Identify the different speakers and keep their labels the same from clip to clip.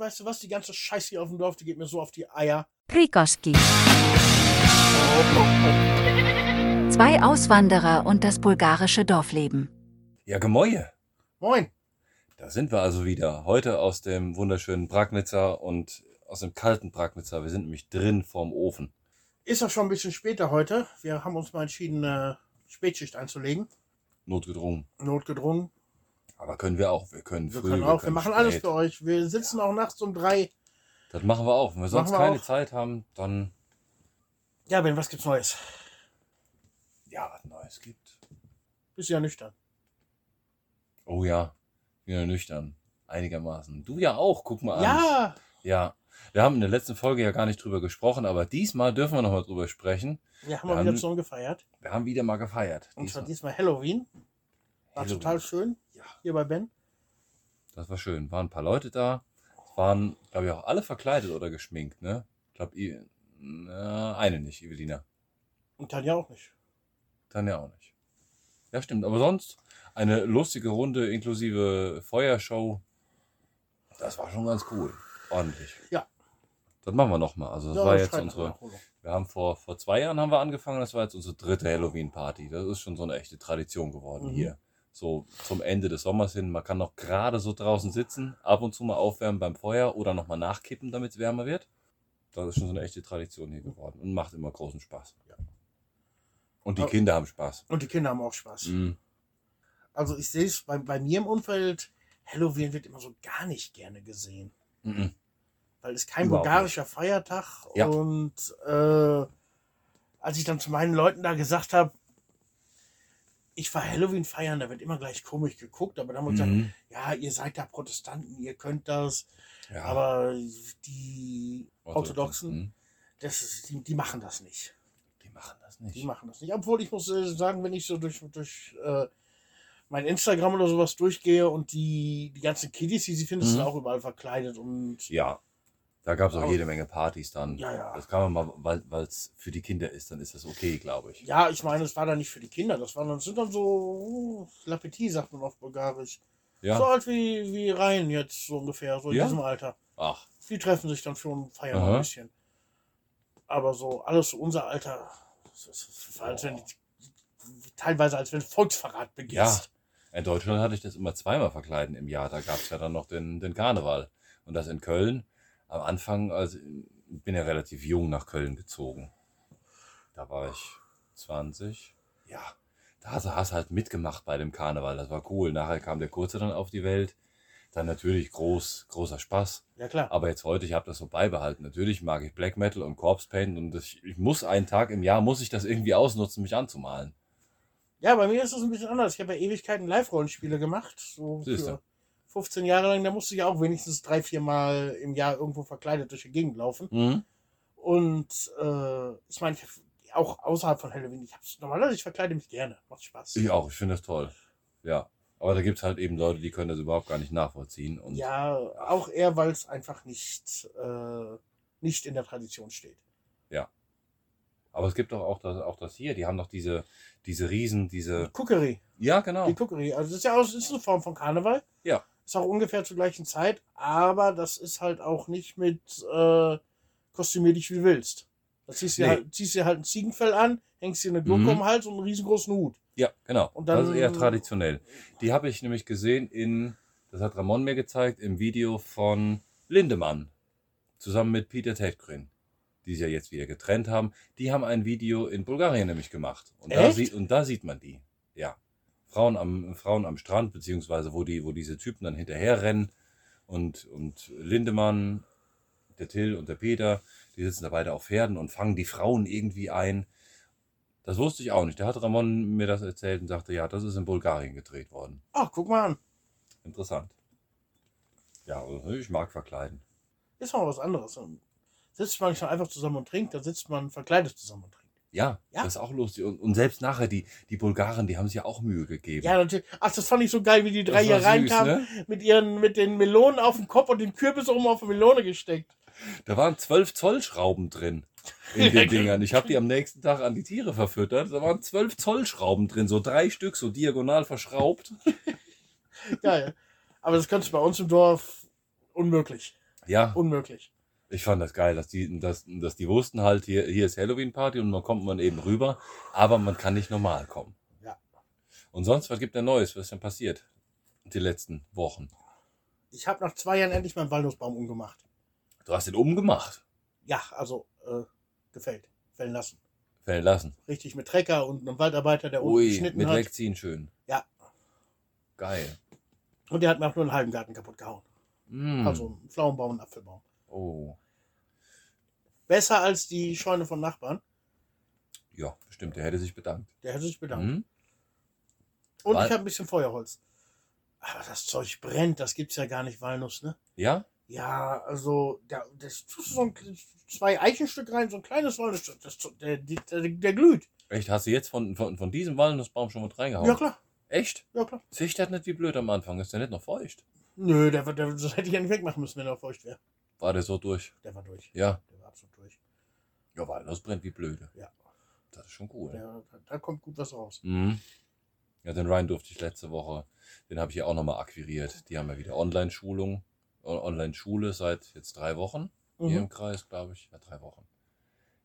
Speaker 1: weißt du was, die ganze Scheiße hier auf dem Dorf, die geht mir so auf die Eier.
Speaker 2: Prikoski. Zwei Auswanderer und das bulgarische Dorfleben.
Speaker 3: Ja, Gemäue.
Speaker 1: Moin.
Speaker 3: Da sind wir also wieder. Heute aus dem wunderschönen Bragnitzer und aus dem kalten Bragnitzer. Wir sind nämlich drin vorm Ofen.
Speaker 1: Ist auch schon ein bisschen später heute. Wir haben uns mal entschieden, äh, Spätschicht einzulegen.
Speaker 3: Notgedrungen.
Speaker 1: Notgedrungen.
Speaker 3: Aber können wir auch. Wir können
Speaker 1: Wir
Speaker 3: früh,
Speaker 1: können auch, wir
Speaker 3: können
Speaker 1: machen alles
Speaker 3: spät.
Speaker 1: für euch. Wir sitzen auch nachts um drei.
Speaker 3: Das machen wir auch. Wenn wir sonst
Speaker 1: wir
Speaker 3: keine
Speaker 1: auch.
Speaker 3: Zeit haben, dann
Speaker 1: Ja, Ben, was gibt's Neues?
Speaker 3: ja, was Neues gibt.
Speaker 1: Bist ja nüchtern.
Speaker 3: Oh ja, wieder nüchtern. Einigermaßen. Du ja auch, guck mal an.
Speaker 1: Ja,
Speaker 3: Ja. Wir haben in der letzten Folge ja gar nicht drüber gesprochen, aber diesmal dürfen wir nochmal drüber sprechen.
Speaker 1: wir haben mal
Speaker 3: Dann-
Speaker 1: wieder zusammen gefeiert.
Speaker 3: Wir haben wieder mal gefeiert.
Speaker 1: Und zwar
Speaker 3: Diesmal.
Speaker 1: diesmal Halloween. War
Speaker 3: Halloween.
Speaker 1: total schön.
Speaker 3: Ja.
Speaker 1: Hier bei Ben.
Speaker 3: Das war schön. Waren ein paar Leute da. Es waren, glaube ich, auch alle verkleidet oder geschminkt, ne? Ich glaube, eine nicht, Evelina.
Speaker 1: Und Tanja auch nicht.
Speaker 3: Dann ja auch nicht. Ja, stimmt. Aber sonst eine lustige Runde inklusive Feuershow. Das war schon ganz cool. Ordentlich.
Speaker 1: Ja.
Speaker 3: Das machen wir nochmal. Also das
Speaker 1: Ja,
Speaker 3: war
Speaker 1: das
Speaker 3: jetzt unsere. Wir haben vor, vor zwei Jahren haben wir angefangen, das war jetzt unsere dritte Halloween-Party. Das ist schon so eine echte Tradition geworden
Speaker 1: Mhm.
Speaker 3: hier. So zum Ende des Sommers hin. Man kann noch gerade so draußen sitzen, ab und zu mal aufwärmen beim Feuer oder nochmal nachkippen, damit es wärmer wird. Das ist schon so eine echte Tradition hier geworden und macht immer großen Spaß.
Speaker 1: Ja.
Speaker 3: Und die
Speaker 1: Aber-
Speaker 3: Kinder haben Spaß.
Speaker 1: Und die Kinder haben auch Spaß.
Speaker 3: Mhm.
Speaker 1: Also ich sehe es bei, bei mir im Umfeld, Halloween wird immer so gar nicht gerne gesehen.
Speaker 3: Mhm.
Speaker 1: Weil es kein
Speaker 3: Überhaupt
Speaker 1: bulgarischer Feiertag
Speaker 3: Ja.
Speaker 1: und äh, als ich dann zu meinen Leuten da gesagt habe, ich war Halloween feiern, da wird immer gleich komisch geguckt, aber dann haben wir gesagt,
Speaker 3: Mhm.
Speaker 1: ja, ihr seid da Protestanten, ihr könnt das,
Speaker 3: Ja.
Speaker 1: aber die Orthodoxen,
Speaker 3: Mhm.
Speaker 1: das ist, die, die machen das nicht.
Speaker 3: Die machen das
Speaker 1: Die
Speaker 3: nicht.
Speaker 1: machen das nicht. Obwohl ich muss äh, sagen, wenn ich so durch, durch äh, mein Instagram oder sowas durchgehe und die, die ganzen Kiddies, die sie findest
Speaker 3: Mhm.
Speaker 1: du auch überall verkleidet und
Speaker 3: Ja. Da gab es auch jede Menge Partys dann.
Speaker 1: Ja, ja.
Speaker 3: Das kann man mal, weil es für die Kinder ist, dann ist das okay, glaube ich.
Speaker 1: Ja, ich meine, es war dann nicht für die Kinder. Das, waren, das sind dann so Lapetit, sagt man auf Bulgarisch.
Speaker 3: Ja.
Speaker 1: So alt wie, wie Rhein jetzt so ungefähr, so in
Speaker 3: Ja?
Speaker 1: diesem Alter.
Speaker 3: Ach,
Speaker 1: Die treffen sich dann ein Feiern
Speaker 3: Aha.
Speaker 1: ein bisschen. Aber so alles so unser Alter, das ist, das ist als wenn, teilweise als wenn Volksverrat begehst.
Speaker 3: Ja. In Deutschland hatte ich das immer zweimal verkleiden im Jahr. Da gab es ja dann noch den, den Karneval. Und das in Köln. Am Anfang, also ich bin ja relativ jung nach Köln gezogen. Da war ich 20. Ja, da hast du halt mitgemacht bei dem Karneval. Das war cool. Nachher kam der Kurze dann auf die Welt. Dann natürlich groß, großer Spaß.
Speaker 1: Ja, klar.
Speaker 3: Aber jetzt heute, ich habe das so beibehalten. Natürlich mag ich Black Metal und Corpse Paint und das, ich muss einen Tag im Jahr, muss ich das irgendwie ausnutzen, mich anzumalen.
Speaker 1: Ja, bei mir ist es ein bisschen anders. Ich habe ja Ewigkeiten Live-Rollenspiele gemacht. So
Speaker 3: Siehste.
Speaker 1: Für 15 Jahre lang. Da musste ich auch wenigstens drei, vier Mal im Jahr irgendwo verkleidet durch die Gegend laufen.
Speaker 3: Mhm.
Speaker 1: Und äh, ich meine, ich- auch außerhalb von Halloween, ich hab's normalerweise, ich verkleide mich gerne. Macht Spaß.
Speaker 3: Ich auch, ich finde das toll. Ja. Aber da gibt es halt eben Leute, die können das überhaupt gar nicht nachvollziehen. Und
Speaker 1: Ja, auch eher, weil es einfach nicht, äh, nicht in der Tradition steht.
Speaker 3: Aber es gibt doch auch das, auch das hier, die haben doch diese, diese Riesen, diese.
Speaker 1: Cookery.
Speaker 3: Ja, genau.
Speaker 1: Die Cookery. Also das ist ja auch das ist eine Form von Karneval.
Speaker 3: Ja.
Speaker 1: Ist auch ungefähr zur gleichen Zeit, aber das ist halt auch nicht mit äh, kostümier dich wie du willst. Da ziehst du,
Speaker 3: Nee.
Speaker 1: halt, ziehst dir halt ein Ziegenfell an, hängst dir eine Gurke
Speaker 3: Mhm.
Speaker 1: um den Hals und einen riesengroßen Hut.
Speaker 3: Ja, genau.
Speaker 1: Und dann-
Speaker 3: das ist eher traditionell. Die habe ich nämlich gesehen in, das hat Ramon mir gezeigt, im Video von Lindemann. Zusammen mit Peter Tätgren, die sich ja jetzt wieder getrennt haben. Die haben ein Video in Bulgarien nämlich gemacht. Und, da,
Speaker 1: Echt?
Speaker 3: sieht, und da sieht man die. Ja. Frauen am, Frauen am Strand, beziehungsweise wo, die, wo diese Typen dann hinterherrennen. Und, und Lindemann, der Till und der Peter, die sitzen da beide auf Pferden und fangen die Frauen irgendwie ein. Das wusste ich auch nicht. Da hat Ramon mir das erzählt und sagte, ja, das ist in Bulgarien gedreht worden.
Speaker 1: Ach, guck mal an.
Speaker 3: Interessant. Ja, also ich mag verkleiden.
Speaker 1: Ist mal was anderes. Sitzt man nicht einfach zusammen und trinkt, da sitzt man verkleidet zusammen und trinkt.
Speaker 3: Ja,
Speaker 1: Ja.
Speaker 3: das ist auch lustig. Und, und selbst nachher, die, die Bulgaren, die haben sich ja auch Mühe gegeben.
Speaker 1: Ja, natürlich. Ach, das fand ich so geil, wie die drei hier
Speaker 3: süß,
Speaker 1: reinkamen
Speaker 3: ne?
Speaker 1: mit ihren, mit den Melonen auf dem Kopf und den Kürbis oben auf die Melone gesteckt.
Speaker 3: Da waren zwölf Zoll Schrauben drin in den Dingern. Ich habe die am nächsten Tag an die Tiere verfüttert. Da waren zwölf Zoll Schrauben drin, so drei Stück, so diagonal verschraubt.
Speaker 1: Geil. Aber das kannst du bei uns im Dorf unmöglich.
Speaker 3: Ja,
Speaker 1: Unmöglich.
Speaker 3: Ich fand das geil, dass die, dass, dass die wussten halt, hier, hier ist Halloween-Party und man kommt man eben rüber, aber man kann nicht normal kommen.
Speaker 1: Ja.
Speaker 3: Und sonst, was gibt denn Neues? Was ist denn passiert? Die letzten Wochen.
Speaker 1: Ich habe nach zwei Jahren endlich meinen Walnussbaum umgemacht.
Speaker 3: Du hast den umgemacht.
Speaker 1: Ja, also äh, gefällt. Fällen lassen.
Speaker 3: Fällen lassen.
Speaker 1: Richtig mit Trecker und einem Waldarbeiter, der
Speaker 3: Ui,
Speaker 1: geschnitten
Speaker 3: mit
Speaker 1: hat.
Speaker 3: wegziehen schön.
Speaker 1: Ja.
Speaker 3: Geil.
Speaker 1: Und der hat mir auch nur einen halben Garten kaputt gehauen.
Speaker 3: Mm.
Speaker 1: Also einen Pflaumenbaum und einen Apfelbaum.
Speaker 3: Oh.
Speaker 1: Besser als die Scheune vom Nachbarn.
Speaker 3: Ja, bestimmt, der hätte sich bedankt.
Speaker 1: Der hätte sich bedankt.
Speaker 3: Hm?
Speaker 1: Und
Speaker 3: Wal-
Speaker 1: ich habe ein bisschen Feuerholz. Aber das Zeug brennt, das gibt's ja gar nicht, Walnuss, ne?
Speaker 3: Ja?
Speaker 1: Ja, also, da, das tust du so ein, zwei Eichenstück rein, so ein kleines Walnussstück, das, der, der, der, glüht.
Speaker 3: Echt? Hast du jetzt von, von, von diesem Walnussbaum schon mit reingehauen?
Speaker 1: Ja, klar.
Speaker 3: Echt?
Speaker 1: Ja, klar.
Speaker 3: Züchtert nicht wie blöd am Anfang. Ist der nicht noch feucht?
Speaker 1: Nö, der, der, das hätte ich ja nicht wegmachen müssen, wenn er feucht wäre.
Speaker 3: War der so durch?
Speaker 1: Der war durch.
Speaker 3: Ja.
Speaker 1: Der war absolut durch.
Speaker 3: Ja, Walnuss brennt wie blöde.
Speaker 1: Ja.
Speaker 3: Das ist schon cool.
Speaker 1: Der, da kommt gut was raus.
Speaker 3: Mhm. Ja, den Ryan durfte ich letzte Woche, den habe ich ja auch nochmal akquiriert. Die haben ja wieder Online-Schulung, Online-Schule seit jetzt drei Wochen hier im
Speaker 1: Mhm.
Speaker 3: Kreis, glaube ich. Ja, drei Wochen.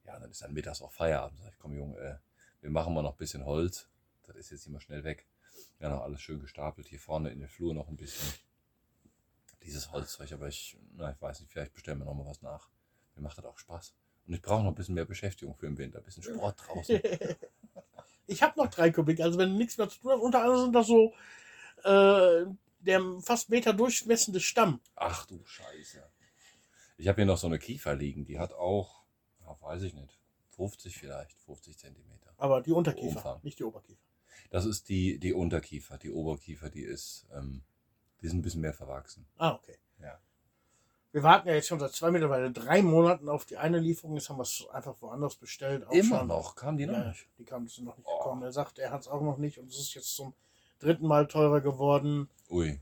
Speaker 3: Ja, dann ist dann mittags auch Feierabend. Sag ich, komm Junge, äh, wir machen mal noch ein bisschen Holz. Das ist jetzt immer schnell weg. Ja, noch alles schön gestapelt. Hier vorne in der Flur noch ein bisschen dieses Holzzeug. Aber ich, na, ich weiß nicht, vielleicht bestellen wir noch mal was nach. Mir macht das auch Spaß. Und ich brauche noch ein bisschen mehr Beschäftigung für den Winter. Ein bisschen Sport draußen.
Speaker 1: ich habe noch drei Kubik, also wenn nichts mehr zu tun hast, unter anderem sind das so äh, der fast Meter durchmessende Stamm.
Speaker 3: Ach du Scheiße. Ich habe hier noch so eine Kiefer liegen, die hat auch, ja, weiß ich nicht, 50 vielleicht, 50 Zentimeter.
Speaker 1: Aber die Unterkiefer,
Speaker 3: Umfang.
Speaker 1: nicht die Oberkiefer.
Speaker 3: Das ist die, die Unterkiefer. Die Oberkiefer, die ist, ähm, die sind ein bisschen mehr verwachsen.
Speaker 1: Ah, okay.
Speaker 3: Ja.
Speaker 1: Wir warten ja jetzt schon seit zwei, mittlerweile drei Monaten auf die eine Lieferung. Jetzt haben wir es einfach woanders bestellt. Auch
Speaker 3: Immer
Speaker 1: schon.
Speaker 3: noch, kam die noch
Speaker 1: Ja,
Speaker 3: nicht.
Speaker 1: die kam sind noch nicht
Speaker 3: Oh.
Speaker 1: gekommen. Er sagt, er hat es auch noch nicht und es ist jetzt zum dritten Mal teurer geworden.
Speaker 3: Ui.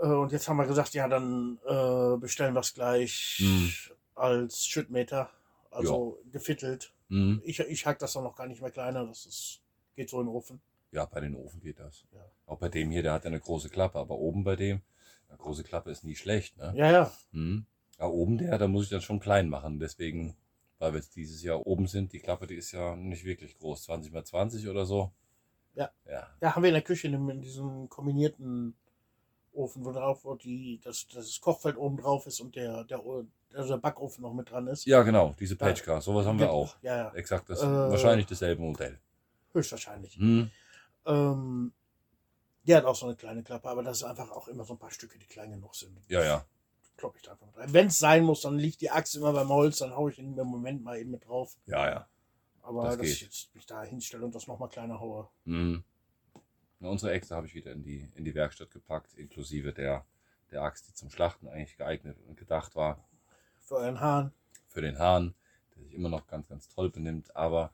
Speaker 1: Äh, Und jetzt haben wir gesagt, ja, dann äh, bestellen wir es gleich
Speaker 3: Hm.
Speaker 1: als Schüttmeter, also gefittelt.
Speaker 3: Mhm.
Speaker 1: Ich, ich hack das auch noch gar nicht mehr kleiner, das ist, geht so in den Ofen.
Speaker 3: Ja, bei den Ofen geht das.
Speaker 1: Ja.
Speaker 3: Auch bei dem hier, der hat ja eine große Klappe, aber oben bei dem, eine große Klappe ist nie schlecht, ne?
Speaker 1: Ja, ja.
Speaker 3: Mhm. Ja, oben der, da muss ich dann schon klein machen. Deswegen, weil wir jetzt dieses Jahr oben sind, die Klappe, die ist ja nicht wirklich groß. 20 mal 20 oder so.
Speaker 1: Ja.
Speaker 3: Ja.
Speaker 1: Ja, haben wir in der Küche in, diesem kombinierten Ofen, wo drauf wo die, das, das Kochfeld oben drauf ist und der, der, also der Backofen noch mit dran ist.
Speaker 3: Ja, genau, diese
Speaker 1: Ja.
Speaker 3: Patchcars, sowas haben wir auch.
Speaker 1: Ja, ja.
Speaker 3: Exakt, das
Speaker 1: Äh.
Speaker 3: wahrscheinlich dasselbe Modell.
Speaker 1: Höchstwahrscheinlich.
Speaker 3: Hm.
Speaker 1: Ähm, der hat auch so eine kleine Klappe, aber das ist einfach auch immer so ein paar Stücke, die klein genug sind.
Speaker 3: Ja, ja.
Speaker 1: Klopp ich da einfach mit rein. Wenn es sein muss, dann liegt die Axt immer beim Holz, dann haue ich ihn im Moment mal eben mit drauf.
Speaker 3: Ja, ja.
Speaker 1: Aber
Speaker 3: Das
Speaker 1: dass ich
Speaker 3: geht.
Speaker 1: jetzt mich da hinstelle und das nochmal kleiner haue.
Speaker 3: Hm. Na, unsere Äxte habe ich wieder in die, in die Werkstatt gepackt, inklusive der, der Axt, die zum Schlachten eigentlich geeignet und gedacht war.
Speaker 1: Für euren Hahn.
Speaker 3: Für den Hahn, der sich immer noch ganz, ganz toll benimmt. Aber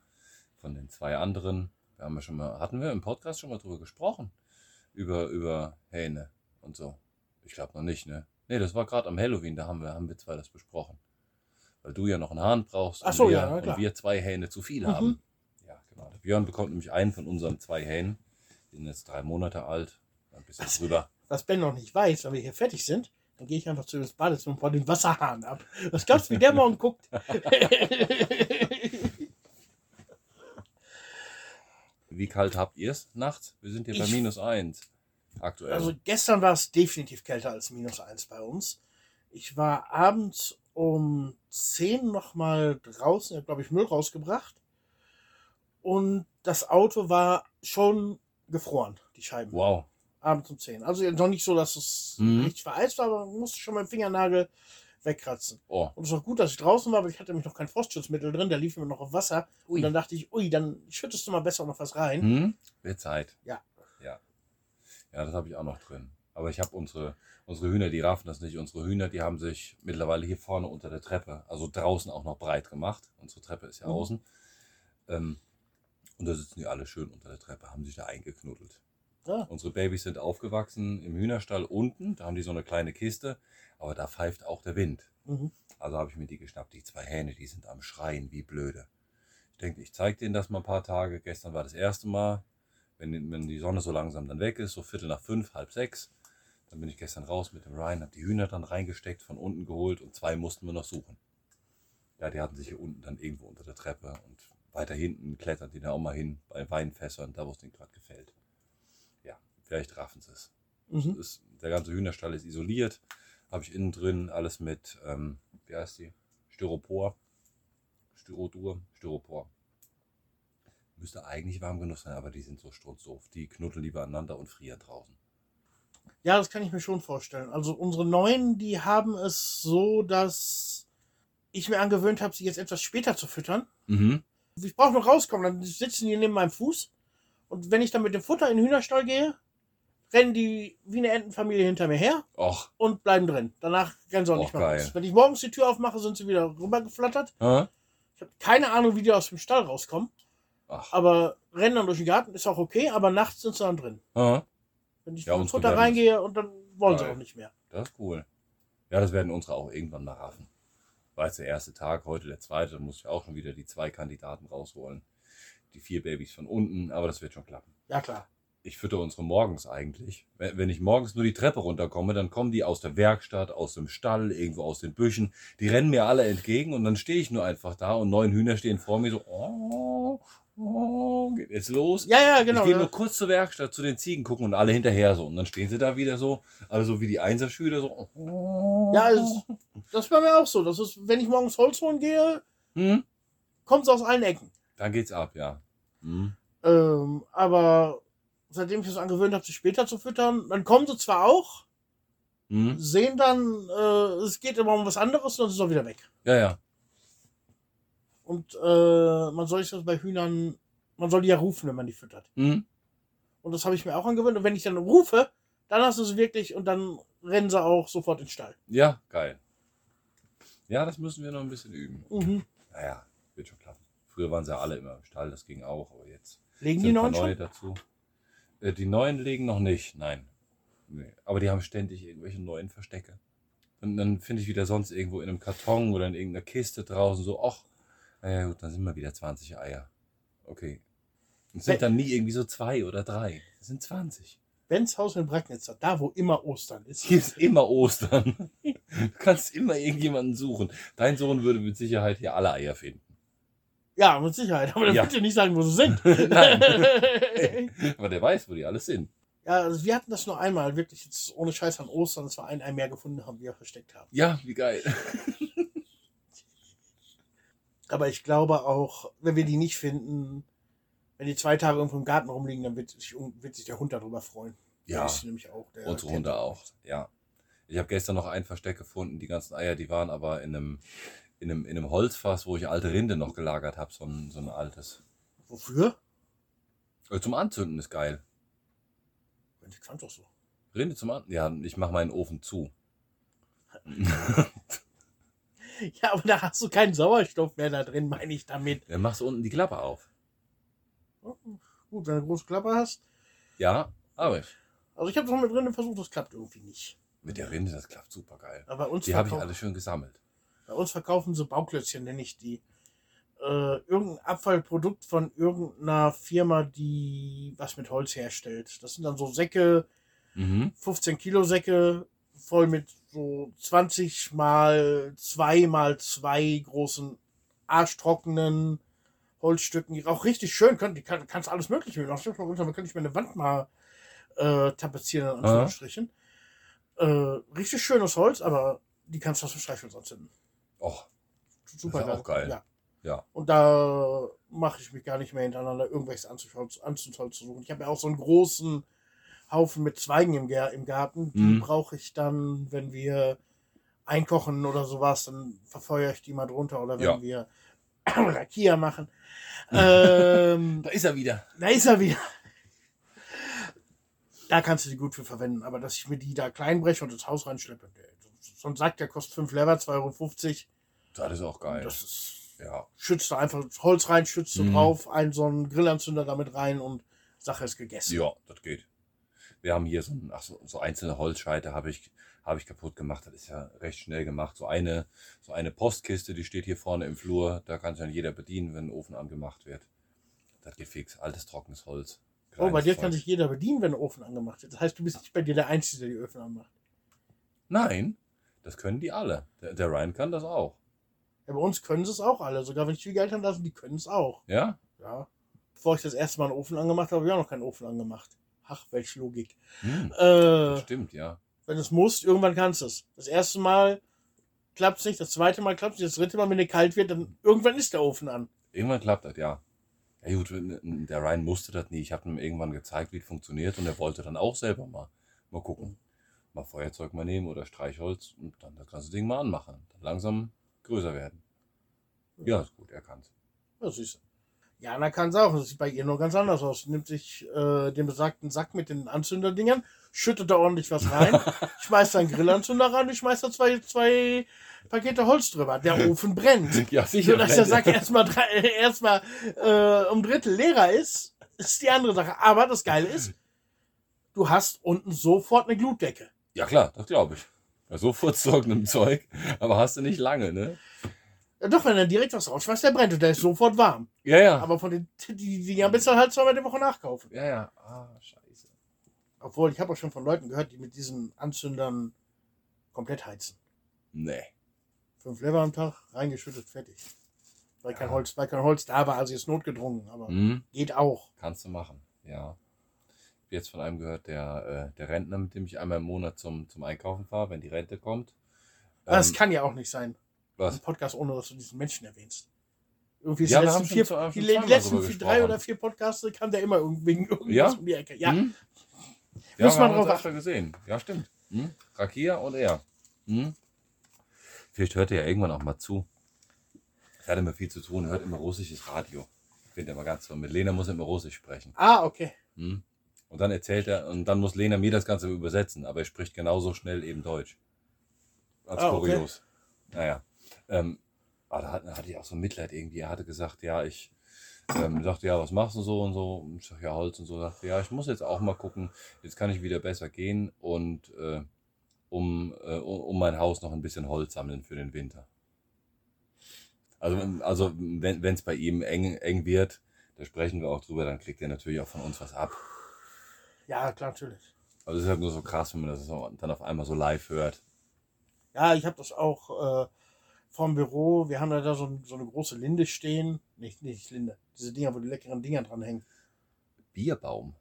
Speaker 3: von den zwei anderen, wir haben ja schon mal, hatten wir im Podcast schon mal drüber gesprochen. Über, über Hähne und so. Ich glaube noch nicht, ne? Ne, das war gerade am Halloween, da haben wir, haben wir zwei das besprochen. Weil du ja noch einen Hahn brauchst
Speaker 1: Ach so,
Speaker 3: und, wir,
Speaker 1: ja,
Speaker 3: und wir zwei Hähne zu viel
Speaker 1: Mhm.
Speaker 3: haben. Ja, genau. Der Björn bekommt nämlich einen von unseren zwei Hähnen. Die sind jetzt drei Monate alt. Ein bisschen
Speaker 1: Was?
Speaker 3: drüber.
Speaker 1: Was Ben noch nicht weiß, wenn wir hier fertig sind, dann gehe ich einfach zu ins Badezimmer und baue den Wasserhahn ab. Was glaubst du, wie der morgen guckt?
Speaker 3: Wie kalt habt ihr es nachts? Wir sind hier bei
Speaker 1: Ich-
Speaker 3: minus eins aktuell.
Speaker 1: Also gestern war es definitiv kälter als minus eins bei uns. Ich war abends um 10 nochmal draußen, ich habe glaube ich Müll rausgebracht. Und das Auto war schon gefroren, die Scheiben.
Speaker 3: wow.
Speaker 1: Abends um 10. Also noch nicht so, dass es
Speaker 3: Mhm.
Speaker 1: richtig vereist war, aber man musste schon dem Fingernagel wegkratzen.
Speaker 3: Oh.
Speaker 1: Und es war gut, dass ich draußen war, aber ich hatte nämlich noch kein Frostschutzmittel drin, der lief mir noch auf Wasser. Und dann dachte ich, ui, dann schüttest du mal besser noch was rein.
Speaker 3: Hm? Wird Zeit.
Speaker 1: Ja.
Speaker 3: Ja. Ja, das habe ich auch noch drin. Aber ich habe unsere, unsere Hühner, die raffen das nicht. Unsere Hühner, die haben sich mittlerweile hier vorne unter der Treppe, also draußen auch noch breit gemacht. Unsere Treppe ist ja
Speaker 1: Mhm.
Speaker 3: außen. Ähm, und da sitzen die alle schön unter der Treppe, haben sich da eingeknuddelt.
Speaker 1: Ja.
Speaker 3: Unsere Babys sind aufgewachsen im Hühnerstall unten. Da haben die so eine kleine Kiste. Aber da pfeift auch der Wind.
Speaker 1: Mhm.
Speaker 3: Also habe ich mir die geschnappt. Die zwei Hähne, die sind am Schreien wie blöde. Ich denke, ich zeige denen das mal ein paar Tage. Gestern war das erste Mal, wenn, wenn die Sonne so langsam dann weg ist, so Viertel nach fünf, halb sechs. Dann bin ich gestern raus mit dem Ryan, habe die Hühner dann reingesteckt, von unten geholt und zwei mussten wir noch suchen. Ja, die hatten sich hier unten dann irgendwo unter der Treppe und weiter hinten klettern die da auch mal hin bei Weinfässern, da wo es denen gerade gefällt. Vielleicht raffen sie es.
Speaker 1: Mhm.
Speaker 3: Ist, der ganze Hühnerstall ist isoliert. Habe ich innen drin alles mit, ähm, wie heißt die? Styropor. Styrodur, Styropor. Müsste eigentlich warm genug sein, aber die sind so strunzdoof. Die knuddeln lieber aneinander und frieren draußen.
Speaker 1: Ja, das kann ich mir schon vorstellen. Also unsere Neuen, die haben es so, dass ich mir angewöhnt habe, sie jetzt etwas später zu füttern.
Speaker 3: Mhm.
Speaker 1: Ich brauche noch rauskommen, dann sitzen die neben meinem Fuß. Und wenn ich dann mit dem Futter in den Hühnerstall gehe, rennen die wie eine Entenfamilie hinter mir her
Speaker 3: Och,
Speaker 1: und bleiben drin. Danach rennen sie auch
Speaker 3: Och,
Speaker 1: nicht mehr
Speaker 3: geil.
Speaker 1: raus. Wenn ich morgens die Tür aufmache, sind sie wieder rübergeflattert.
Speaker 3: hä?
Speaker 1: Ich habe keine Ahnung, wie die aus dem Stall rauskommen.
Speaker 3: Ach,
Speaker 1: Aber rennen dann durch den Garten ist auch okay, aber nachts sind sie dann drin.
Speaker 3: hä?
Speaker 1: Wenn ich
Speaker 3: Ja,
Speaker 1: dem
Speaker 3: unsere
Speaker 1: Futter reingehe und dann wollen sie
Speaker 3: Geil.
Speaker 1: auch nicht mehr.
Speaker 3: Das ist cool. Ja, das werden unsere auch irgendwann mal raffen. War jetzt der erste Tag, heute der zweite, da muss ich auch schon wieder die zwei Kandidaten rausholen. Die vier Babys von unten, aber das wird schon klappen.
Speaker 1: Ja, klar.
Speaker 3: Ich fütter unsere morgens eigentlich. Wenn ich morgens nur die Treppe runterkomme, dann kommen die aus der Werkstatt, aus dem Stall, irgendwo aus den Büschen. Die rennen mir alle entgegen und dann stehe ich nur einfach da und neun Hühner stehen vor mir so, oh, oh, geht jetzt los.
Speaker 1: Ja, ja, genau.
Speaker 3: ich gehe
Speaker 1: ja.
Speaker 3: nur kurz zur Werkstatt zu den Ziegen gucken und alle hinterher so. Und dann stehen sie da wieder so, also wie die Einserschüler so. oh.
Speaker 1: Ja, das ist bei mir auch so. Das ist, wenn ich morgens Holz holen gehe,
Speaker 3: Hm?
Speaker 1: kommt es aus allen Ecken.
Speaker 3: Dann geht's ab, ja. Hm?
Speaker 1: Ähm, aber seitdem ich es angewöhnt habe, sie später zu füttern, dann kommen sie zwar auch,
Speaker 3: Hm?
Speaker 1: sehen dann, äh, es geht immer um was anderes und dann sind sie auch wieder weg.
Speaker 3: Ja, ja.
Speaker 1: Und äh, man soll sich das bei Hühnern, man soll die ja rufen, wenn man die füttert.
Speaker 3: Hm?
Speaker 1: Und das habe ich mir auch angewöhnt. Und wenn ich dann rufe, dann hast du sie wirklich und dann rennen sie auch sofort in den Stall.
Speaker 3: Ja, geil. Ja, das müssen wir noch ein bisschen üben.
Speaker 1: Mhm.
Speaker 3: Naja, wird schon klappen. Früher waren sie ja alle immer im Stall, das ging auch, aber jetzt
Speaker 1: Legen die neuen
Speaker 3: neue
Speaker 1: schon?
Speaker 3: dazu. Äh, die neuen legen noch nicht, nein. Nee. Aber die haben ständig irgendwelche neuen Verstecke. Und dann finde ich wieder sonst irgendwo in einem Karton oder in irgendeiner Kiste draußen so, ach, naja gut, dann sind wir wieder 20 Eier. Okay. Und es sind dann nie irgendwie so zwei oder drei. Es sind 20.
Speaker 1: Benz Haus in Bracknitzer, da wo immer Ostern ist.
Speaker 3: Hier ist immer Ostern. Du kannst immer irgendjemanden suchen. Dein Sohn würde mit Sicherheit hier alle Eier finden.
Speaker 1: Ja, mit Sicherheit. Aber dann
Speaker 3: Ja.
Speaker 1: bitte nicht sagen, wo sie sind.
Speaker 3: Nein. Aber der weiß, wo die alle sind.
Speaker 1: ja, also wir hatten das nur einmal, wirklich jetzt ohne Scheiß an Ostern, dass wir ein Ei mehr gefunden haben, die wir versteckt haben.
Speaker 3: Ja, wie geil.
Speaker 1: Aber ich glaube auch, wenn wir die nicht finden, wenn die zwei Tage irgendwo im Garten rumliegen, dann wird sich, wird sich der Hund darüber freuen. Der
Speaker 3: Ja,
Speaker 1: ist nämlich auch. Der
Speaker 3: unsere Hunde auch. Ja. Ich habe gestern noch ein Versteck gefunden. Die ganzen Eier, die waren aber in einem, in einem, in einem Holzfass, wo ich alte Rinde noch gelagert habe. So ein, so ein altes.
Speaker 1: Wofür?
Speaker 3: Äh, Zum Anzünden ist geil.
Speaker 1: Ich fand doch so.
Speaker 3: Rinde zum Anzünden. Ja, ich mache meinen Ofen zu.
Speaker 1: Ja, aber da hast du keinen Sauerstoff mehr da drin, meine ich damit.
Speaker 3: Dann machst du unten die Klappe auf.
Speaker 1: Gut, wenn du eine große Klappe hast.
Speaker 3: Ja, aber ich.
Speaker 1: Also ich habe das mit drin versucht, das klappt irgendwie nicht.
Speaker 3: Mit der Rinde, das klappt super geil.
Speaker 1: Aber uns,
Speaker 3: Die habe ich alle schön gesammelt.
Speaker 1: Bei uns verkaufen sie Bauklötzchen, nenne ich die. Äh, irgendein Abfallprodukt von irgendeiner Firma, die was mit Holz herstellt. Das sind dann so Säcke,
Speaker 3: Mhm.
Speaker 1: 15 Kilo Säcke, voll mit so 20 mal 2 mal 2 großen arschtrockenen Holzstücken, die auch richtig schön können. Die kann, kannst alles Mögliche machen. Dann könnte ich mir eine Wand mal äh, tapezieren, in Anführungsstrichen. Äh, richtig schönes Holz, aber die kannst du aus dem Streichholz anzünden.
Speaker 3: Och,
Speaker 1: Super
Speaker 3: ist ja auch geil.
Speaker 1: Ja.
Speaker 3: ja.
Speaker 1: Und da mache ich mich gar nicht mehr hintereinander, irgendwelches Anzündholz, Anzündholz zu suchen. Ich habe ja auch so einen großen Haufen mit Zweigen im, im Garten. Die
Speaker 3: Mhm.
Speaker 1: brauche ich dann, wenn wir einkochen oder sowas, dann verfeuere ich die mal drunter. Oder wenn
Speaker 3: Ja.
Speaker 1: wir Rakia machen. ähm,
Speaker 3: Da ist er wieder.
Speaker 1: da ist er wieder. Da kannst du die gut für verwenden. Aber dass ich mir die da klein breche und ins Haus reinschleppe, so ein Sack, der kostet 5 Lever, 2,50 Euro.
Speaker 3: Das ist auch geil.
Speaker 1: Das ist
Speaker 3: ja.
Speaker 1: schützt du einfach Holz rein, schützt du
Speaker 3: Mhm.
Speaker 1: drauf, einen so einen Grillanzünder damit rein und Sache ist gegessen.
Speaker 3: Ja, das geht. Wir haben hier so, ein, ach so, so einzelne Holzscheite habe ich, habe ich kaputt gemacht. Das ist ja recht schnell gemacht. So eine, so eine Postkiste, die steht hier vorne im Flur. Da kann sich dann jeder bedienen, wenn ein Ofen angemacht wird. Das geht fix. Altes, trockenes Holz.
Speaker 1: Oh, bei dir
Speaker 3: Zeug.
Speaker 1: kann sich jeder bedienen, wenn der Ofen angemacht ist. Das heißt, du bist nicht bei dir der Einzige, der die Öfen anmacht.
Speaker 3: Nein, das können die alle. Der, der Ryan kann das auch.
Speaker 1: Ja, bei uns können sie es auch alle. Sogar wenn ich viel Geld haben lassen, die können es auch.
Speaker 3: Ja?
Speaker 1: Ja. Bevor ich das erste Mal einen Ofen angemacht habe, habe ich auch noch keinen Ofen angemacht. Ach, welche Logik.
Speaker 3: Hm,
Speaker 1: Äh,
Speaker 3: stimmt, ja.
Speaker 1: wenn es muss, irgendwann kannst du es. Das erste Mal klappt es nicht, das zweite Mal klappt es nicht, das dritte Mal, wenn der kalt wird, dann irgendwann ist der Ofen an.
Speaker 3: Irgendwann klappt das, ja. Ja gut, der Ryan musste das nie. Ich habe ihm irgendwann gezeigt, wie es funktioniert und er wollte dann auch selber mal, mal gucken. Mal Feuerzeug mal nehmen oder Streichholz und dann das ganze Ding mal anmachen. Dann langsam größer werden. Ja, ist gut, er kann's.
Speaker 1: Ja, siehst du. Jana kann es auch. Das sieht bei ihr nur ganz anders aus. Sie nimmt sich äh, den besagten Sack mit den Anzünderdingern, schüttet da ordentlich was rein, schmeißt da einen Grillanzünder rein und schmeißt da zwei, zwei Pakete Holz drüber. Der Ofen brennt.
Speaker 3: Ja,
Speaker 1: So, dass der Sack erstmal drei- erstmal äh, um Drittel leerer ist, ist die andere Sache. Aber das Geile ist, du hast unten sofort eine Glutdecke.
Speaker 3: Ja klar, das glaube ich. Ja, so furztrockenem Zeug, aber hast du nicht lange, ne?
Speaker 1: Ja, doch, wenn er direkt was rausschmeißt, der brennt und der ist sofort warm.
Speaker 3: Ja, ja.
Speaker 1: Aber von den die, die Dinger du halt zweimal die Woche nachkaufen.
Speaker 3: ja, ja. Ah, scheiße.
Speaker 1: Obwohl, ich habe auch schon von Leuten gehört, die mit diesen Anzündern komplett heizen.
Speaker 3: Nee.
Speaker 1: Fünf Lever am Tag, reingeschüttet, fertig. Weil kein
Speaker 3: Ja.
Speaker 1: Holz, weil kein Holz da war, also ist notgedrungen, aber
Speaker 3: Hm,
Speaker 1: geht auch.
Speaker 3: kannst du machen, ja. Jetzt von einem gehört, der, äh, der Rentner, mit dem ich einmal im Monat zum, zum Einkaufen fahre, wenn die Rente kommt.
Speaker 1: Aber das
Speaker 3: Ähm,
Speaker 1: kann ja auch nicht sein.
Speaker 3: was?
Speaker 1: Ein Podcast, ohne dass du diesen Menschen erwähnst. Irgendwie
Speaker 3: Ja,
Speaker 1: letzten vier,
Speaker 3: zu-
Speaker 1: die, die letzten vier, drei oder vier Podcasts kam der immer irgendwie wegen irgendwas
Speaker 3: Ja?
Speaker 1: um die Ecke. Ja,
Speaker 3: Hm?
Speaker 1: Muss
Speaker 3: Ja,
Speaker 1: man
Speaker 3: wir haben
Speaker 1: drauf
Speaker 3: öfter gesehen. Ja, stimmt. Hm? Rakia und er. Hm? Vielleicht hört er ja irgendwann auch mal zu. Er hat immer viel zu tun, hört immer russisches Radio. Ich finde immer ganz toll. Mit Lena muss er immer Russisch sprechen.
Speaker 1: Ah, okay.
Speaker 3: Hm? Und dann erzählt er, und dann muss Lena mir das Ganze übersetzen, aber er spricht genauso schnell eben Deutsch. Als
Speaker 1: Ah, okay.
Speaker 3: kurios. Naja. Ähm, aber da hatte, hatte ich auch so Mitleid irgendwie. Er hatte gesagt, ja, ich ähm, sagte, ja, was machst du so und so? Und ich sag, ja, Holz und so. Sagte, ja, ich muss jetzt auch mal gucken, jetzt kann ich wieder besser gehen und äh, um, äh, um mein Haus noch ein bisschen Holz sammeln für den Winter. Also, also wenn es bei ihm eng, eng wird, da sprechen wir auch drüber, dann kriegt er natürlich auch von uns was ab.
Speaker 1: Ja, klar, natürlich.
Speaker 3: Also es ist halt nur so krass, wenn man das dann auf einmal so live hört.
Speaker 1: Ja, ich habe das auch äh, vom Büro. Wir haben da, so, ein- so eine große Linde stehen. Nicht, nicht Linde. Diese Dinger, wo die leckeren Dinger dranhängen.
Speaker 3: Bierbaum.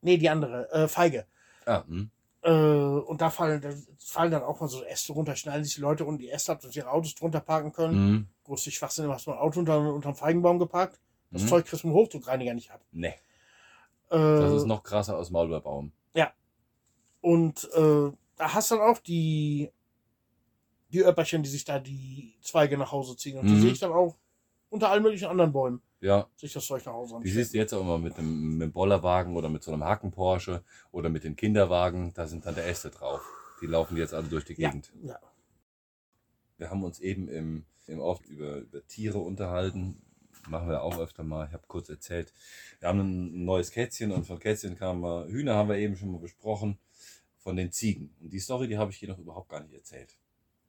Speaker 1: Nee, die andere. Äh, Feige.
Speaker 3: Ah, hm.
Speaker 1: Äh, und da fallen, da fallen dann auch mal so Äste runter, schneiden sich die Leute und die Äste ab, dass sie ihre Autos drunter parken können.
Speaker 3: Hm.
Speaker 1: Größte Schwachsinn, hast du ein Auto unter, unterm Feigenbaum geparkt. Das
Speaker 3: Hm.
Speaker 1: Zeug kriegst du mit dem Hochdruckreiniger nicht ab.
Speaker 3: Nee,
Speaker 1: Äh,
Speaker 3: das ist noch krasser als Maulbeerbaum.
Speaker 1: Und äh, da hast du dann auch die, die Öpperchen, die sich da die Zweige nach Hause ziehen. Und die
Speaker 3: Mhm.
Speaker 1: sehe ich dann auch unter allen möglichen anderen Bäumen,
Speaker 3: Ja,
Speaker 1: sich das Zeug nach Hause
Speaker 3: die
Speaker 1: anstellen.
Speaker 3: siehst du jetzt auch immer mit dem, mit dem Bollerwagen oder mit so einem Haken-Porsche oder mit den Kinderwagen. Da sind dann der Äste drauf. Die laufen jetzt alle durch die
Speaker 1: Ja,
Speaker 3: Gegend.
Speaker 1: ja.
Speaker 3: Wir haben uns eben im, im oft über, über Tiere unterhalten. Machen wir auch öfter mal. Ich habe kurz erzählt. Wir haben ein neues Kätzchen und von Kätzchen kamen Hühner haben wir eben schon mal besprochen, von den Ziegen. Und die Story, die habe ich hier noch überhaupt gar nicht erzählt.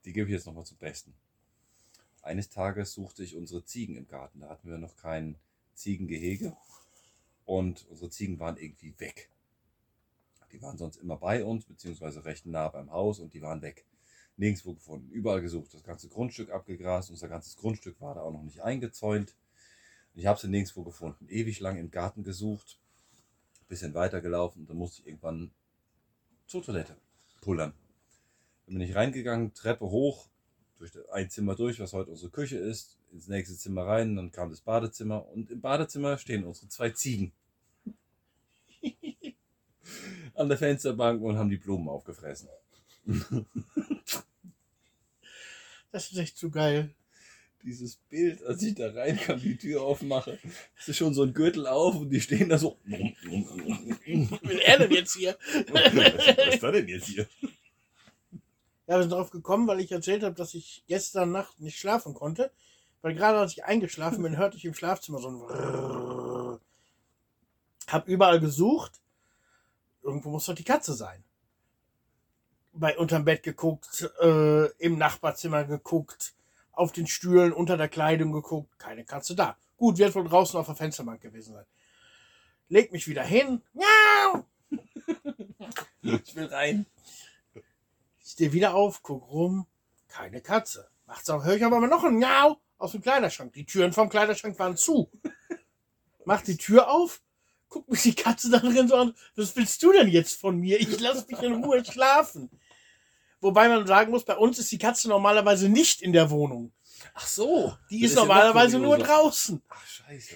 Speaker 3: Die gebe ich jetzt nochmal zum Besten. Eines Tages suchte ich unsere Ziegen im Garten. Da hatten wir noch kein Ziegengehege. Und unsere Ziegen waren irgendwie weg. Die waren sonst immer bei uns, beziehungsweise recht nah beim Haus und die waren weg nirgendwo gefunden. Überall gesucht, das ganze Grundstück abgegrast, unser ganzes Grundstück war da auch noch nicht eingezäunt. Ich habe sie nirgendwo gefunden. Ewig lang im Garten gesucht, bisschen weitergelaufen und dann musste ich irgendwann zur Toilette pullern. Dann bin ich reingegangen, Treppe hoch, durch ein Zimmer durch, was heute unsere Küche ist, ins nächste Zimmer rein, dann kam das Badezimmer und im Badezimmer stehen unsere zwei Ziegen. An der Fensterbank und haben die Blumen aufgefressen.
Speaker 1: Das ist echt zu geil.
Speaker 3: Dieses Bild, als ich da reinkam, die Tür aufmache, ist schon so ein Gürtel auf und die stehen da so. Was
Speaker 1: Was will er denn jetzt hier?
Speaker 3: ist da denn jetzt hier?
Speaker 1: Ja, wir sind darauf gekommen, weil ich erzählt habe, dass ich gestern Nacht nicht schlafen konnte. Weil gerade als ich eingeschlafen bin, hörte ich im Schlafzimmer so ein Brrrr. Hab überall gesucht. Irgendwo muss doch die Katze sein. Bei unterm Bett geguckt, äh, im Nachbarzimmer geguckt, auf den Stühlen, unter der Kleidung geguckt. Keine Katze da. Gut, wird wohl draußen auf der Fensterbank gewesen sein. leg mich wieder hin. Miau!
Speaker 3: Ich will rein.
Speaker 1: Ich stehe wieder auf, guck rum, keine Katze. Macht's auch, höre ich aber noch ein Miau aus dem Kleiderschrank. Die Türen vom Kleiderschrank waren zu. Mach die Tür auf, guck mich die Katze da drin so an. Was willst du denn jetzt von mir? Ich lass mich in Ruhe schlafen. Wobei man sagen muss, bei uns ist die Katze normalerweise nicht in der Wohnung.
Speaker 3: Ach so.
Speaker 1: Die ist,
Speaker 3: ja noch
Speaker 1: normalerweise nur draußen.
Speaker 3: Ach, scheiße.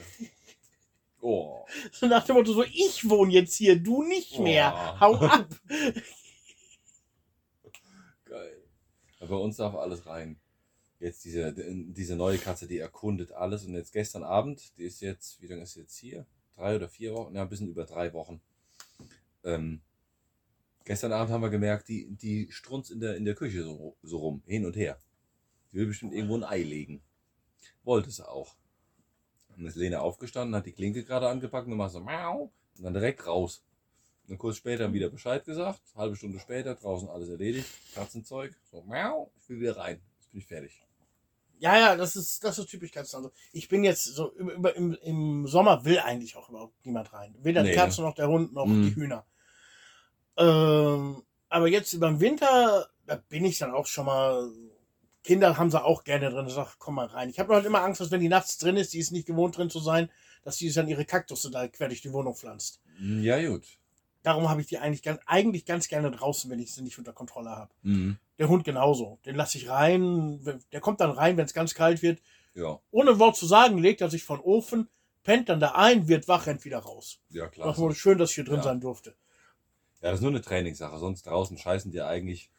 Speaker 3: Oh.
Speaker 1: So nach dem Motto, so ich wohne jetzt hier, du nicht mehr.
Speaker 3: Oh.
Speaker 1: Hau ab.
Speaker 3: Geil. Aber bei uns darf alles rein. Jetzt diese, diese neue Katze, die erkundet alles. Und jetzt gestern Abend, die ist jetzt, wie lange ist sie jetzt hier? Drei oder vier Wochen? Ja, ein bisschen über drei Wochen. Ähm, gestern Abend haben wir gemerkt, die, die strunzt in der, in der Küche so, so rum, hin und her. Die will bestimmt irgendwo ein Ei legen. Wollte sie auch. Dann ist Lena aufgestanden, hat die Klinke gerade angepackt und macht so Miau und dann direkt raus. Und kurz später wieder Bescheid gesagt, halbe Stunde später, draußen alles erledigt, Katzenzeug, so Miau, ich will wieder rein. Jetzt bin ich fertig.
Speaker 1: Ja, ja, das ist, das ist typisch Katzen. Also ich bin jetzt so über, über, im, im Sommer will eigentlich auch überhaupt niemand rein. Weder die
Speaker 3: Nee,
Speaker 1: Katze noch der Hund noch
Speaker 3: Mhm.
Speaker 1: die Hühner. Ähm, aber jetzt über den Winter, da bin ich dann auch schon mal. Kinder haben sie auch gerne drin. Ich sag, komm mal rein. Ich habe halt immer Angst, dass wenn die nachts drin ist, die ist nicht gewohnt drin zu sein, dass die dann ihre Kaktusse da quer durch die Wohnung pflanzt.
Speaker 3: Hm, Ja, gut.
Speaker 1: Darum habe ich die eigentlich ganz, eigentlich ganz gerne draußen, wenn ich sie nicht unter Kontrolle habe.
Speaker 3: Mhm.
Speaker 1: Der Hund genauso. Den lasse ich rein. Der kommt dann rein, wenn es ganz kalt wird.
Speaker 3: Ja,
Speaker 1: Ohne ein Wort zu sagen, legt er sich von Ofen, pennt dann da ein, wird wach, rennt wieder raus.
Speaker 3: ja klar.
Speaker 1: Das wurde schön, dass ich hier drin
Speaker 3: Ja.
Speaker 1: sein durfte.
Speaker 3: Ja, das ist nur eine Trainingssache. Sonst draußen scheißen die eigentlich,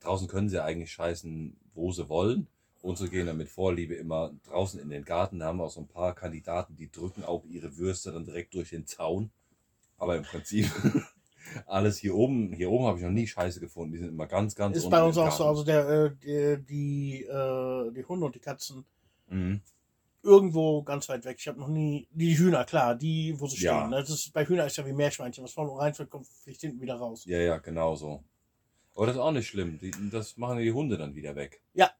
Speaker 3: draußen können sie eigentlich scheißen, wo sie wollen. Und so gehen dann mit Vorliebe immer draußen in den Garten. Da haben wir auch so ein paar Kandidaten, die drücken auch ihre Würste dann direkt durch den Zaun. Aber im Prinzip alles hier oben, hier oben habe ich noch nie Scheiße gefunden. Die sind immer ganz, ganz
Speaker 1: Ist bei uns auch so, also der, äh, die, die, äh, die Hunde und die Katzen
Speaker 3: Mhm.
Speaker 1: Irgendwo ganz weit weg. Ich habe noch nie, die Hühner, klar, die, wo sie stehen.
Speaker 3: Ja.
Speaker 1: ne? Das ist, bei Hühner ist ja wie Meerschweinchen, was vorne reinfällt, kommt fliegt hinten wieder raus.
Speaker 3: Ja, ja, genau so. Aber das ist auch nicht schlimm. Die, das machen die Hunde dann wieder weg.
Speaker 1: Ja.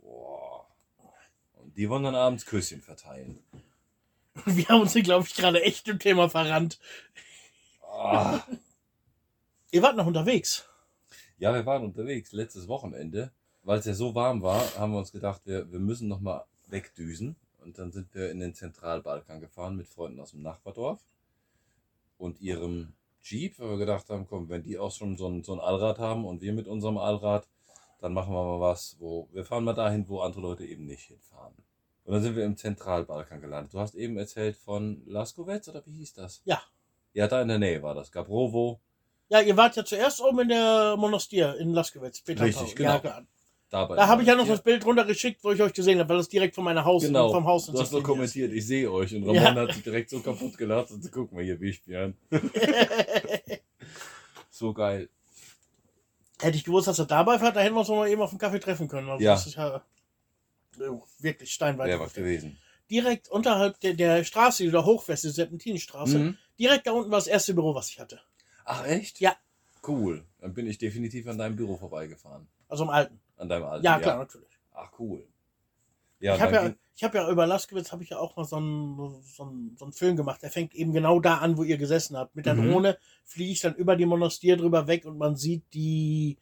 Speaker 3: Boah. Und die wollen dann abends Küsschen verteilen.
Speaker 1: Wir haben uns hier, glaube ich, gerade echt im Thema verrannt.
Speaker 3: Ah.
Speaker 1: Ihr wart noch unterwegs.
Speaker 3: Ja, wir waren unterwegs letztes Wochenende. Weil es ja so warm war, haben wir uns gedacht, wir, wir müssen noch mal wegdüsen. Und dann sind wir in den Zentralbalkan gefahren mit Freunden aus dem Nachbardorf und ihrem Jeep, weil wir gedacht haben, komm, wenn die auch schon so ein, so ein Allrad haben und wir mit unserem Allrad, dann machen wir mal was, wo wir fahren mal dahin, wo andere Leute eben nicht hinfahren. Und dann sind wir im Zentralbalkan gelandet. Du hast eben erzählt von Laskowetz oder wie hieß das?
Speaker 1: Ja.
Speaker 3: Ja, da in der Nähe war das. Gabrovo.
Speaker 1: Ja, ihr wart ja zuerst oben in der Monastir in Laskowitz. Peter
Speaker 3: Richtig,
Speaker 1: Ja,
Speaker 3: genau.
Speaker 1: klar.
Speaker 3: Dabei
Speaker 1: Da habe ich ja noch das Bild runtergeschickt, wo ich euch gesehen habe, weil das direkt von meiner Haus,
Speaker 3: Genau,
Speaker 1: vom Haus
Speaker 3: du hast nur kommentiert, ich sehe euch. Und Ramon
Speaker 1: Ja.
Speaker 3: hat sich direkt so kaputt gelacht und guck mal hier, wie ich
Speaker 1: ist.
Speaker 3: So geil.
Speaker 1: Hätte ich gewusst, dass er dabei war, da hätten wir uns noch mal eben auf dem Kaffee treffen können. Also
Speaker 3: Ja.
Speaker 1: Das ist ja äh, wirklich steinweit.
Speaker 3: Wäre was gewesen.
Speaker 1: Direkt unterhalb der, der Straße, die da hochfährst, die Serpentinstraße,
Speaker 3: Mhm.
Speaker 1: direkt da unten war das erste Büro, was ich hatte.
Speaker 3: Ach, echt?
Speaker 1: Ja.
Speaker 3: Cool. Dann bin ich definitiv an deinem Büro vorbeigefahren.
Speaker 1: Also im alten.
Speaker 3: An deinem alten.
Speaker 1: Ja, klar, natürlich.
Speaker 3: Ach, cool. Ja,
Speaker 1: ich habe ja, ich hab ja über Laskowitz habe ich ja auch mal so einen, so, einen, so einen Film gemacht. Der fängt eben genau da an, wo ihr gesessen habt. Mit der
Speaker 3: Mhm.
Speaker 1: Drohne fliege ich dann über die Monastir drüber weg und man sieht die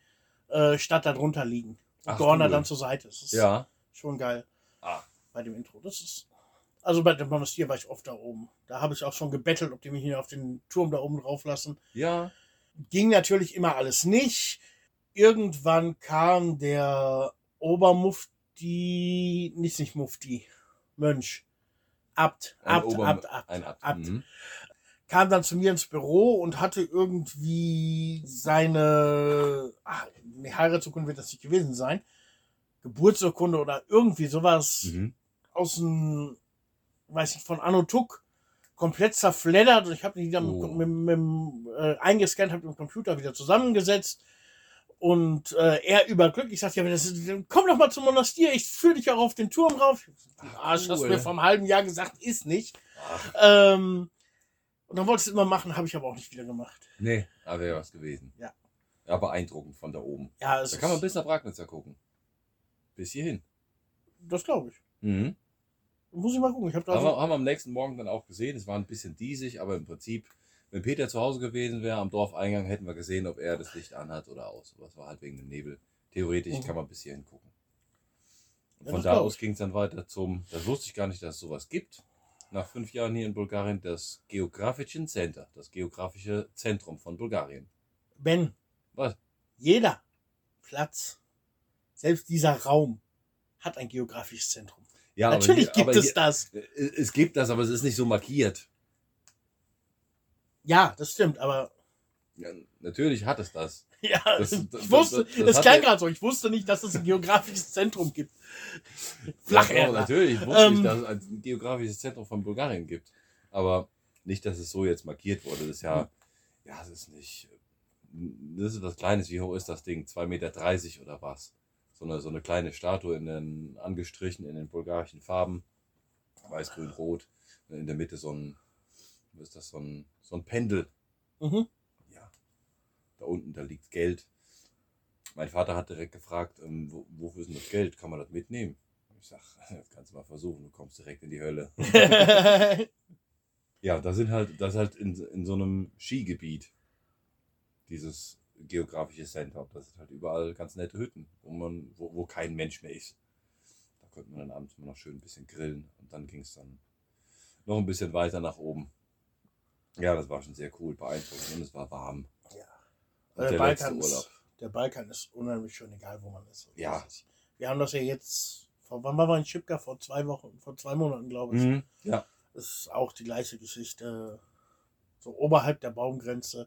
Speaker 1: äh, Stadt da drunter liegen. Und
Speaker 3: Ach,
Speaker 1: Dorna
Speaker 3: cool.
Speaker 1: dann zur Seite. Das ist
Speaker 3: ja.
Speaker 1: schon geil
Speaker 3: Ah,
Speaker 1: bei dem Intro. Das ist. Also bei dem Monastir war ich oft da oben. Da habe ich auch schon gebettelt, ob die mich hier auf den Turm da oben drauf lassen.
Speaker 3: ja.
Speaker 1: Ging natürlich immer alles nicht. Irgendwann kam der Obermufti, nicht nicht Mufti, Mönch, Abt, Abt,
Speaker 3: Ober-
Speaker 1: Abt, Abt,
Speaker 3: Ein Abt.
Speaker 1: Abt.
Speaker 3: Mhm.
Speaker 1: Kam dann zu mir ins Büro und hatte irgendwie seine ach, nee, Heiratsurkunde wird das nicht gewesen sein. Geburtsurkunde oder irgendwie sowas
Speaker 3: Mhm.
Speaker 1: aus dem, weiß ich, von Anno Tuck komplett zerfleddert und ich habe die dann
Speaker 3: Oh.
Speaker 1: mit, mit, mit, äh, eingescannt, habe im Computer wieder zusammengesetzt und äh, er überglückt. Ich sagte, ja, das, komm doch mal zum Monastir, ich führe dich auch auf den Turm rauf. Arsch, hast du
Speaker 3: cool.
Speaker 1: mir vor einem halben Jahr gesagt, ist nicht.
Speaker 3: Ach,
Speaker 1: Ähm, und dann wollte ich es immer machen, habe ich aber auch nicht wieder gemacht.
Speaker 3: nee, aber wäre was gewesen.
Speaker 1: Ja.
Speaker 3: Ja, beeindruckend von da oben.
Speaker 1: Ja, es
Speaker 3: Da kann man bis nach Bragnitzer gucken. Bis hierhin.
Speaker 1: das glaube ich.
Speaker 3: Mhm.
Speaker 1: Muss ich mal gucken. Ich habe da
Speaker 3: Haben wir,
Speaker 1: so,
Speaker 3: haben wir am nächsten Morgen dann auch gesehen. Es war ein bisschen diesig, aber im Prinzip, wenn Peter zu Hause gewesen wäre, am Dorfeingang, hätten wir gesehen, ob er das Licht anhat oder aus. Aber es war halt wegen dem Nebel. Theoretisch
Speaker 1: Mhm.
Speaker 3: kann man bis hierhin gucken.
Speaker 1: Ja,
Speaker 3: von da aus ging es dann weiter zum, das wusste ich gar nicht, dass es sowas gibt. Nach fünf Jahren hier in Bulgarien, das Geografischen Center, das geografische Zentrum von Bulgarien.
Speaker 1: Ben,
Speaker 3: Was?
Speaker 1: jeder Platz, selbst dieser Raum, hat ein geografisches Zentrum.
Speaker 3: Ja, aber
Speaker 1: Natürlich
Speaker 3: hier-
Speaker 1: gibt es
Speaker 3: hier-
Speaker 1: das.
Speaker 3: Es gibt das, aber es ist nicht so markiert.
Speaker 1: Ja, das stimmt, aber
Speaker 3: Ja, natürlich hat es das.
Speaker 1: ja,
Speaker 3: Das-
Speaker 1: ich
Speaker 3: das-
Speaker 1: wusste,
Speaker 3: das-
Speaker 1: das,
Speaker 3: das
Speaker 1: klang
Speaker 3: er-
Speaker 1: gerade so, ich wusste nicht, dass es ein geografisches Zentrum gibt.
Speaker 3: Ja,
Speaker 1: Flacherdler.
Speaker 3: natürlich wusste
Speaker 1: Ähm.
Speaker 3: ich, dass es ein geografisches Zentrum von Bulgarien gibt. Aber nicht, dass es so jetzt markiert wurde. Das ist ja, ja, das ist nicht, das ist was Kleines. Wie hoch ist das Ding? 2,30 Meter oder was? So eine, so eine kleine Statue in den, angestrichen in den bulgarischen Farben. Weiß, grün, rot. Und in der Mitte so ein, ist das, so ein, so ein Pendel.
Speaker 1: Mhm.
Speaker 3: Ja, da unten, da liegt Geld. Mein Vater hat direkt gefragt, ähm, wo, wofür ist denn das Geld? Kann man das mitnehmen? Ich sag, das kannst du mal versuchen, du kommst direkt in die Hölle. Ja, da sind halt, das ist halt in, in so einem Skigebiet, dieses geografische Center. Das sind halt überall ganz nette Hütten, wo man, wo, wo kein Mensch mehr ist. Da konnte man dann abends mal noch schön ein bisschen grillen und dann ging es dann noch ein bisschen weiter nach oben. Ja, das war schon sehr cool, beeindruckend und es war warm.
Speaker 1: Ja. Der,
Speaker 3: der
Speaker 1: Balkan ist, der Balkan ist unheimlich schön, egal wo man ist.
Speaker 3: Ja.
Speaker 1: Ist- Wir haben das ja jetzt, vor, wann waren wir in Schipka? Vor zwei Wochen, vor zwei Monaten, glaube ich.
Speaker 3: Mhm. Ja,
Speaker 1: Das ist auch die gleiche Geschichte. So oberhalb der Baumgrenze.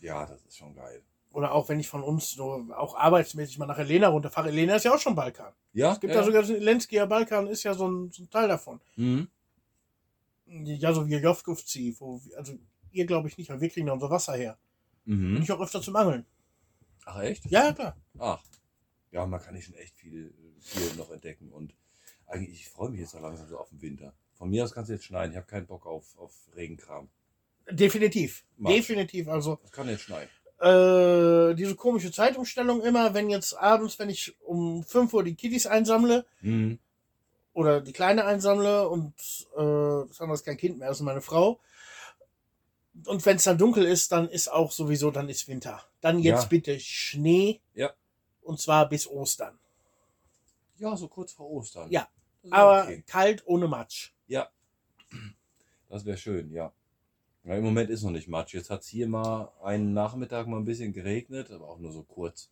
Speaker 3: ja, das ist schon geil.
Speaker 1: Oder auch wenn ich von uns so auch arbeitsmäßig mal nach Helena runterfahre. Helena ist ja auch schon Balkan.
Speaker 3: Ja,
Speaker 1: Es gibt
Speaker 3: ja,
Speaker 1: ja, sogar Lenskier Balkan, ist ja so ein, so ein Teil davon.
Speaker 3: Mhm.
Speaker 1: Ja, so wie Jovkovci, wo, wir- also ihr glaube ich nicht, weil wir kriegen da unser Wasser her. Bin
Speaker 3: Mhm.
Speaker 1: ich auch öfter zum Angeln.
Speaker 3: Ach, echt?
Speaker 1: Ja, klar.
Speaker 3: Ach, ja, man kann hier schon echt viel, viel noch entdecken. Und eigentlich, ich freue mich jetzt so langsam so auf den Winter. Von mir aus kannst du jetzt schneien. Ich habe keinen Bock auf, auf Regenkram.
Speaker 1: Definitiv.
Speaker 3: Mach.
Speaker 1: Definitiv. Also
Speaker 3: Das kann jetzt schneien.
Speaker 1: äh, diese komische Zeitumstellung immer, wenn jetzt abends, wenn ich um 5 Uhr die Kiddies einsammle
Speaker 3: Mhm.
Speaker 1: Oder die Kleine einsammle und äh, das andere ist kein Kind mehr, das ist meine Frau. Und wenn es dann dunkel ist, dann ist auch sowieso, dann ist Winter. Dann jetzt
Speaker 3: Ja.
Speaker 1: bitte Schnee.
Speaker 3: Ja.
Speaker 1: Und zwar bis Ostern.
Speaker 3: Ja, so kurz vor Ostern.
Speaker 1: Ja, Aber
Speaker 3: okay.
Speaker 1: kalt ohne Matsch.
Speaker 3: Ja, das wäre schön, ja. ja. Im Moment ist noch nicht Matsch. Jetzt hat es hier mal einen Nachmittag mal ein bisschen geregnet, aber auch nur so kurz.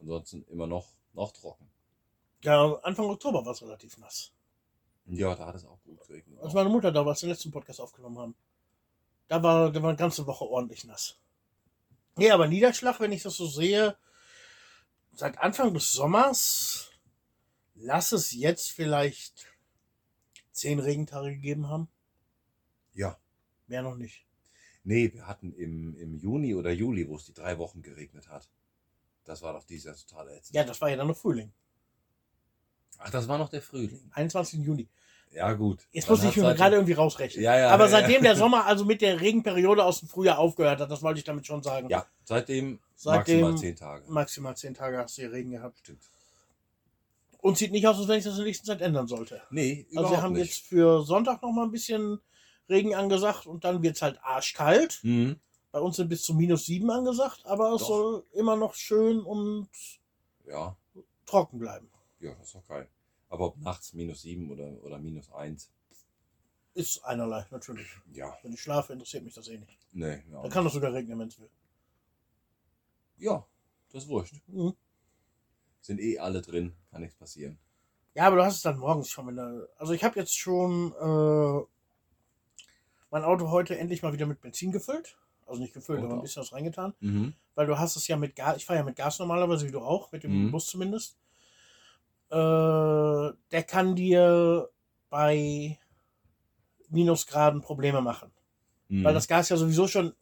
Speaker 3: Ansonsten immer noch, noch trocken.
Speaker 1: Ja, Anfang Oktober war es relativ nass.
Speaker 3: Ja, da hat es auch gut geregnet.
Speaker 1: Als meine Mutter da war, als wir den letzten Podcast aufgenommen haben. Da war, da war eine ganze Woche ordentlich nass. Nee, aber Niederschlag, wenn ich das so sehe, seit Anfang des Sommers, lass es jetzt vielleicht zehn Regentage gegeben haben.
Speaker 3: Ja.
Speaker 1: Mehr noch nicht.
Speaker 3: Nee, wir hatten im, im Juni oder Juli, wo es die drei Wochen geregnet hat. Das war doch dieses Jahr total ätzend.
Speaker 1: Ja, das war ja dann noch Frühling.
Speaker 3: Ach, das war noch der Frühling.
Speaker 1: 21. Juni.
Speaker 3: Ja, gut.
Speaker 1: Jetzt muss ich mir
Speaker 3: halt-
Speaker 1: gerade irgendwie rausrechnen.
Speaker 3: Ja, ja,
Speaker 1: Aber
Speaker 3: ja,
Speaker 1: seitdem der Sommer also mit der Regenperiode aus dem Frühjahr aufgehört hat, das wollte ich damit schon sagen.
Speaker 3: Ja, seitdem,
Speaker 1: Seitdem-
Speaker 3: maximal zehn Tage.
Speaker 1: Maximal zehn Tage hast du hier Regen gehabt.
Speaker 3: Stimmt.
Speaker 1: Und sieht nicht aus, als wenn ich das in der nächsten Zeit ändern sollte.
Speaker 3: Nee,
Speaker 1: Also
Speaker 3: überhaupt
Speaker 1: wir haben
Speaker 3: nicht.
Speaker 1: jetzt für Sonntag noch mal ein bisschen Regen angesagt und dann wird es halt arschkalt.
Speaker 3: Mhm.
Speaker 1: Bei uns sind bis zu minus sieben angesagt, aber es
Speaker 3: Doch.
Speaker 1: soll immer noch schön und
Speaker 3: Ja,
Speaker 1: trocken bleiben.
Speaker 3: Ja, das ist doch geil. Aber ob nachts minus sieben oder, oder minus eins,
Speaker 1: Ist einerlei, natürlich.
Speaker 3: ja,
Speaker 1: Wenn ich schlafe, interessiert mich das eh nicht.
Speaker 3: nee. Ja,
Speaker 1: Da kann es sogar regnen, wenn es will.
Speaker 3: ja, das ist wurscht.
Speaker 1: Mhm.
Speaker 3: Sind eh alle drin, kann nichts passieren.
Speaker 1: Ja, aber du hast es dann morgens schon. Du, also ich habe jetzt schon äh, mein Auto heute endlich mal wieder mit Benzin gefüllt. Also nicht gefüllt,
Speaker 3: Oh,
Speaker 1: aber ein
Speaker 3: doch.
Speaker 1: bisschen was reingetan.
Speaker 3: Mhm.
Speaker 1: Weil du hast es ja mit Gas, ich fahre ja mit Gas normalerweise, wie du auch, mit dem
Speaker 3: Mhm.
Speaker 1: Bus zumindest. Äh, der kann dir bei Minusgraden Probleme machen.
Speaker 3: Mhm.
Speaker 1: Weil das Gas ja sowieso schon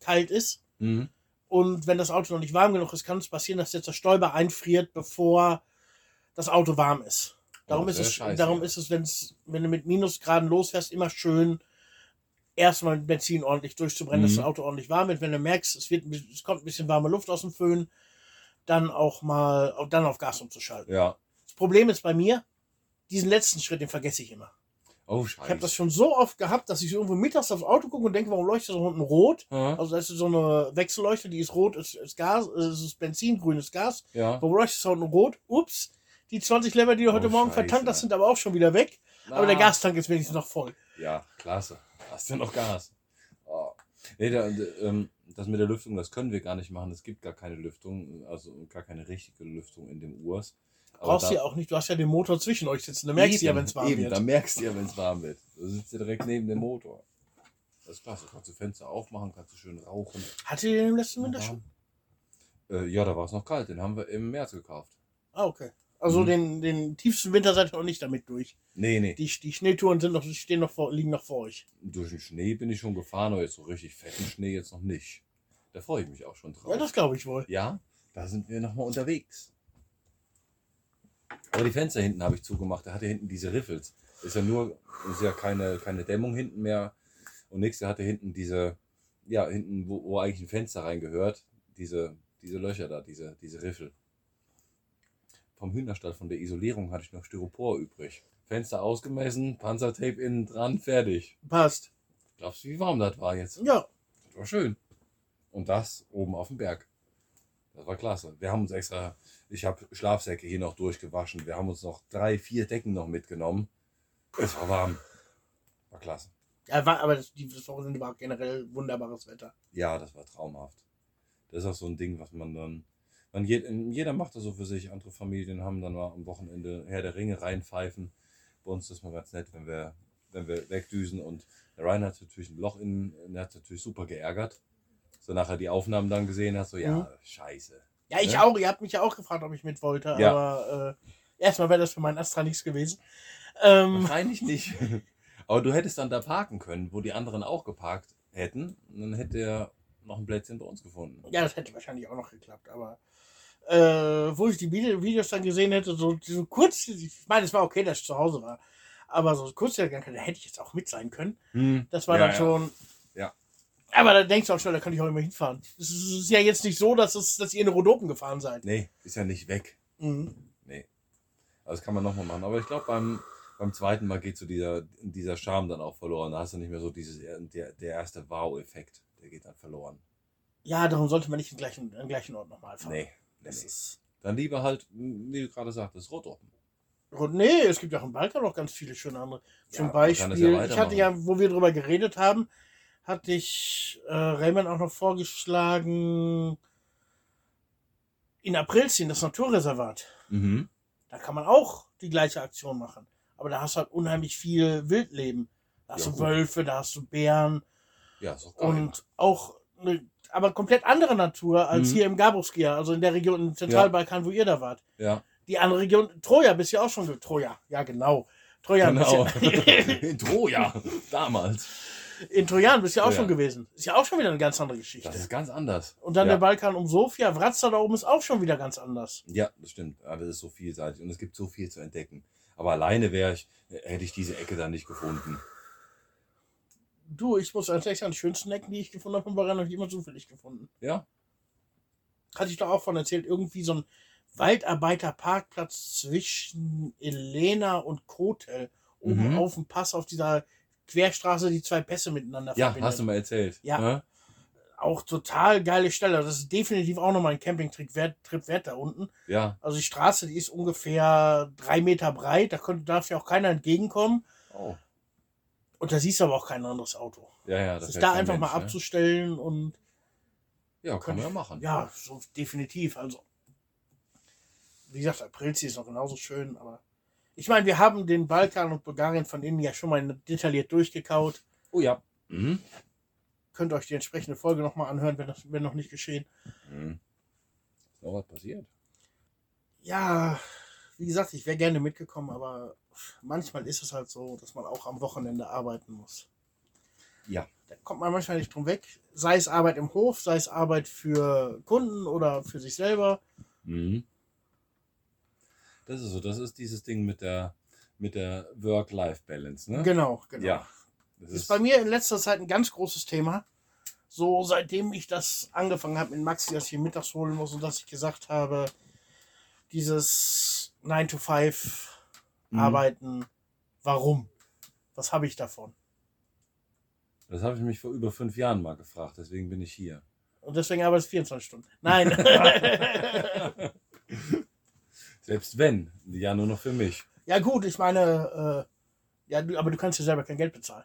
Speaker 1: kalt ist.
Speaker 3: Mhm.
Speaker 1: Und wenn das Auto noch nicht warm genug ist, kann es passieren, dass jetzt der Stäuber einfriert, bevor das Auto warm ist. Darum
Speaker 3: Oh,
Speaker 1: ist es,
Speaker 3: scheiße,
Speaker 1: darum ist es, wenn's, wenn du mit Minusgraden losfährst, immer schön erstmal mit Benzin ordentlich durchzubrennen, dass
Speaker 3: Mhm.
Speaker 1: das Auto ordentlich warm wird. Wenn du merkst, es, wird, es kommt ein bisschen warme Luft aus dem Föhn, dann auch mal, dann auf Gas umzuschalten.
Speaker 3: Ja,
Speaker 1: Das Problem ist bei mir, diesen letzten Schritt, den vergesse ich immer.
Speaker 3: Oh,
Speaker 1: Ich habe
Speaker 3: scheiße.
Speaker 1: das schon so oft gehabt, dass ich irgendwo mittags aufs Auto gucke und denke, warum leuchtet das unten rot?
Speaker 3: Ja,
Speaker 1: Also da ist so eine Wechselleuchte, die ist rot, ist, ist Gas, es ist Benzin, grünes Gas.
Speaker 3: ja.
Speaker 1: Warum leuchtet das unten rot? Ups, die 20 Lever, die du heute
Speaker 3: Oh,
Speaker 1: Morgen
Speaker 3: Scheiße.
Speaker 1: vertankt hast, sind aber auch schon wieder weg. Aber der
Speaker 3: Ah.
Speaker 1: Gastank ist wenigstens noch voll.
Speaker 3: Ja, klasse. Hast du noch Gas? Oh. Nee, da, ähm, das mit der Lüftung, das können wir gar nicht machen. Es gibt gar keine Lüftung, also gar keine richtige Lüftung in dem Urs. Aber
Speaker 1: Brauchst du ja auch nicht, du hast ja den Motor zwischen euch sitzen. Da merkst du ja, wenn es warm
Speaker 3: eben,
Speaker 1: wird.
Speaker 3: Da merkst du ja, wenn es warm wird. Du sitzt ja direkt neben dem Motor. Das ist klasse. Kannst du Fenster aufmachen, kannst du schön rauchen.
Speaker 1: Hattet ihr den im letzten Winter schon?
Speaker 3: Äh, ja, da war es noch kalt. Den haben wir im März gekauft.
Speaker 1: Ah, okay. Also
Speaker 3: Mhm.
Speaker 1: den, den tiefsten Winter seid ihr noch nicht damit durch.
Speaker 3: Nee, nee.
Speaker 1: Die, die Schneetouren sind noch, stehen noch vor, liegen noch vor euch.
Speaker 3: Durch den Schnee bin ich schon gefahren, aber jetzt so richtig fetten Schnee jetzt noch nicht. Da freue ich mich auch schon drauf.
Speaker 1: Ja, das glaube ich wohl.
Speaker 3: Ja, da sind wir nochmal unterwegs. Aber die Fenster hinten habe ich zugemacht. Da hat er hinten diese Riffels. Ist ja nur, ist ja keine, keine Dämmung hinten mehr und nichts. Der hatte hinten diese, ja, hinten, wo, wo eigentlich ein Fenster reingehört, diese, diese Löcher da, diese, diese Riffel. Vom Hühnerstall, von der Isolierung hatte ich noch Styropor übrig. Fenster ausgemessen, Panzertape innen dran, fertig.
Speaker 1: Passt.
Speaker 3: Glaubst du, wie warm das war jetzt?
Speaker 1: Ja,
Speaker 3: Das war schön. Und das oben auf dem Berg. Das war klasse. Wir haben uns extra, ich habe Schlafsäcke hier noch durchgewaschen. Wir haben uns noch drei, vier Decken noch mitgenommen. Es war warm. War klasse.
Speaker 1: ja war, aber das, die- das Wochenende war generell wunderbares Wetter.
Speaker 3: Ja, das war traumhaft. Das ist auch so ein Ding, was man dann. Man, je- jeder macht das so für sich. Andere Familien haben dann mal am Wochenende Herr der Ringe reinpfeifen. Bei uns ist mal ganz nett, wenn wir, wenn wir wegdüsen. Und der Ryan hat natürlich ein Loch in, der hat natürlich super geärgert. So nachher die Aufnahmen dann gesehen hast, so, ja,
Speaker 1: Mhm.
Speaker 3: scheiße.
Speaker 1: Ja, ich
Speaker 3: Ja.
Speaker 1: auch. Ihr habt mich ja auch gefragt, ob ich mit wollte.
Speaker 3: Ja.
Speaker 1: Aber äh, erstmal wäre das für meinen Astra nichts gewesen. Ähm,
Speaker 3: Wahrscheinlich nicht. Aber du hättest dann da parken können, wo die anderen auch geparkt hätten. Und dann hätte er noch ein Plätzchen bei uns gefunden.
Speaker 1: ja, das hätte wahrscheinlich auch noch geklappt. Aber äh, wo ich die Vide- Videos dann gesehen hätte, so, so kurz, ich meine, es war okay, dass ich zu Hause war. Aber so kurz, da hätte ich jetzt auch mit sein können.
Speaker 3: Hm.
Speaker 1: Das war
Speaker 3: Ja,
Speaker 1: dann
Speaker 3: ja.
Speaker 1: schon.
Speaker 3: Ja.
Speaker 1: Aber da denkst du auch schon, da kann ich auch immer hinfahren. Es ist, ja jetzt nicht so, dass, es, dass ihr in Rhodopen gefahren seid.
Speaker 3: Nee, ist ja nicht weg.
Speaker 1: Mhm.
Speaker 3: Also das kann man nochmal machen. Aber ich glaube, beim, beim zweiten Mal geht so dieser, dieser Charme dann auch verloren. Da hast du nicht mehr so dieses, der, der erste Wow-Effekt. Der geht dann verloren.
Speaker 1: Ja, darum sollte man nicht im gleichen, gleichen Ort nochmal fahren.
Speaker 3: Nee.
Speaker 1: Das
Speaker 3: nee.
Speaker 1: ist.
Speaker 3: Dann lieber halt, wie du gerade sagtest, Rotoppen.
Speaker 1: Und nee, es gibt ja auch im Balkan noch ganz viele schöne andere. Zum
Speaker 3: Ja, das ja
Speaker 1: Beispiel, ich hatte ja, wo wir drüber geredet haben, hatte ich äh, Raymond auch noch vorgeschlagen, in April ziehen, das Naturreservat.
Speaker 3: Mhm.
Speaker 1: Da kann man auch die gleiche Aktion machen. Aber da hast du halt unheimlich viel Wildleben. Da hast
Speaker 3: Ja,
Speaker 1: du
Speaker 3: gut.
Speaker 1: Wölfe, da hast du Bären
Speaker 3: Ja, ist auch geil.
Speaker 1: und auch eine, aber komplett andere Natur als
Speaker 3: Mhm.
Speaker 1: hier im Gabuskia, also in der Region im Zentralbalkan, wo ihr da wart.
Speaker 3: ja,
Speaker 1: Die andere Region, Troja, bist ja auch schon, Troja, ja genau. Trojan
Speaker 3: genau.
Speaker 1: ja,
Speaker 3: In Troja, damals.
Speaker 1: in Trojan bist ja auch
Speaker 3: Troja.
Speaker 1: schon gewesen. Ist ja auch schon wieder eine ganz andere Geschichte.
Speaker 3: Das ist ganz anders.
Speaker 1: Und dann
Speaker 3: ja.
Speaker 1: der Balkan um Sofia, Wrazda da oben ist auch schon wieder ganz anders.
Speaker 3: Ja, das stimmt. Aber das ist so vielseitig und es gibt so viel zu entdecken. Aber alleine wäre ich, hätte ich diese Ecke dann nicht gefunden.
Speaker 1: Du, ich muss ehrlich sagen, die schönsten Ecken, die ich gefunden habe im Balkan, habe ich immer zufällig gefunden.
Speaker 3: Ja,
Speaker 1: Hatte ich doch auch von erzählt, irgendwie so ein Waldarbeiterparkplatz zwischen Elena und Kotel. Oben
Speaker 3: Mhm.
Speaker 1: auf dem Pass auf dieser Querstraße, die zwei Pässe miteinander
Speaker 3: ja,
Speaker 1: verbindet.
Speaker 3: hast du mal erzählt.
Speaker 1: Ja.
Speaker 3: Ne?
Speaker 1: Auch total geile Stelle. Das ist definitiv auch nochmal ein Campingtrip wert, Trip wert da unten.
Speaker 3: Ja.
Speaker 1: Also die Straße, die ist ungefähr drei Meter breit. Da konnte, darf ja auch keiner entgegenkommen.
Speaker 3: Oh.
Speaker 1: Und da siehst du aber auch kein anderes Auto.
Speaker 3: Ja, ja.
Speaker 1: Das ist da
Speaker 3: kein
Speaker 1: einfach
Speaker 3: Mensch,
Speaker 1: mal
Speaker 3: ne?
Speaker 1: abzustellen und
Speaker 3: Ja, kann man ja machen.
Speaker 1: ja, so definitiv. Also, wie gesagt, Aprilzi ist noch genauso schön, aber ich meine, wir haben den Balkan und Bulgarien von innen ja schon mal detailliert durchgekaut.
Speaker 3: Oh ja. Mhm.
Speaker 1: Könnt euch die entsprechende Folge nochmal anhören, wenn, das, wenn noch nicht geschehen.
Speaker 3: Mhm. Ist noch was passiert?
Speaker 1: Ja, wie gesagt, ich wäre gerne mitgekommen, aber manchmal ist es halt so, dass man auch am Wochenende arbeiten muss.
Speaker 3: Ja.
Speaker 1: Da kommt man manchmal nicht drum weg. Sei es Arbeit im Hof, sei es Arbeit für Kunden oder für sich selber.
Speaker 3: Mhm. Das ist so, das ist dieses Ding mit der, mit der Work-Life-Balance, ne?
Speaker 1: Genau, genau.
Speaker 3: Ja. Das
Speaker 1: Das ist bei mir in letzter Zeit ein ganz großes Thema. So seitdem ich das angefangen habe mit Maxi, dass ich ihn mittags holen muss und dass ich gesagt habe, dieses 9 to 5
Speaker 3: Mhm.
Speaker 1: arbeiten. Warum? Was habe ich davon?
Speaker 3: Das habe ich mich vor über fünf Jahren mal gefragt, deswegen bin ich hier.
Speaker 1: Und deswegen arbeite ich 24 Stunden. Nein.
Speaker 3: Selbst wenn, ja nur noch für mich.
Speaker 1: ja gut, ich meine, äh, ja, aber du kannst ja selber kein Geld bezahlen.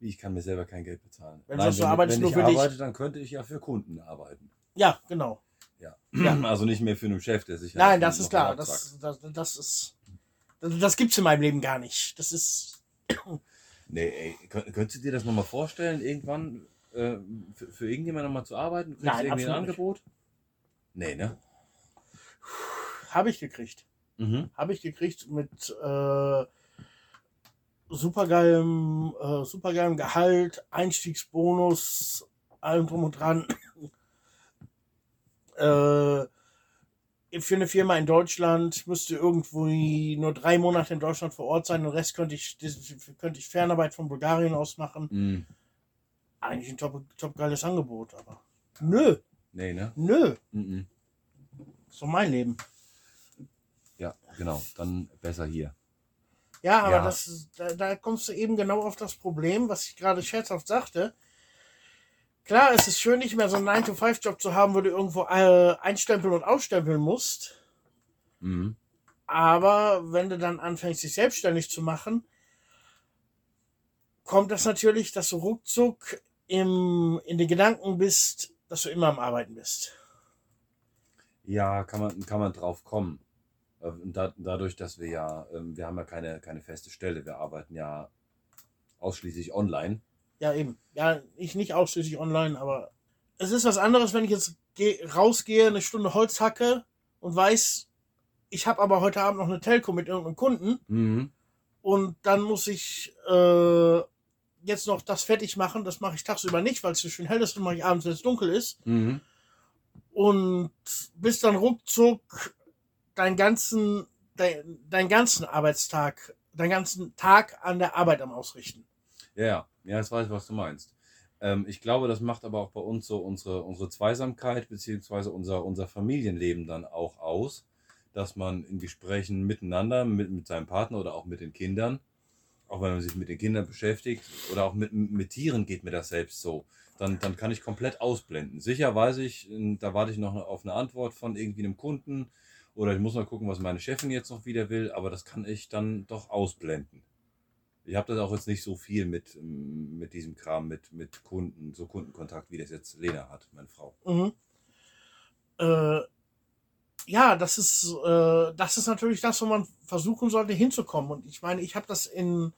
Speaker 3: Wie, Ich kann mir selber kein Geld bezahlen.
Speaker 1: Wenn du sagst, du arbeitest
Speaker 3: wenn
Speaker 1: nur
Speaker 3: ich
Speaker 1: für dich.
Speaker 3: arbeite, dann könnte ich ja für Kunden arbeiten.
Speaker 1: Ja, genau.
Speaker 3: Ja.
Speaker 1: Ja.
Speaker 3: Also nicht mehr für einen Chef, der sich
Speaker 1: Nein,
Speaker 3: halt
Speaker 1: das
Speaker 3: noch
Speaker 1: ist klar. Das, das, das ist. Das, das gibt's in meinem Leben gar nicht. Das ist.
Speaker 3: Nee, ey, könnt, könntest du dir das nochmal vorstellen, irgendwann äh, für, für irgendjemand nochmal zu arbeiten? Kriegst
Speaker 1: Nein,
Speaker 3: du irgendwie ein
Speaker 1: absolut nicht.
Speaker 3: Angebot? Nee, ne?
Speaker 1: Habe ich gekriegt.
Speaker 3: Mhm.
Speaker 1: Habe ich gekriegt mit äh, supergeilem, äh, supergeilem Gehalt, Einstiegsbonus, allem drum und dran. Äh, für eine Firma in Deutschland müsste irgendwo nur drei Monate in Deutschland vor Ort sein. Den Rest könnte ich, könnte ich Fernarbeit von Bulgarien aus machen.
Speaker 3: Mhm.
Speaker 1: Eigentlich ein top, top geiles Angebot, aber nö,
Speaker 3: Nee, ne?
Speaker 1: nö.
Speaker 3: Mhm.
Speaker 1: So mein Leben.
Speaker 3: Ja, genau. Dann besser hier.
Speaker 1: Ja, aber
Speaker 3: Ja.
Speaker 1: Das, da, da kommst du eben genau auf das Problem, was ich gerade scherzhaft sagte. Klar, es ist schön, nicht mehr so einen 9-to-5-Job zu haben, wo du irgendwo äh, einstempeln und ausstempeln musst.
Speaker 3: Mhm.
Speaker 1: Aber wenn du dann anfängst, dich selbstständig zu machen, kommt das natürlich, dass du ruckzuck im, in den Gedanken bist, dass du immer am Arbeiten bist.
Speaker 3: Ja, kann man, kann man drauf kommen. Äh, Da, dadurch, dass wir ja, ähm, wir haben ja keine, keine feste Stelle, wir arbeiten ja ausschließlich online.
Speaker 1: Ja, eben. Ja, ich nicht ausschließlich online, aber es ist was anderes, wenn ich jetzt geh, rausgehe, eine Stunde Holz hacke und weiß, ich habe aber heute Abend noch eine Telco mit irgendeinem Kunden
Speaker 3: Mhm.
Speaker 1: und dann muss ich äh, jetzt noch das fertig machen. Das mache ich tagsüber nicht, weil es so schön hell ist und mache ich abends, wenn es dunkel ist.
Speaker 3: Mhm.
Speaker 1: Und bis dann ruckzuck deinen ganzen, dein, deinen ganzen Arbeitstag, deinen ganzen Tag an der Arbeit am Ausrichten.
Speaker 3: Ja, ja, ja, jetzt weiß ich, was du meinst. Ähm, ich glaube, das macht aber auch bei uns so unsere, unsere Zweisamkeit beziehungsweise unser, unser Familienleben dann auch aus, dass man in Gesprächen miteinander, mit, mit seinem Partner oder auch mit den Kindern, auch wenn man sich mit den Kindern beschäftigt oder auch mit, mit Tieren geht mir das selbst so, dann, dann kann ich komplett ausblenden. Sicher weiß ich, da warte ich noch auf eine Antwort von irgendwie einem Kunden oder ich muss mal gucken, was meine Chefin jetzt noch wieder will, aber das kann ich dann doch ausblenden. Ich habe das auch jetzt nicht so viel mit, ähm, mit diesem Kram, mit, mit Kunden, so Kundenkontakt, wie das jetzt Lena hat, meine Frau.
Speaker 1: Mhm. Äh, ja, das ist, äh, das ist natürlich das, wo man versuchen sollte hinzukommen. Und ich meine, ich habe das in,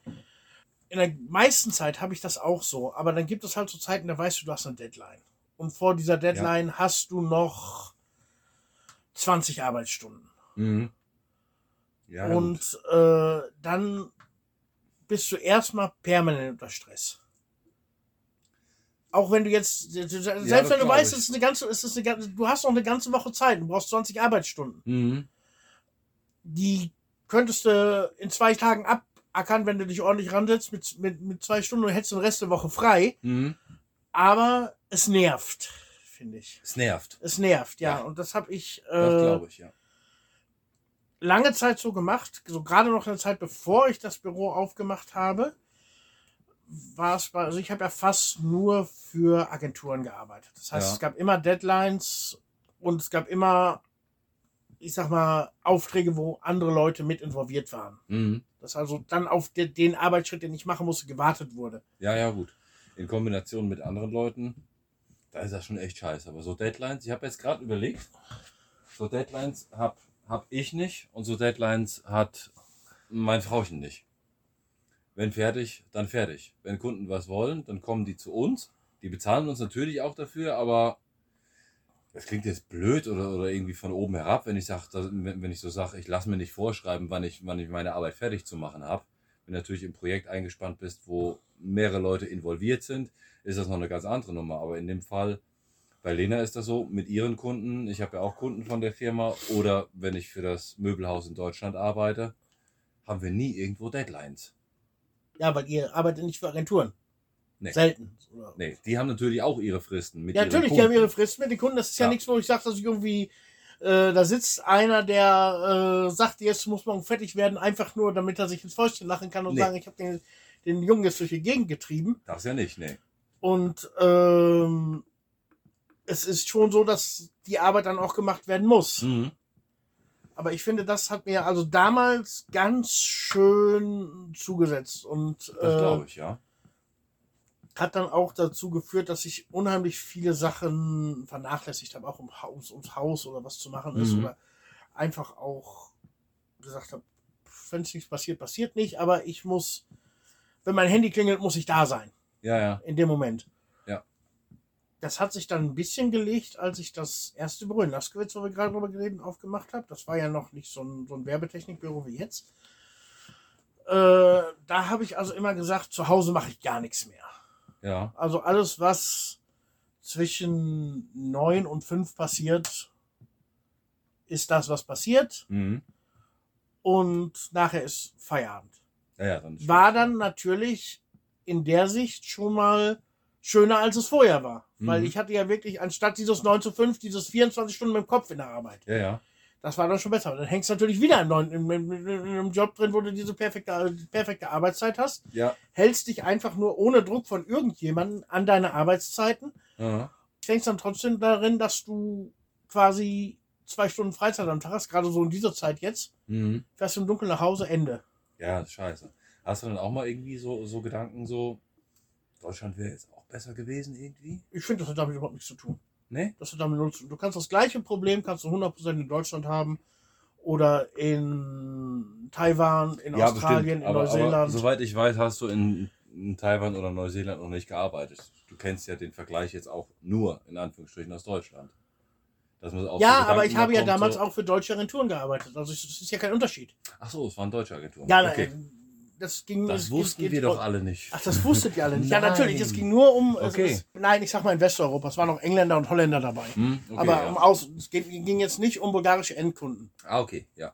Speaker 1: in der meisten Zeit habe ich das auch so. Aber dann gibt es halt so Zeiten, da weißt du, du hast eine Deadline. Und vor dieser Deadline hast du noch 20 Arbeitsstunden.
Speaker 3: Mhm. Ja.
Speaker 1: Und äh, dann bist du erstmal permanent unter Stress. Auch wenn du jetzt, selbst
Speaker 3: das
Speaker 1: wenn du weißt, es ist eine ganze, es ist eine, ganze- du hast noch eine ganze Woche Zeit, du brauchst 20 Arbeitsstunden.
Speaker 3: Mhm.
Speaker 1: Die könntest du in zwei Tagen abackern, wenn du dich ordentlich ransetzt mit, mit, mit zwei Stunden und hättest den Rest der Woche frei.
Speaker 3: Mhm.
Speaker 1: Aber es nervt, finde ich.
Speaker 3: Es nervt.
Speaker 1: Es nervt, ja.
Speaker 3: Ja.
Speaker 1: Und das habe ich
Speaker 3: Das
Speaker 1: äh,
Speaker 3: glaube ich, ja.
Speaker 1: Lange Zeit so gemacht, so gerade noch eine Zeit bevor ich das Büro aufgemacht habe, war es, bei- also ich habe ja fast nur für Agenturen gearbeitet. Das heißt,
Speaker 3: Ja.
Speaker 1: es gab immer Deadlines und es gab immer, ich sag mal, Aufträge, wo andere Leute mit involviert waren.
Speaker 3: Mhm.
Speaker 1: Dass also dann auf de, den Arbeitsschritt, den ich machen musste, gewartet wurde.
Speaker 3: Ja, ja, gut. In Kombination mit anderen Leuten, da ist das schon echt scheiße. Aber so Deadlines, ich habe jetzt gerade überlegt, so Deadlines habe hab ich nicht und so Deadlines hat mein Frauchen nicht. Wenn fertig, dann fertig. Wenn Kunden was wollen, dann kommen die zu uns. Die bezahlen uns natürlich auch dafür, aber das klingt jetzt blöd oder, oder irgendwie von oben herab, wenn ich sag, wenn ich so sage, ich lasse mir nicht vorschreiben, wann ich, wann ich meine Arbeit fertig zu machen habe. Wenn du natürlich im Projekt eingespannt bist, wo mehrere Leute involviert sind, ist das noch eine ganz andere Nummer. Aber in dem Fall, bei Lena ist das so, mit ihren Kunden, ich habe ja auch Kunden von der Firma, oder wenn ich für das Möbelhaus in Deutschland arbeite, haben wir nie irgendwo Deadlines.
Speaker 1: Ja, weil ihr arbeitet nicht für Agenturen.
Speaker 3: Nee.
Speaker 1: Selten. Oder?
Speaker 3: Nee, die haben natürlich auch ihre Fristen. Mit
Speaker 1: Ja, natürlich, die haben ihre Fristen mit den Kunden. Das ist ja,
Speaker 3: Ja.
Speaker 1: nichts, wo ich sage, dass ich irgendwie Äh, da sitzt einer, der äh, sagt, jetzt muss morgen fertig werden, einfach nur, damit er sich ins Fäustchen lachen kann und
Speaker 3: Nee.
Speaker 1: sagen, ich habe den, den Jungen jetzt durch die Gegend getrieben.
Speaker 3: Das ja nicht, nee.
Speaker 1: Und ähm, es ist schon so, dass die Arbeit dann auch gemacht werden muss.
Speaker 3: Mhm.
Speaker 1: Aber ich finde, das hat mir also damals ganz schön zugesetzt und
Speaker 3: Das
Speaker 1: äh,
Speaker 3: glaube ich, ja.
Speaker 1: hat dann auch dazu geführt, dass ich unheimlich viele Sachen vernachlässigt habe, auch um Haus, ums Haus oder was zu machen ist
Speaker 3: Mhm.
Speaker 1: oder einfach auch gesagt habe, wenn es nichts passiert, passiert nicht, aber ich muss, wenn mein Handy klingelt, muss ich da sein
Speaker 3: Ja, ja.
Speaker 1: in dem Moment. Das hat sich dann ein bisschen gelegt, als ich das erste Büro in Laskowitz, wo wir gerade drüber geredet, aufgemacht habe. Das war ja noch nicht so ein, so ein Werbetechnikbüro wie jetzt. Äh, da habe ich also immer gesagt, zu Hause mache ich gar nichts mehr.
Speaker 3: Ja.
Speaker 1: Also alles, was zwischen neun und fünf passiert, ist das, was passiert.
Speaker 3: Mhm.
Speaker 1: Und nachher ist Feierabend.
Speaker 3: Ja, ja, dann
Speaker 1: War dann natürlich in der Sicht schon mal schöner, als es vorher war. Weil
Speaker 3: Mhm.
Speaker 1: ich hatte ja wirklich, anstatt dieses 9 zu 5, dieses 24 Stunden mit dem Kopf in der Arbeit.
Speaker 3: Ja, ja.
Speaker 1: Das war dann schon besser. Dann hängst du natürlich wieder im, neuen, in einem Job drin, wo du diese perfekte, perfekte Arbeitszeit hast.
Speaker 3: Ja.
Speaker 1: Hältst dich einfach nur ohne Druck von irgendjemandem an deine Arbeitszeiten.
Speaker 3: Aha.
Speaker 1: Fängst dann trotzdem darin, dass du quasi zwei Stunden Freizeit am Tag hast, gerade so in dieser Zeit jetzt.
Speaker 3: Mhm.
Speaker 1: Fährst im Dunkeln nach Hause, Ende.
Speaker 3: Ja, scheiße. Hast du dann auch mal irgendwie so, so Gedanken, so, Deutschland wäre jetzt auch besser gewesen irgendwie?
Speaker 1: Ich finde, das hat damit überhaupt nichts zu tun.
Speaker 3: Nee?
Speaker 1: Das hat damit tun. Du kannst das gleiche Problem, kannst du 100% in Deutschland haben oder in Taiwan, in Australien, in
Speaker 3: aber,
Speaker 1: Neuseeland.
Speaker 3: Aber, soweit ich weiß, hast du in, in Taiwan oder Neuseeland noch nicht gearbeitet. Du kennst ja den Vergleich jetzt auch nur, in Anführungsstrichen, aus Deutschland.
Speaker 1: Ja, aber ich habe ja damals
Speaker 3: so,
Speaker 1: auch für deutsche Agenturen gearbeitet. Also es ist ja kein Unterschied.
Speaker 3: Ach so, es waren deutsche Agenturen.
Speaker 1: Ja,
Speaker 3: okay.
Speaker 1: Das ging.
Speaker 3: Das
Speaker 1: es
Speaker 3: wussten
Speaker 1: geht-
Speaker 3: wir doch alle nicht.
Speaker 1: Ach, das wusstet ihr alle nicht. Ja, natürlich. Es ging nur um. es
Speaker 3: Okay.
Speaker 1: ist- nein, ich sag mal in Westeuropa. Es waren auch Engländer und Holländer dabei.
Speaker 3: Hm, okay,
Speaker 1: aber
Speaker 3: ja.
Speaker 1: um aus, es ging, jetzt nicht um bulgarische Endkunden.
Speaker 3: Ah, okay, ja.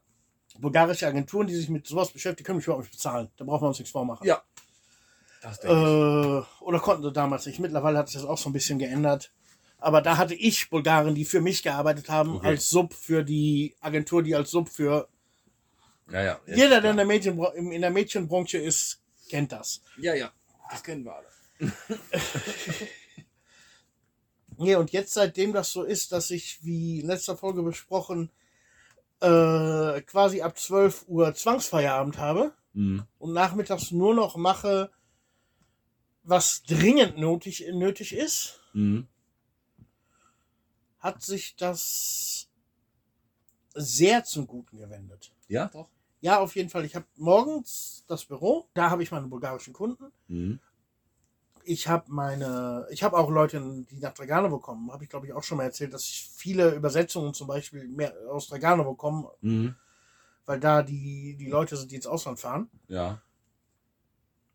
Speaker 1: Bulgarische Agenturen, die sich mit sowas beschäftigen, können mich überhaupt nicht bezahlen. Da brauchen wir uns nichts vormachen.
Speaker 3: Ja. Das denke ich.
Speaker 1: Äh, oder konnten sie damals nicht. Mittlerweile hat sich das auch so ein bisschen geändert. Aber da hatte ich Bulgaren, die für mich gearbeitet haben,
Speaker 3: Okay.
Speaker 1: als Sub für die Agentur, die als Sub für.
Speaker 3: Ja, ja.
Speaker 1: Jeder, der in der, Mädchen, in der Mädchenbranche ist, kennt das.
Speaker 3: Ja, ja. Das kennen wir alle.
Speaker 1: Nee, und jetzt, seitdem das so ist, dass ich, wie in letzter Folge besprochen, äh, quasi ab 12 Uhr Zwangsfeierabend habe
Speaker 3: Mhm.
Speaker 1: und nachmittags nur noch mache, was dringend nötig, nötig ist,
Speaker 3: Mhm.
Speaker 1: hat sich das sehr zum Guten gewendet.
Speaker 3: Ja, doch.
Speaker 1: Ja, auf jeden Fall. Ich habe morgens das Büro, da habe ich meine bulgarischen Kunden.
Speaker 3: Mhm.
Speaker 1: Ich habe meine, ich habe auch Leute, die nach Draganovo kommen. Habe ich glaube ich auch schon mal erzählt, dass ich viele Übersetzungen zum Beispiel mehr aus Draganovo kommen,
Speaker 3: Mhm.
Speaker 1: weil da die, die Leute sind, die ins Ausland fahren.
Speaker 3: Ja.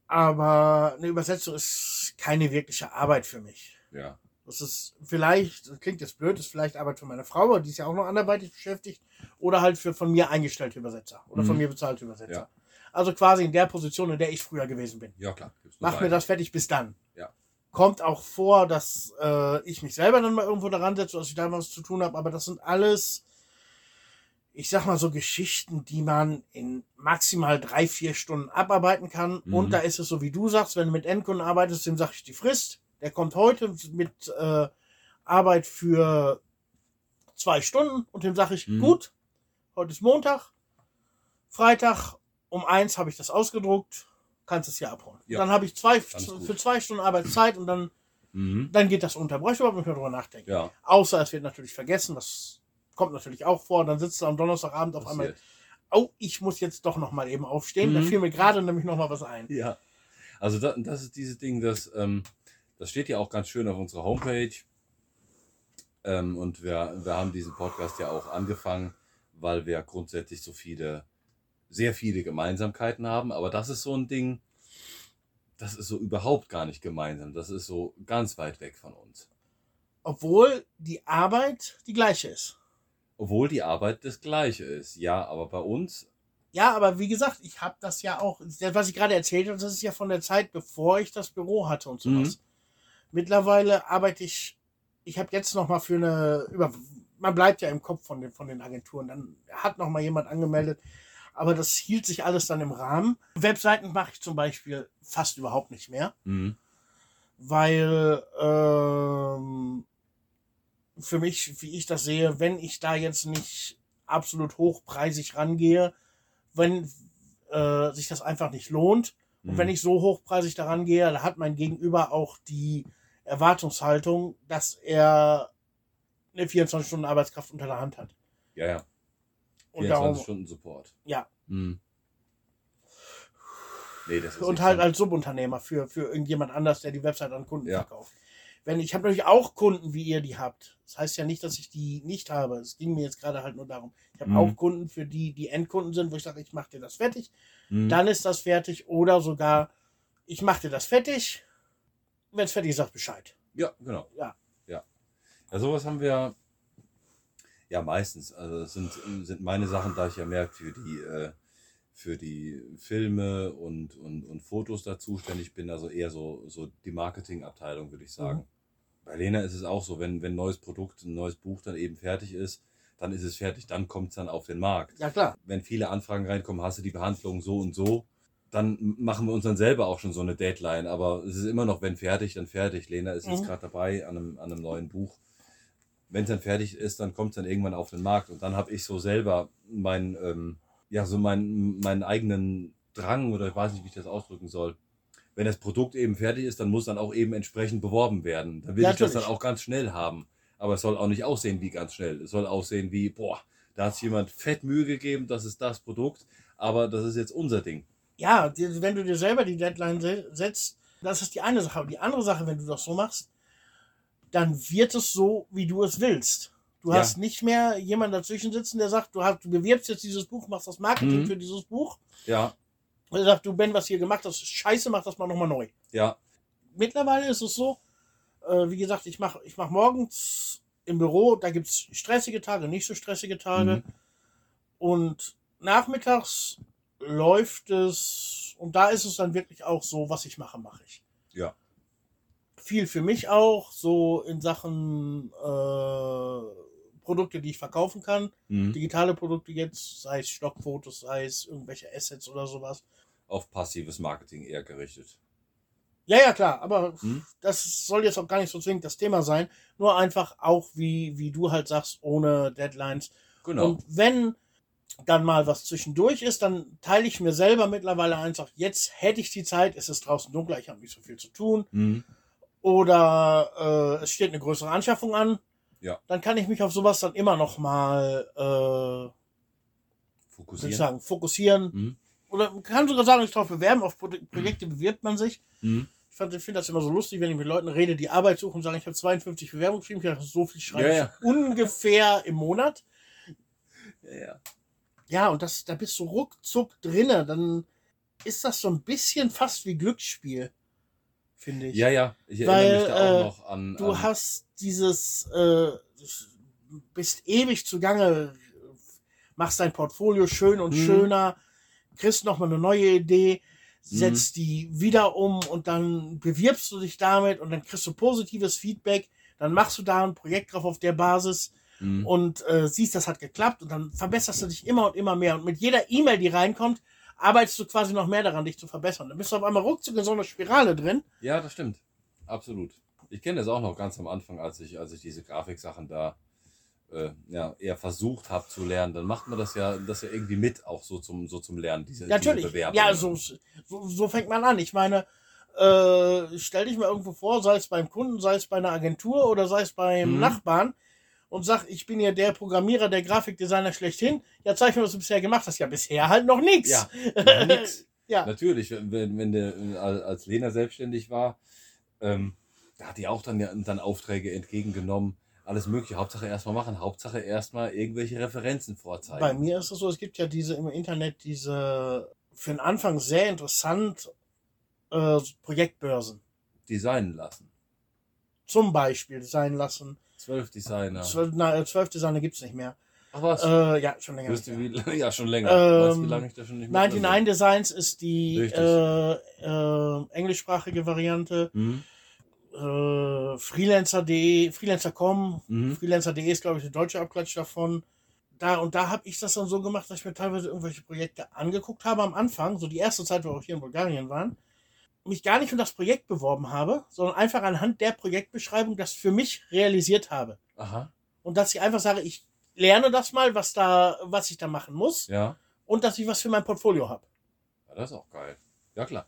Speaker 1: Aber eine Übersetzung ist keine wirkliche Arbeit für mich.
Speaker 3: Ja.
Speaker 1: Das ist vielleicht, das klingt jetzt blöd, ist vielleicht Arbeit für meine Frau, die ist ja auch noch anderweitig beschäftigt. Oder halt für von mir eingestellte Übersetzer oder von
Speaker 3: Mhm.
Speaker 1: mir bezahlte Übersetzer.
Speaker 3: Ja.
Speaker 1: Also quasi in der Position, in der ich früher gewesen bin.
Speaker 3: Ja, klar.
Speaker 1: Mach mir das fertig bis dann.
Speaker 3: Ja.
Speaker 1: Kommt auch vor, dass äh, ich mich selber dann mal irgendwo daran setze, dass ich da was zu tun habe, aber das sind alles, ich sag mal so Geschichten, die man in maximal drei, vier Stunden abarbeiten kann.
Speaker 3: Mhm.
Speaker 1: Und da ist es so, wie du sagst, wenn du mit Endkunden arbeitest, dem sag ich die Frist. Der kommt heute mit äh, Arbeit für zwei Stunden und dem sage ich,
Speaker 3: Mhm.
Speaker 1: gut, heute ist Montag, Freitag um eins habe ich das ausgedruckt, kannst es hier abholen.
Speaker 3: Ja.
Speaker 1: Dann habe ich zwei, für zwei Stunden Arbeitszeit und dann,
Speaker 3: Mhm.
Speaker 1: dann geht das unter. Brauche ich überhaupt nicht mehr drüber nachdenken.
Speaker 3: Ja.
Speaker 1: Außer es wird natürlich vergessen, das kommt natürlich auch vor. Dann sitzt du am Donnerstagabend auf einmal,
Speaker 3: Passiert.
Speaker 1: oh, ich muss jetzt doch noch mal eben aufstehen. Da
Speaker 3: Mhm.
Speaker 1: fiel mir gerade nämlich noch mal was ein.
Speaker 3: Ja. Also da, das ist dieses Ding, das, ähm, das steht ja auch ganz schön auf unserer Homepage. Ähm, und wir, wir haben diesen Podcast ja auch angefangen, weil wir grundsätzlich so viele, sehr viele Gemeinsamkeiten haben. Aber das ist so ein Ding, das ist so überhaupt gar nicht gemeinsam. Das ist so ganz weit weg von uns.
Speaker 1: Obwohl die Arbeit die gleiche ist.
Speaker 3: Obwohl die Arbeit das gleiche ist. Ja, aber bei uns,
Speaker 1: Ja, aber wie gesagt, ich habe das ja auch, das, was ich gerade erzählt habe, das ist ja von der Zeit, bevor ich das Büro hatte und sowas.
Speaker 3: Mhm.
Speaker 1: Mittlerweile arbeite ich, ich habe jetzt noch mal für eine, über man bleibt ja im Kopf von den, von den Agenturen. Dann hat noch mal jemand angemeldet. Aber das hielt sich alles dann im Rahmen. Webseiten mache ich zum Beispiel fast überhaupt nicht mehr,
Speaker 3: Mhm.
Speaker 1: weil ähm, für mich, wie ich das sehe, wenn ich da jetzt nicht absolut hochpreisig rangehe, wenn äh, sich das einfach nicht lohnt, und
Speaker 3: Mhm.
Speaker 1: wenn ich so hochpreisig daran gehe, dann hat mein Gegenüber auch die Erwartungshaltung, dass er eine 24-Stunden-Arbeitskraft unter der Hand hat.
Speaker 3: Ja, ja.
Speaker 1: Und
Speaker 3: 24
Speaker 1: darum,
Speaker 3: Stunden Support.
Speaker 1: ja.
Speaker 3: Mhm. Nee, das ist
Speaker 1: Und halt als Subunternehmer für, für irgendjemand anders, der die Website an Kunden
Speaker 3: Ja.
Speaker 1: verkauft. Wenn ich habe natürlich auch Kunden, wie ihr die habt. Das heißt ja nicht, dass ich die nicht habe. Es ging mir jetzt gerade halt nur darum. Ich habe
Speaker 3: Mhm.
Speaker 1: auch Kunden, für die die Endkunden sind, wo ich sage, ich mache dir das fertig,
Speaker 3: Mhm.
Speaker 1: dann ist das fertig. Oder sogar, ich mache dir das fertig. Wenn es fertig ist, sag Bescheid.
Speaker 3: Ja, genau.
Speaker 1: Ja.
Speaker 3: Ja. Ja, sowas haben wir ja meistens. Also das sind, sind meine Sachen, da ich ja mehr für die, äh, für die Filme und, und, und Fotos da zuständig bin, also eher so, so die Marketingabteilung, würde ich sagen.
Speaker 1: Mhm.
Speaker 3: Bei Lena ist es auch so, wenn, wenn ein neues Produkt, ein neues Buch dann eben fertig ist, dann ist es fertig, dann kommt es dann auf den Markt.
Speaker 1: Ja, klar.
Speaker 3: wenn viele Anfragen reinkommen, hast du die Behandlung so und so, dann machen wir uns dann selber auch schon so eine Deadline. Aber es ist immer noch, wenn fertig, dann fertig. Lena ist jetzt
Speaker 1: Mhm.
Speaker 3: gerade dabei an einem, an einem neuen Buch. Wenn es dann fertig ist, dann kommt es dann irgendwann auf den Markt. Und dann habe ich so selber meinen, ähm, ja, so meinen, meinen eigenen Drang oder ich weiß nicht, wie ich das ausdrücken soll. Wenn das Produkt eben fertig ist, dann muss dann auch eben entsprechend beworben werden. Dann will
Speaker 1: Ja,
Speaker 3: ich das dann auch ganz schnell haben. Aber es soll auch nicht aussehen wie ganz schnell. Es soll aussehen wie, boah, da hat sich jemand fett Mühe gegeben, das ist das Produkt, aber das ist jetzt unser Ding.
Speaker 1: Ja, wenn du dir selber die Deadline se- setzt, das ist die eine Sache. Und die andere Sache, wenn du das so machst, dann wird es so, wie du es willst. Du
Speaker 3: Ja.
Speaker 1: hast nicht mehr jemanden dazwischen sitzen, der sagt, du, hast, du bewirbst jetzt dieses Buch, machst das Marketing
Speaker 3: Mhm.
Speaker 1: für dieses Buch.
Speaker 3: Ja,
Speaker 1: Und er sagt, du Ben, was hier gemacht hast, ist scheiße, mach das mal nochmal neu.
Speaker 3: ja,
Speaker 1: Mittlerweile ist es so, äh, wie gesagt, ich mache ich mach morgens im Büro, da gibt es stressige Tage, nicht so stressige Tage.
Speaker 3: Mhm.
Speaker 1: Und nachmittags läuft es, und da ist es dann wirklich auch so, was ich mache, mache ich.
Speaker 3: Ja.
Speaker 1: Viel für mich auch, so in Sachen äh, Produkte, die ich verkaufen kann.
Speaker 3: Mhm.
Speaker 1: Digitale Produkte jetzt, sei es Stockfotos, sei es irgendwelche Assets oder sowas.
Speaker 3: auf passives Marketing eher gerichtet.
Speaker 1: Ja, ja, klar, aber
Speaker 3: Hm?
Speaker 1: das soll jetzt auch gar nicht so zwingend das Thema sein. Nur einfach auch, wie, wie du halt sagst, ohne Deadlines.
Speaker 3: Genau.
Speaker 1: Und wenn dann mal was zwischendurch ist, dann teile ich mir selber mittlerweile einfach, jetzt hätte ich die Zeit, es ist draußen dunkler, ich habe nicht so viel zu tun.
Speaker 3: Mhm.
Speaker 1: Oder äh, es steht eine größere Anschaffung an.
Speaker 3: Ja.
Speaker 1: Dann kann ich mich auf sowas dann immer noch mal, äh, soll ich
Speaker 3: Fokussieren.
Speaker 1: sagen, fokussieren.
Speaker 3: Mhm.
Speaker 1: Oder man kann sogar sagen, sich darauf bewerben, auf Pro Projekte bewirbt man sich.
Speaker 3: Mhm.
Speaker 1: Ich ich finde das immer so lustig, wenn ich mit Leuten rede, die Arbeit suchen und sagen, ich habe 52 Bewerbungen geschrieben. Ich dachte, so viel schreibe
Speaker 3: Ja,
Speaker 1: ich
Speaker 3: ja.
Speaker 1: ungefähr im Monat.
Speaker 3: Ja, ja.
Speaker 1: Ja, und das, da bist du ruckzuck drinne. Dann ist das so ein bisschen fast wie Glücksspiel, finde ich.
Speaker 3: ja, ja. Ich
Speaker 1: Weil,
Speaker 3: erinnere mich da auch
Speaker 1: äh,
Speaker 3: noch an.
Speaker 1: Du
Speaker 3: an,
Speaker 1: hast dieses, äh, bist ewig zugange, machst dein Portfolio schön und
Speaker 3: Mhm.
Speaker 1: schöner, kriegst nochmal eine neue Idee, setzt die wieder um und dann bewirbst du dich damit und dann kriegst du positives Feedback. Dann machst du da ein Projekt drauf auf der Basis
Speaker 3: Mhm.
Speaker 1: und äh, siehst, das hat geklappt und dann verbesserst du dich immer und immer mehr. Und mit jeder E-Mail, die reinkommt, arbeitest du quasi noch mehr daran, dich zu verbessern. Dann bist du auf einmal ruckzuck in so einer Spirale drin.
Speaker 3: Ja, das stimmt. Absolut. Ich kenne das auch noch ganz am Anfang, als ich, als ich diese Grafiksachen da äh, ja, eher versucht habe zu lernen. Dann macht man das ja, das ja irgendwie mit, auch so zum, so zum Lernen, diese,
Speaker 1: Natürlich.
Speaker 3: diese Bewerbung.
Speaker 1: Ja, so, so, so fängt man an. Ich meine, äh, stell dich mal irgendwo vor, sei es beim Kunden, sei es bei einer Agentur oder sei es beim
Speaker 3: Mhm.
Speaker 1: Nachbarn und sag, ich bin ja der Programmierer, der Grafikdesigner schlechthin. Ja, zeig mir, was du bisher gemacht hast. Ja, bisher halt noch nichts.
Speaker 3: Ja, noch nix.
Speaker 1: Ja.
Speaker 3: Natürlich, wenn, wenn wenn der, als Lena selbstständig war, ähm, da hat die auch dann, ja- dann Aufträge entgegengenommen. Alles Mögliche. Hauptsache erstmal machen. Hauptsache erstmal irgendwelche Referenzen vorzeigen.
Speaker 1: Bei mir ist es so, es gibt ja diese im Internet diese für den Anfang sehr interessant äh, Projektbörsen.
Speaker 3: Designen lassen.
Speaker 1: Zum Beispiel sein lassen.
Speaker 3: Zwölf Designer.
Speaker 1: Zwölf, na, äh, zwölf Designer gibt's nicht mehr.
Speaker 3: Ach was?
Speaker 1: Äh, ja, schon länger. Mehr.
Speaker 3: wie, ja, schon länger.
Speaker 1: Ähm,
Speaker 3: weißt wie lange ich da schon nicht mehr drin
Speaker 1: 99 Designs ist die äh, äh, englischsprachige Variante.
Speaker 3: bin?
Speaker 1: Äh, Freelancer.de, Freelancer.com,
Speaker 3: Mhm.
Speaker 1: Freelancer.de ist, glaube ich, der deutsche Abklatsch davon. Da und da habe ich das dann so gemacht, dass ich mir teilweise irgendwelche Projekte angeguckt habe am Anfang, so die erste Zeit, wo wir auch hier in Bulgarien waren, mich gar nicht für das Projekt beworben habe, sondern einfach anhand der Projektbeschreibung das für mich realisiert habe.
Speaker 3: Aha.
Speaker 1: Und dass ich einfach sage, ich lerne das mal, was da, was ich da machen muss
Speaker 3: Ja.
Speaker 1: und dass ich was für mein Portfolio habe.
Speaker 3: ja. Das ist auch geil. Ja, klar.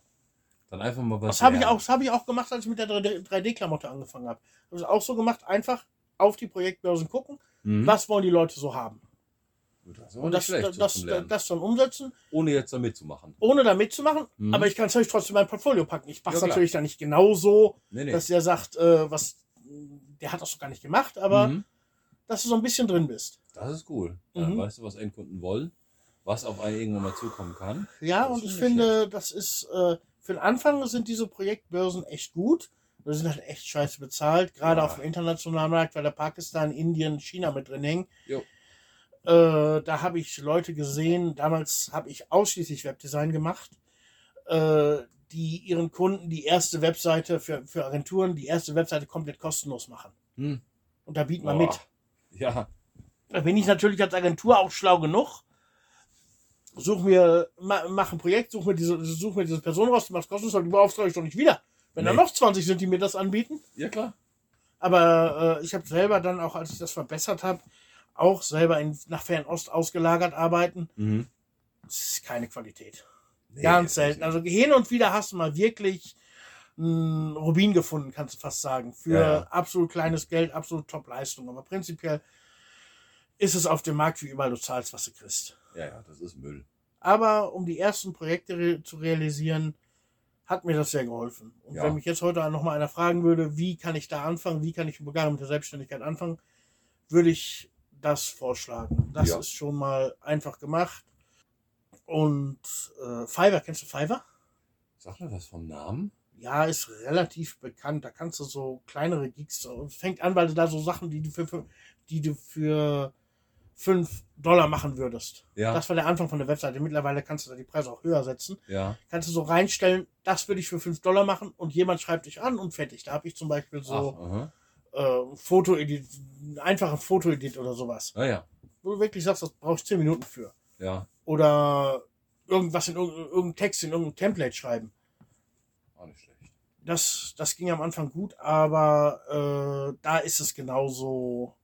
Speaker 3: Dann einfach mal was.
Speaker 1: Das habe ich auch, das habe ich auch gemacht, als ich mit der 3D-Klamotte angefangen habe. Das ist auch so gemacht, einfach auf die Projektbörsen gucken,
Speaker 3: Mhm.
Speaker 1: was wollen die Leute so haben.
Speaker 3: Das
Speaker 1: Und das,
Speaker 3: schlecht,
Speaker 1: das, das, das dann umsetzen,
Speaker 3: Ohne jetzt da mitzumachen.
Speaker 1: ohne da mitzumachen,
Speaker 3: Mhm.
Speaker 1: aber ich kann es natürlich trotzdem in mein Portfolio packen. Ich mache es
Speaker 3: Ja,
Speaker 1: natürlich dann nicht genau so,
Speaker 3: Nee, nee.
Speaker 1: dass der sagt, äh, was, der hat das doch gar nicht gemacht, aber
Speaker 3: Mhm.
Speaker 1: dass du so ein bisschen drin bist.
Speaker 3: Das ist cool. Ja,
Speaker 1: Mhm.
Speaker 3: Weißt du, was Endkunden wollen? Was auf einen irgendwann mal zukommen kann?
Speaker 1: Ja, und ich finde, das ist, äh, für den Anfang sind diese Projektbörsen echt gut. Die sind halt echt scheiße bezahlt, gerade
Speaker 3: Ja.
Speaker 1: auf dem internationalen Markt, weil da Pakistan, Indien, China mit drin hängen.
Speaker 3: Jo.
Speaker 1: Äh, da habe ich Leute gesehen, damals habe ich ausschließlich Webdesign gemacht, äh, die ihren Kunden die erste Webseite für, für Agenturen, die erste Webseite komplett kostenlos machen.
Speaker 3: Hm.
Speaker 1: Und da bieten wir mit.
Speaker 3: Ja,
Speaker 1: Da bin ich natürlich als Agentur auch schlau genug. Such mir, ma, mach ein Projekt, such mir diese, such mir diese Person raus, die macht kostenlos, aber die beauftrage ich doch nicht wieder. Wenn da
Speaker 3: Nee.
Speaker 1: noch 20 sind, die mir das anbieten.
Speaker 3: ja klar.
Speaker 1: Aber äh, ich habe selber dann auch, als ich das verbessert habe, auch selber in, nach Fernost ausgelagert arbeiten.
Speaker 3: Mhm.
Speaker 1: Das ist keine Qualität.
Speaker 3: Nee,
Speaker 1: Ganz selten. Also hin und wieder hast du mal wirklich einen Rubin gefunden, kannst du fast sagen. Für
Speaker 3: ja.
Speaker 1: absolut kleines Geld, absolut Top-Leistung. Aber prinzipiell ist es auf dem Markt wie überall, du zahlst, was du kriegst.
Speaker 3: Ja, ja, das ist Müll.
Speaker 1: Aber um die ersten Projekte re zu realisieren, hat mir das sehr geholfen. Und
Speaker 3: Ja.
Speaker 1: wenn mich jetzt heute noch mal einer fragen würde, wie kann ich da anfangen, wie kann ich Bulgarien mit der Selbstständigkeit anfangen, würde ich das vorschlagen. Das
Speaker 3: Ja.
Speaker 1: ist schon mal einfach gemacht. Und äh, Fiverr, kennst du Fiverr?
Speaker 3: Sag mir was vom Namen?
Speaker 1: Ja, ist relativ bekannt. Da kannst du so kleinere Gigs. Es fängt an, weil du da so Sachen, die du für, für die du für 5 Dollar machen würdest.
Speaker 3: Ja.
Speaker 1: Das war der Anfang von der Webseite. Mittlerweile kannst du da die Preise auch höher setzen.
Speaker 3: ja.
Speaker 1: Kannst du so reinstellen, das würde ich für 5 Dollar machen und jemand schreibt dich an und fertig. Da habe ich zum Beispiel so
Speaker 3: Ach,
Speaker 1: äh, Foto-Edit, einfachen Foto-Edit oder sowas.
Speaker 3: Ah, ja.
Speaker 1: Wo du wirklich sagst, das brauchst du 10 Minuten für.
Speaker 3: Ja.
Speaker 1: Oder irgendwas in irgendein, irgendein Text in irgendein Template schreiben.
Speaker 3: Auch nicht schlecht.
Speaker 1: Das, das ging am Anfang gut, aber äh, da ist es genauso.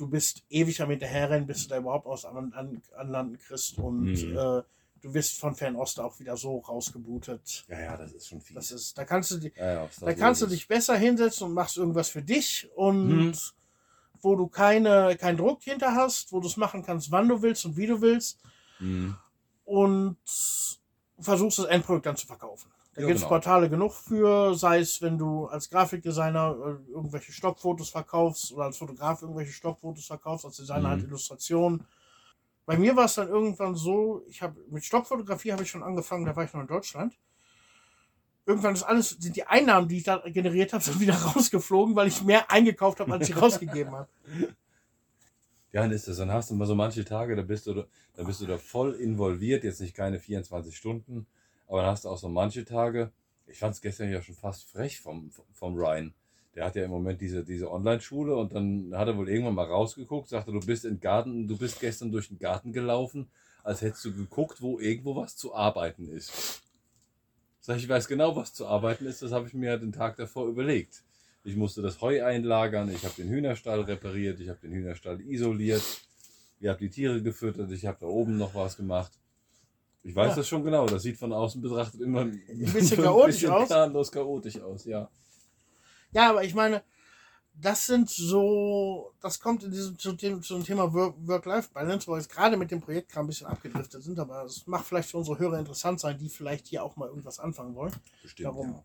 Speaker 1: Du bist ewig am Hinterherrennen, bis du da überhaupt aus an, an, an Landen kriegst und
Speaker 3: Mhm.
Speaker 1: äh, du wirst von Fernost auch wieder so rausgebootet.
Speaker 3: Ja, ja, das ist schon viel.
Speaker 1: Das ist, da kannst du, di-
Speaker 3: ja, ja,
Speaker 1: da kannst du dich besser hinsetzen und machst irgendwas für dich und
Speaker 3: Mhm.
Speaker 1: wo du keine, keinen Druck hinter hast, wo du es machen kannst, wann du willst und wie du willst
Speaker 3: Mhm.
Speaker 1: und versuchst das Endprodukt dann zu verkaufen. Da
Speaker 3: Ja,
Speaker 1: gibt es
Speaker 3: genau.
Speaker 1: Portale genug für, sei es, wenn du als Grafikdesigner äh, irgendwelche Stockfotos verkaufst oder als Fotograf irgendwelche Stockfotos verkaufst, als Designer
Speaker 3: Mhm.
Speaker 1: halt Illustrationen. Bei mir war es dann irgendwann so, ich habe mit Stockfotografie habe ich schon angefangen, da war ich noch in Deutschland. Irgendwann ist alles, sind die Einnahmen, die ich da generiert habe, sind wieder rausgeflogen, weil ich mehr eingekauft habe, als ich rausgegeben habe.
Speaker 3: Ja, dann ist das. Dann hast du mal so manche Tage, da bist du, da da bist du da voll involviert, jetzt nicht keine 24 Stunden, aber dann hast du auch so manche Tage. Ich fand es gestern ja schon fast frech vom, vom Ryan. Der hat ja im Moment diese, diese Online-Schule und dann hat er wohl irgendwann mal rausgeguckt, sagte, du bist im Garten, du bist gestern durch den Garten gelaufen, als hättest du geguckt, wo irgendwo was zu arbeiten ist. Sag ich, ich weiß genau, was zu arbeiten ist, das habe ich mir den Tag davor überlegt. Ich musste das Heu einlagern, ich habe den Hühnerstall repariert, ich habe den Hühnerstall isoliert, ich habe die Tiere gefüttert, ich habe da oben noch was gemacht. Ich weiß
Speaker 1: Ja.
Speaker 3: das schon genau, das sieht von außen betrachtet immer ein
Speaker 1: bisschen chaotisch aus.
Speaker 3: planlos chaotisch aus, ja.
Speaker 1: Ja, aber ich meine, das sind so, das kommt in diesem zu dem, zum Thema Work- Work-Life-Balance, wo wir jetzt gerade mit dem Projekt gerade ein bisschen abgedriftet sind, aber es macht vielleicht für unsere Hörer interessant sein, die vielleicht hier auch mal irgendwas anfangen wollen.
Speaker 3: Bestimmt,
Speaker 1: Darum.
Speaker 3: ja.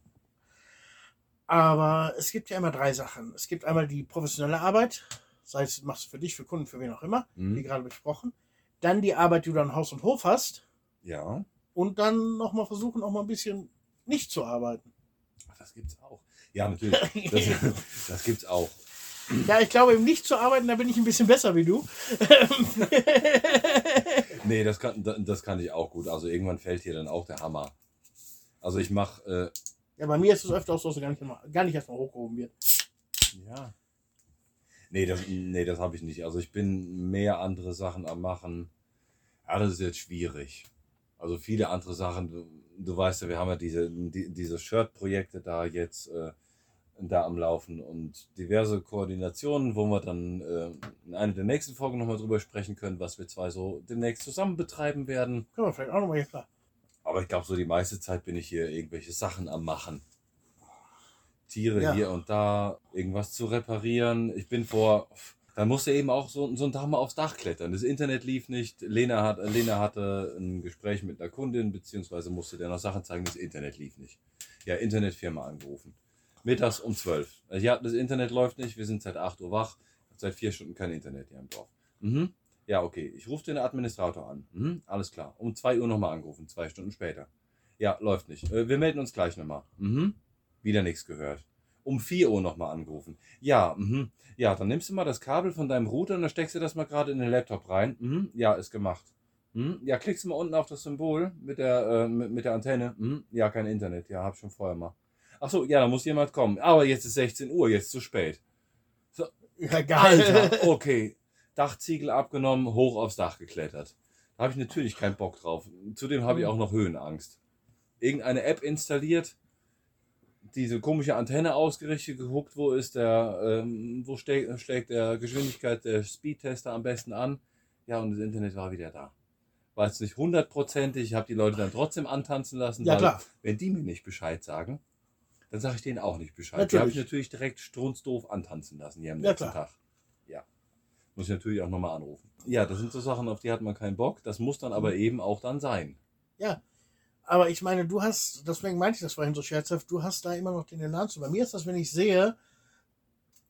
Speaker 1: Aber es gibt ja immer drei Sachen. Es gibt einmal die professionelle Arbeit, sei es machst du für dich, für Kunden, für wen auch immer, wie
Speaker 3: Mhm.
Speaker 1: gerade besprochen. Dann die Arbeit, die du an Haus und Hof hast.
Speaker 3: Ja,
Speaker 1: Und dann nochmal versuchen, auch mal ein bisschen nicht zu arbeiten.
Speaker 3: Ach, das gibt's auch. Ja, natürlich. Das, das gibt's auch.
Speaker 1: Ja, ich glaube, eben nicht zu arbeiten, da bin ich ein bisschen besser wie du.
Speaker 3: Nee, das kann, da- das kann ich auch gut. Also irgendwann fällt hier dann auch der Hammer. Also ich mache, äh,
Speaker 1: Ja, bei mir ist es öfter auch so, dass er gar nicht, immer- gar nicht erstmal hochgehoben wird.
Speaker 3: Ja. Nee, das, nee, das habe ich nicht. Also ich bin mehr andere Sachen am Machen. Ja, das ist jetzt schwierig. Also viele andere Sachen. Du, du weißt ja, wir haben ja diese, die, diese Shirt-Projekte da jetzt äh, da am Laufen und diverse Koordinationen, wo wir dann äh, in einer der nächsten Folgen nochmal drüber sprechen können, was wir zwei so demnächst zusammen betreiben werden.
Speaker 1: Können wir vielleicht auch nochmal.
Speaker 3: Aber ich glaube, so die meiste Zeit bin ich hier irgendwelche Sachen am Machen. Tiere
Speaker 1: Ja.
Speaker 3: hier und da, irgendwas zu reparieren. Ich bin vor, dann musste eben auch so, so ein Tag mal aufs Dach klettern. Das Internet lief nicht. Lena, hat, Lena hatte ein Gespräch mit einer Kundin, beziehungsweise musste der noch Sachen zeigen, das Internet lief nicht. Ja, Internetfirma angerufen. Mittags um 12. Also, ja, das Internet läuft nicht, wir sind seit 8 Uhr wach, seit vier Stunden kein Internet hier im Dorf. Mhm. Ja, okay. Ich rufe den Administrator an. Mhm, alles klar. Um 2 Uhr nochmal angerufen, zwei Stunden später. Ja, läuft nicht. Äh, wir melden uns gleich nochmal. Mhm. Wieder nichts gehört. Um 4 Uhr nochmal angerufen. Ja, mhm. Ja, dann nimmst du mal das Kabel von deinem Router und dann steckst du das mal gerade in den Laptop rein. Mhm. Ja, ist gemacht. Mhm. Ja, klickst du mal unten auf das Symbol mit der, äh, mit, mit der Antenne. Mhm. Ja, kein Internet. Ja, hab schon vorher mal. Ach so, ja, da muss jemand kommen. Aber jetzt ist 16 Uhr, jetzt zu spät.
Speaker 1: Geil.
Speaker 3: Alter, okay. Dachziegel abgenommen, hoch aufs Dach geklettert. Da habe ich natürlich keinen Bock drauf. Zudem habe ich auch noch Höhenangst. Irgendeine App installiert, diese komische Antenne ausgerichtet, geguckt, wo ist der, ähm, wo schlägt, schlägt der Geschwindigkeit der Speedtester am besten an. Ja, und das Internet war wieder da. War jetzt nicht hundertprozentig, ich habe die Leute dann trotzdem antanzen lassen,
Speaker 1: Ja,
Speaker 3: weil
Speaker 1: klar.
Speaker 3: wenn die mir nicht Bescheid sagen, dann sage ich denen auch nicht Bescheid.
Speaker 1: Natürlich.
Speaker 3: Die habe ich natürlich direkt strunzdoof antanzen lassen hier am
Speaker 1: Ja,
Speaker 3: letzten
Speaker 1: klar.
Speaker 3: Tag. Ja. Muss ich natürlich auch nochmal anrufen. Ja, das sind so Sachen, auf die hat man keinen Bock. Das muss dann
Speaker 1: Mhm.
Speaker 3: aber eben auch dann sein.
Speaker 1: Aber ich meine, du hast, deswegen meinte ich das vorhin so scherzhaft, du hast da immer noch den Elan zu. Bei mir ist das, wenn ich sehe,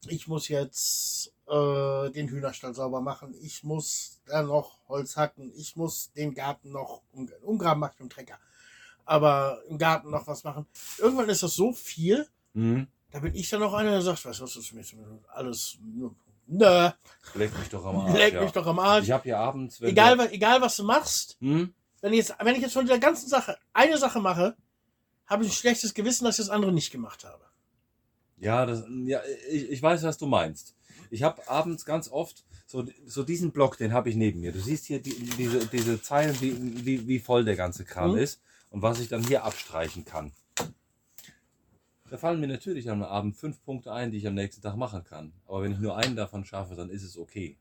Speaker 1: ich muss jetzt äh, den Hühnerstall sauber machen, ich muss da noch Holz hacken, ich muss den Garten noch um, umgraben, macht mit dem Trecker. Aber im Garten noch was machen. Irgendwann ist das so viel,
Speaker 3: Mhm.
Speaker 1: da bin ich dann noch einer, der sagt, weißt du, was ist mir alles, nö,
Speaker 3: Leck mich doch am Arsch.
Speaker 1: leck
Speaker 3: ja.
Speaker 1: mich doch am Arsch.
Speaker 3: Ich habe hier abends, wenn
Speaker 1: Egal,
Speaker 3: der-
Speaker 1: wa- egal, was du machst,
Speaker 3: Hm?
Speaker 1: Wenn ich, jetzt, wenn ich jetzt von dieser ganzen Sache eine Sache mache, habe ich ein schlechtes Gewissen, dass ich das andere nicht gemacht habe.
Speaker 3: Ja, das, ja ich, ich weiß, was du meinst. Ich habe abends ganz oft so, so diesen Block, den habe ich neben mir. Du siehst hier die, diese, diese Zeilen, wie, wie, wie voll der ganze Kram
Speaker 1: Mhm.
Speaker 3: ist und was ich dann hier abstreichen kann. Da fallen mir natürlich am Abend fünf Punkte ein, die ich am nächsten Tag machen kann. Aber wenn ich nur einen davon schaffe, dann ist es okay.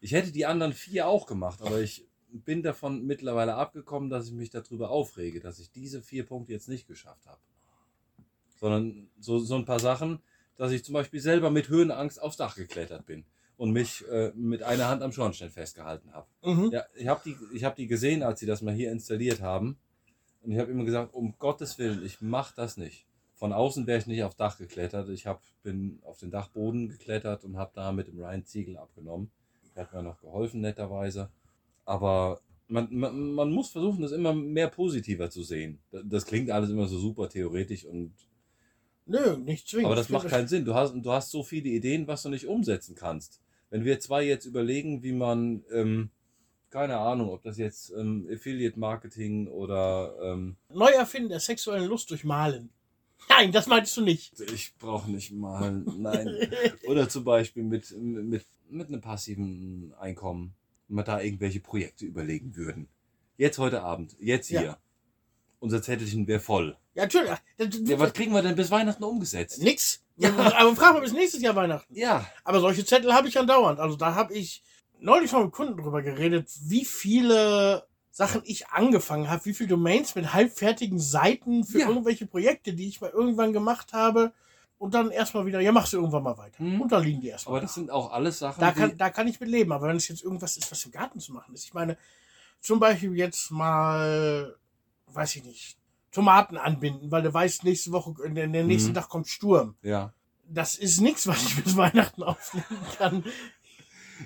Speaker 3: Ich hätte die anderen vier auch gemacht, aber ich bin davon mittlerweile abgekommen, dass ich mich darüber aufrege, dass ich diese vier Punkte jetzt nicht geschafft habe. Sondern so, so ein paar Sachen, dass ich zum Beispiel selber mit Höhenangst aufs Dach geklettert bin und mich äh, mit einer Hand am Schornstein festgehalten habe.
Speaker 1: Mhm.
Speaker 3: Ja, ich habe die, ich hab die gesehen, als sie das mal hier installiert haben. Und ich habe immer gesagt, um Gottes Willen, ich mache das nicht. Von außen wäre ich nicht aufs Dach geklettert. Ich hab, bin auf den Dachboden geklettert und habe da mit dem Ryan Ziegel abgenommen. Der hat mir noch geholfen, netterweise. Aber man, man, man muss versuchen, das immer mehr positiver zu sehen. Das, klingt alles immer so super theoretisch und
Speaker 1: Nö, nicht zwingend.
Speaker 3: aber das macht keinen Sinn. Du hast, du hast so viele Ideen, was du nicht umsetzen kannst. Wenn wir zwei jetzt überlegen, wie man, ähm, keine Ahnung, ob das jetzt ähm, Affiliate Marketing oder ähm,
Speaker 1: Neuerfinden der sexuellen Lust durch Malen. Nein, das meintest du nicht.
Speaker 3: ich brauche nicht mal, nein. Oder zum Beispiel mit, mit, mit einem passiven Einkommen, wenn wir da irgendwelche Projekte überlegen würden. Jetzt heute Abend, jetzt hier.
Speaker 1: Ja.
Speaker 3: Unser Zettelchen wäre voll.
Speaker 1: Ja, natürlich.
Speaker 3: Ja, was kriegen wir denn bis Weihnachten umgesetzt?
Speaker 1: Nix. Ja. Aber frag mal bis nächstes Jahr Weihnachten.
Speaker 3: Ja,
Speaker 1: Aber solche Zettel habe ich andauernd. Also da habe ich neulich schon mit Kunden drüber geredet, wie viele Sachen ich angefangen habe, wie viele Domains mit halbfertigen Seiten für
Speaker 3: Ja.
Speaker 1: irgendwelche Projekte, die ich mal irgendwann gemacht habe. Und dann erstmal wieder, ja, machst du irgendwann mal weiter.
Speaker 3: Mhm.
Speaker 1: Und dann liegen die erstmal.
Speaker 3: aber das sind auch alles Sachen,
Speaker 1: da, kann, da kann ich mit leben. Aber wenn es jetzt irgendwas ist, was im Garten zu machen ist, ich meine, zum Beispiel jetzt mal, weiß ich nicht, Tomaten anbinden, weil du weißt, nächste Woche, in der, der nächsten
Speaker 3: Mhm.
Speaker 1: Tag kommt Sturm.
Speaker 3: ja.
Speaker 1: Das ist nichts, was ich bis Weihnachten aufnehmen kann.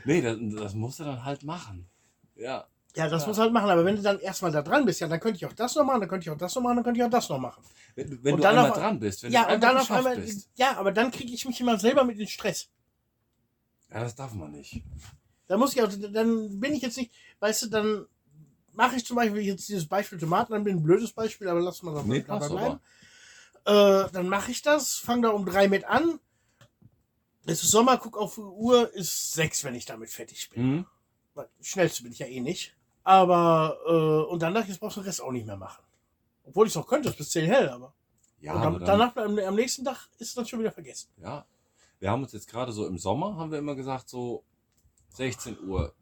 Speaker 3: Nee, das, das musst du dann halt machen. Ja.
Speaker 1: Ja, das
Speaker 3: Ja.
Speaker 1: muss halt machen. Aber wenn du dann erstmal da dran bist, ja, dann könnte ich auch das noch machen, dann könnte ich auch das noch machen, dann könnte ich auch das noch machen.
Speaker 3: Wenn, du- wenn
Speaker 1: Und
Speaker 3: du
Speaker 1: dann
Speaker 3: einmal
Speaker 1: auf-
Speaker 3: dran bist, wenn
Speaker 1: ja,
Speaker 3: du
Speaker 1: und dann auf einmal,
Speaker 3: bist.
Speaker 1: ja, aber dann kriege ich mich immer selber mit in Stress.
Speaker 3: Ja, das darf man nicht.
Speaker 1: Da muss ich auch, dann bin ich jetzt nicht, weißt du, dann mache ich zum Beispiel jetzt dieses Beispiel Tomaten, dann bin ein blödes Beispiel, aber lass mal
Speaker 3: Nee,
Speaker 1: dabei bleiben. Äh, dann mache ich das, fange da um drei mit an. Es ist Sommer, guck auf die Uhr, ist sechs, wenn ich damit fertig bin.
Speaker 3: Mhm.
Speaker 1: Schnellste bin ich ja eh nicht. Aber, äh, und danach, jetzt brauchst du den Rest auch nicht mehr machen. Obwohl ich es noch könnte, ist bis 10 hell, aber.
Speaker 3: Ja,
Speaker 1: und
Speaker 3: aber
Speaker 1: dann,
Speaker 3: dann,
Speaker 1: danach, am, am nächsten Tag ist es dann schon wieder vergessen.
Speaker 3: ja. Wir haben uns jetzt gerade so im Sommer, haben wir immer gesagt, so 16 Uhr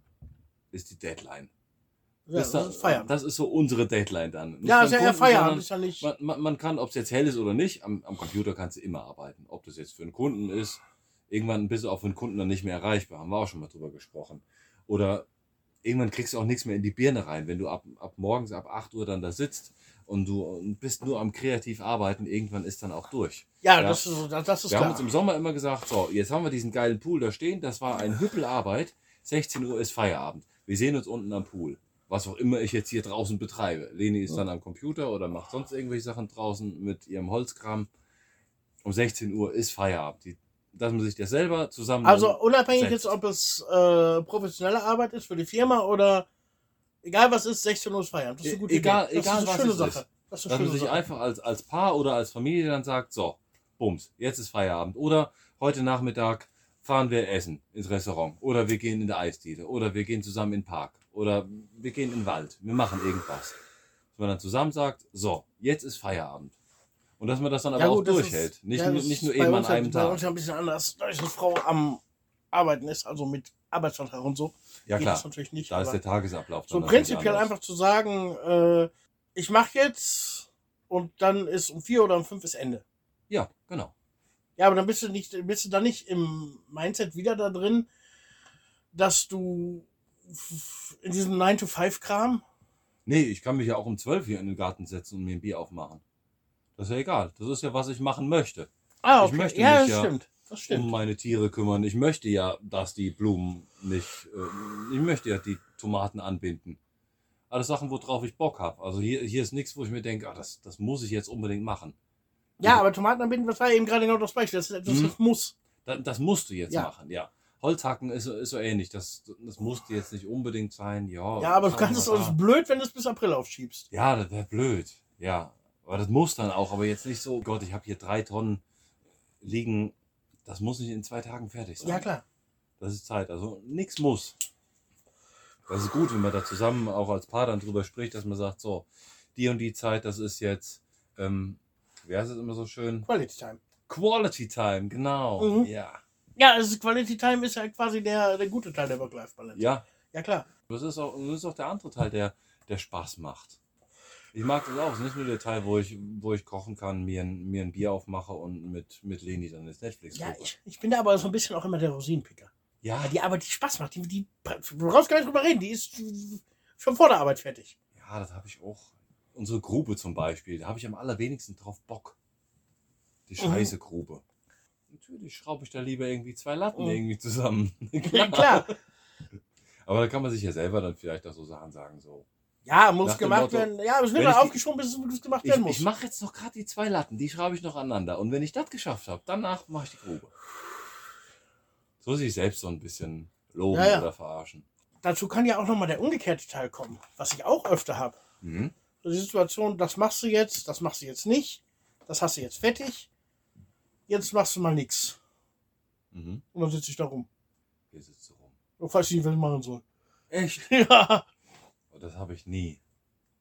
Speaker 3: ist die Deadline.
Speaker 1: Ja,
Speaker 3: ist
Speaker 1: das
Speaker 3: da-
Speaker 1: ist Feierabend.
Speaker 3: Das ist so unsere Deadline dann. Nicht
Speaker 1: ja, ist ja eher Feierabend, ist ja nicht.
Speaker 3: Man, man, man kann, ob es jetzt hell ist oder nicht, am, am Computer kannst du immer arbeiten. Ob das jetzt für einen Kunden ist, irgendwann bist du auch für einen Kunden dann nicht mehr erreichbar. Haben wir auch schon mal drüber gesprochen. Oder irgendwann kriegst du auch nichts mehr in die Birne rein, wenn du ab, ab morgens ab 8 Uhr dann da sitzt und du bist nur am kreativ arbeiten, irgendwann ist dann auch durch.
Speaker 1: Ja,
Speaker 3: Ja.
Speaker 1: das ist, das, das ist
Speaker 3: Wir haben
Speaker 1: klar.
Speaker 3: uns im Sommer immer gesagt, so, jetzt haben wir diesen geilen Pool da stehen, das war ein Hüppelarbeit, 16 Uhr ist Feierabend. Wir sehen uns unten am Pool. Was auch immer ich jetzt hier draußen betreibe. Leni ist dann am Computer oder macht sonst irgendwelche Sachen draußen mit ihrem Holzkram. Um 16 Uhr ist Feierabend. Die, dass man sich das selber zusammen.
Speaker 1: Also unabhängig
Speaker 3: setzt.
Speaker 1: jetzt, ob es äh, professionelle Arbeit ist für die Firma oder egal was ist, 16 Uhr ist Feierabend. Das ist eine gute
Speaker 3: Egal-
Speaker 1: Idee. Das
Speaker 3: egal,
Speaker 1: ist eine
Speaker 3: was
Speaker 1: schöne Sache.
Speaker 3: ist.
Speaker 1: Das ist eine
Speaker 3: dass man sich
Speaker 1: Sache.
Speaker 3: einfach als, als Paar oder als Familie dann sagt, so, bums, jetzt ist Feierabend. Oder heute Nachmittag fahren wir essen ins Restaurant. Oder wir gehen in der Eisdiele. Oder wir gehen zusammen in den Park. Oder wir gehen in den Wald. Wir machen irgendwas. Dass man dann zusammen sagt, so, jetzt ist Feierabend. Und dass man das dann aber auch
Speaker 1: das
Speaker 3: durchhält.
Speaker 1: ist-
Speaker 3: nicht,
Speaker 1: ja,
Speaker 3: nicht nur
Speaker 1: bei
Speaker 3: eben an einem
Speaker 1: Bei
Speaker 3: Tag.
Speaker 1: uns ja ein bisschen anders, da ist eine Frau am Arbeiten ist, also mit Arbeitsvertrag und so.
Speaker 3: Ja
Speaker 1: geht
Speaker 3: klar,
Speaker 1: das natürlich nicht.
Speaker 3: da ist der Tagesablauf.
Speaker 1: so
Speaker 3: dann natürlich
Speaker 1: prinzipiell einfach zu sagen, äh, ich mache jetzt und dann ist um vier oder um fünf ist Ende.
Speaker 3: Ja, genau.
Speaker 1: Ja, aber dann bist du nicht, bist du dann nicht im Mindset wieder da drin, dass du in diesem 9-to-5-Kram,
Speaker 3: Nee, ich kann mich ja auch um 12 hier in den Garten setzen und mir ein Bier aufmachen. Das ist ja egal. Das ist ja, was ich machen möchte.
Speaker 1: ah,
Speaker 3: Ich möchte
Speaker 1: ja,
Speaker 3: mich
Speaker 1: das
Speaker 3: ja
Speaker 1: stimmt, das
Speaker 3: um meine Tiere kümmern. Ich möchte ja, dass die Blumen nicht, äh, ich möchte ja die Tomaten anbinden. Alles Sachen, worauf ich Bock habe. Also hier, hier ist nichts, wo ich mir denke, ah, das, das muss ich jetzt unbedingt machen.
Speaker 1: ja, aber Tomaten anbinden, das war eben gerade genau das Beispiel, das ist etwas,
Speaker 3: Mhm.
Speaker 1: das muss.
Speaker 3: Das, das musst du jetzt
Speaker 1: Ja.
Speaker 3: machen, ja. Holzhacken ist, so- ist so ähnlich. Das, das musste jetzt nicht unbedingt sein. Ja,
Speaker 1: Ja, aber du kannst es, das ist blöd, wenn du es bis April aufschiebst.
Speaker 3: Ja, das wäre blöd. Ja, aber das muss dann auch. Aber jetzt nicht so, Gott, ich habe hier drei Tonnen liegen. Das muss nicht in zwei Tagen fertig sein.
Speaker 1: Ja, klar.
Speaker 3: Das ist Zeit. Also nichts muss. Das ist gut, wenn man da zusammen auch als Paar dann drüber spricht, dass man sagt, so, die und die Zeit, das ist jetzt, ähm, wie heißt es immer so schön?
Speaker 1: Quality Time.
Speaker 3: Quality Time, genau.
Speaker 1: Mhm.
Speaker 3: Ja.
Speaker 1: Ja, also Quality Time ist ja quasi der, der gute Teil der Work-Life-Balance.
Speaker 3: Ja,
Speaker 1: ja, klar.
Speaker 3: das ist auch, das ist auch der andere Teil, der, der Spaß macht. Ich mag das auch. Es ist nicht nur der Teil, wo ich, wo ich kochen kann, mir ein, mir ein Bier aufmache und mit, mit Leni dann das Netflix
Speaker 1: Ja, ich, ich bin da aber so ein bisschen auch immer der Rosinenpicker.
Speaker 3: Ja,
Speaker 1: Ja, die Arbeit, die Spaß macht, die, die du brauchst gar nicht drüber reden, die ist schon vor der Arbeit fertig.
Speaker 3: ja, das habe ich auch. Unsere Grube zum Beispiel, da habe ich am allerwenigsten drauf Bock. Die
Speaker 1: Mhm.
Speaker 3: scheiße Grube. Natürlich schraube ich da lieber irgendwie zwei Latten
Speaker 1: Mhm.
Speaker 3: irgendwie zusammen.
Speaker 1: Ja, klar.
Speaker 3: Aber da kann man sich ja selber dann vielleicht auch so Sachen sagen, so.
Speaker 1: Ja, muss
Speaker 3: Nach
Speaker 1: gemacht werden. Ja, es wird
Speaker 3: ich die-
Speaker 1: aufgeschoben, bis es gemacht
Speaker 3: Ich,
Speaker 1: werden muss.
Speaker 3: ich mache jetzt noch gerade die zwei Latten, die schraube ich noch aneinander. Und wenn ich das geschafft habe, danach mache ich die Grube. So sich selbst so ein bisschen loben
Speaker 1: Ja, ja.
Speaker 3: oder verarschen.
Speaker 1: Dazu kann ja auch nochmal der umgekehrte Teil kommen, was ich auch öfter habe.
Speaker 3: Mhm.
Speaker 1: So die Situation, das machst du jetzt, das machst du jetzt nicht, das hast du jetzt fertig, jetzt machst du mal nichts.
Speaker 3: Mhm.
Speaker 1: Und dann sitze ich da rum.
Speaker 3: Hier sitzt du rum.
Speaker 1: Und weiß nicht, was ich machen soll.
Speaker 3: Echt?
Speaker 1: Ja.
Speaker 3: Das habe ich nie.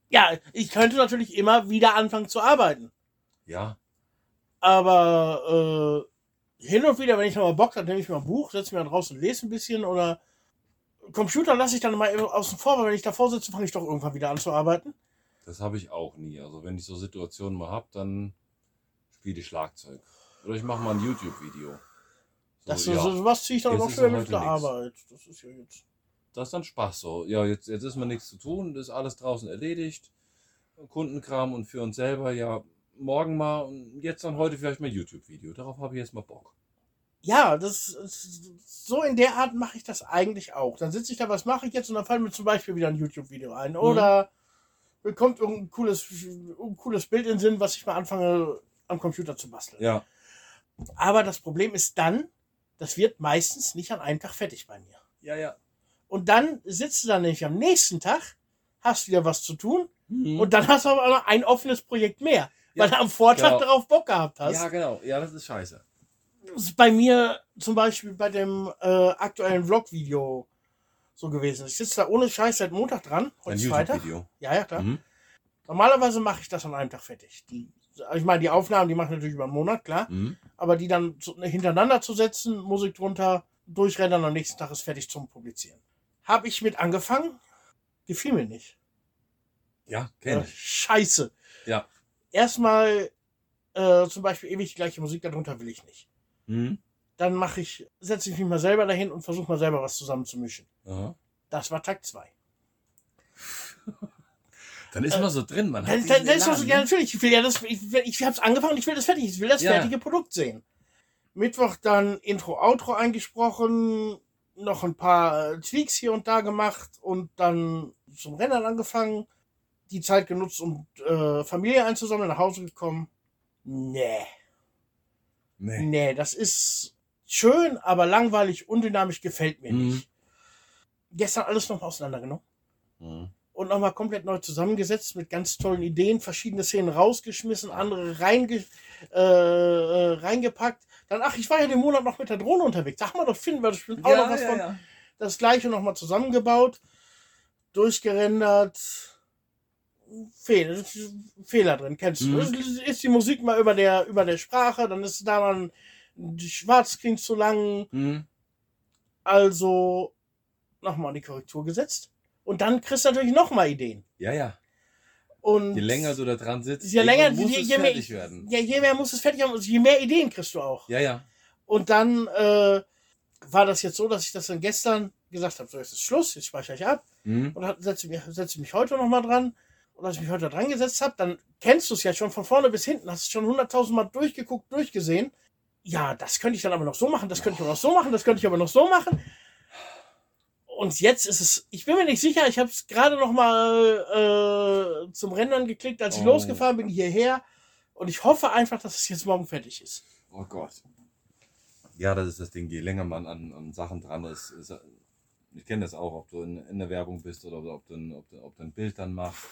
Speaker 1: ja, ich könnte natürlich immer wieder anfangen zu arbeiten.
Speaker 3: Ja,
Speaker 1: Aber äh, hin und wieder, wenn ich mal Bock habe, nehme ich mal ein Buch, setze mich mal draußen und lese ein bisschen oder Computer lasse ich dann mal außen vor, weil wenn ich davor sitze, fange ich doch irgendwann wieder an zu arbeiten.
Speaker 3: das habe ich auch nie. Also wenn ich so Situationen mal habe, dann spiele ich Schlagzeug. Oder ich mache mal ein YouTube-Video. So,
Speaker 1: Das
Speaker 3: ja.
Speaker 1: sowas ziehe ich dann
Speaker 3: Jetzt
Speaker 1: auch
Speaker 3: ja
Speaker 1: mit der
Speaker 3: nix.
Speaker 1: Arbeit. Das ist ja jetzt.
Speaker 3: Das ist dann Spaß so. Ja, jetzt, jetzt ist mal nichts zu tun, ist alles draußen erledigt. Kundenkram und für uns selber, ja, morgen mal und jetzt dann heute vielleicht mal YouTube-Video. Darauf habe ich jetzt mal Bock.
Speaker 1: Ja, das ist, so in der Art mache ich das eigentlich auch. Dann sitze ich da, was mache ich jetzt? Und dann fällt mir zum Beispiel wieder ein YouTube-Video ein. Oder mir kommt irgendein cooles, ein cooles Bild in den Sinn, was ich mal anfange am Computer zu basteln.
Speaker 3: Ja,
Speaker 1: Aber das Problem ist dann, das wird meistens nicht an einem Tag fertig bei mir.
Speaker 3: ja, ja.
Speaker 1: Und dann sitzt du dann nämlich am nächsten Tag, hast wieder was zu tun
Speaker 3: Mhm.
Speaker 1: und dann hast du aber noch ein offenes Projekt mehr. weil du am Vortag
Speaker 3: genau.
Speaker 1: darauf Bock gehabt hast.
Speaker 3: Ja, genau. Ja, das ist scheiße.
Speaker 1: Das ist bei mir zum Beispiel bei dem äh, aktuellen Vlog-Video so gewesen. Ich sitze da ohne Scheiß seit Montag dran. Heute ist Freitag. Ja, ja, klar.
Speaker 3: Mhm.
Speaker 1: Normalerweise mache ich das an einem Tag fertig. Die, ich meine, die Aufnahmen, die mache ich natürlich über einen Monat, klar.
Speaker 3: Mhm.
Speaker 1: Aber die dann hintereinander zu setzen, Musik drunter, durchrennen, am nächsten Tag ist fertig zum Publizieren. Habe ich mit angefangen, gefiel mir nicht.
Speaker 3: Ja, kenn
Speaker 1: Äh,
Speaker 3: ich.
Speaker 1: Scheiße.
Speaker 3: Ja.
Speaker 1: Erstmal äh, zum Beispiel ewig die gleiche Musik, darunter will ich nicht.
Speaker 3: Mhm.
Speaker 1: Dann mache ich, setze ich mich mal selber dahin und versuche mal selber was zusammenzumischen.
Speaker 3: Aha.
Speaker 1: Das war Takt 2.
Speaker 3: Dann ist man so drin, man hat
Speaker 1: Dann, dann, dann ist das,
Speaker 3: Elan,
Speaker 1: ja,
Speaker 3: ne?
Speaker 1: natürlich. Ich will ja das, ich, ich habe es angefangen, ich will das fertig, ich will das
Speaker 3: Ja.
Speaker 1: fertige Produkt sehen. Mittwoch dann Intro, Outro eingesprochen, noch ein paar äh, Tweaks hier und da gemacht und dann zum Rennen angefangen, die Zeit genutzt, um äh, Familie einzusammeln, nach Hause gekommen. Nee,
Speaker 3: Nee.
Speaker 1: nee, das ist schön, aber langweilig, undynamisch, gefällt mir
Speaker 3: Mhm.
Speaker 1: nicht. Gestern alles noch auseinandergenommen
Speaker 3: Mhm.
Speaker 1: und nochmal komplett neu zusammengesetzt mit ganz tollen Ideen, verschiedene Szenen rausgeschmissen, andere reinge äh, äh, reingepackt. Dann, ach, ich war ja den Monat noch mit der Drohne unterwegs. Sag mal, doch finden wir bestimmt auch noch was von.
Speaker 3: ja.
Speaker 1: Das gleiche nochmal zusammengebaut, durchgerendert. Fehl, Fehler drin, kennst du.
Speaker 3: Mhm.
Speaker 1: Ist- Ist die Musik mal über der, über der Sprache, dann ist da mal ein Schwarzscreen zu lang.
Speaker 3: Mhm.
Speaker 1: Also nochmal die Korrektur gesetzt. Und dann kriegst du natürlich nochmal Ideen.
Speaker 3: Ja, ja.
Speaker 1: Und
Speaker 3: Je länger du da dran sitzt,
Speaker 1: je länger,
Speaker 3: muss
Speaker 1: je,
Speaker 3: es
Speaker 1: je, mehr,
Speaker 3: fertig werden.
Speaker 1: ja, je mehr muss es fertig haben, je mehr Ideen kriegst du auch.
Speaker 3: Ja, ja.
Speaker 1: Und dann äh, war das jetzt so, dass ich das dann gestern gesagt habe, so jetzt ist Schluss, jetzt speichere ich ab
Speaker 3: Mhm.
Speaker 1: und hat- setze mich, setze mich heute nochmal dran. Und als ich mich heute dran gesetzt habe, dann kennst du es ja schon von vorne bis hinten, hast es schon hunderttausend Mal durchgeguckt, durchgesehen. Ja, das könnte ich dann aber noch so machen, das könnte ich aber noch so machen, das könnte ich aber noch so machen. Und jetzt ist es, ich bin mir nicht sicher, ich habe es gerade noch mal äh, zum Rendern geklickt, als ich
Speaker 3: Oh.
Speaker 1: losgefahren bin hierher. Und ich hoffe einfach, dass es jetzt morgen fertig ist.
Speaker 3: Oh Gott. Ja, das ist das Ding. Je länger man an, an Sachen dran ist, ist ich kenne das auch, ob du in, in der Werbung bist oder ob du, ein, ob, du, ob du ein Bild dann machst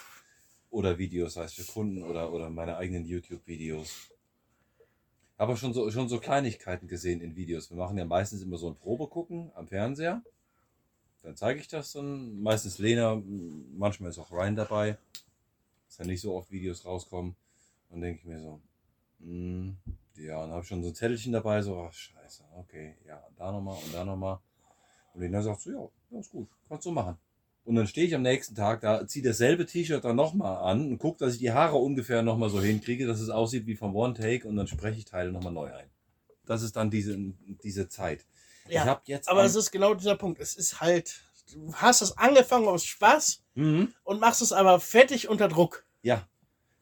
Speaker 3: oder Videos, sei es für Kunden oder, oder meine eigenen YouTube-Videos. Aber schon so, schon so Kleinigkeiten gesehen in Videos. Wir machen ja meistens immer so ein Probegucken am Fernseher. Dann zeige ich das dann. Meistens Lena, manchmal ist auch Ryan dabei. Dass ja nicht so oft Videos rauskommen. Und denke ich mir so, hm, ja, und habe schon so ein Zettelchen dabei, so, ach, scheiße, okay, ja, da nochmal und da nochmal. Und Lena sagt so, ja, ja, ist gut, kannst du machen. Und dann stehe ich am nächsten Tag da, ziehe dasselbe T-Shirt dann nochmal an und gucke, dass ich die Haare ungefähr nochmal so hinkriege, dass es aussieht wie vom One Take und dann spreche ich Teile nochmal neu ein. Das ist dann diese, diese Zeit.
Speaker 1: Ja,
Speaker 3: ich habe jetzt.
Speaker 1: Aber es ist genau dieser Punkt. Es ist halt, du hast es angefangen aus Spaß
Speaker 3: Mhm.
Speaker 1: und machst es aber fertig unter Druck.
Speaker 3: Ja,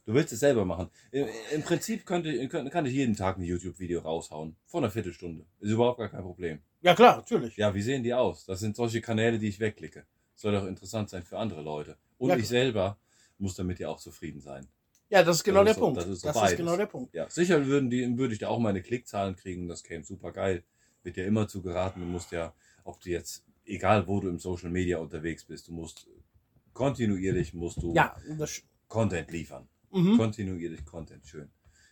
Speaker 3: du willst es selber machen. Im, Im Prinzip könnte, könnte, kann ich jeden Tag ein YouTube-Video raushauen. Vor einer Viertelstunde. Ist überhaupt gar kein Problem.
Speaker 1: Ja, klar, natürlich.
Speaker 3: Ja, wie sehen die aus? Das sind solche Kanäle, die ich wegklicke. Soll doch interessant sein für andere Leute. Und
Speaker 1: Ja,
Speaker 3: ich selber muss damit ja auch zufrieden sein.
Speaker 1: Ja, das ist genau
Speaker 3: Das
Speaker 1: der
Speaker 3: ist
Speaker 1: Punkt.
Speaker 3: das
Speaker 1: Das
Speaker 3: ist
Speaker 1: ist,
Speaker 3: so beides.
Speaker 1: genau der Punkt.
Speaker 3: Ja, sicher würden die, würde ich da auch meine Klickzahlen kriegen. Das käme super geil. Wird ja immer zu geraten. Du musst ja, ob du jetzt, egal wo du im Social Media unterwegs bist, du musst kontinuierlich musst du
Speaker 1: Ja, das,
Speaker 3: Content liefern.
Speaker 1: mhm.
Speaker 3: Kontinuierlich Content, schön.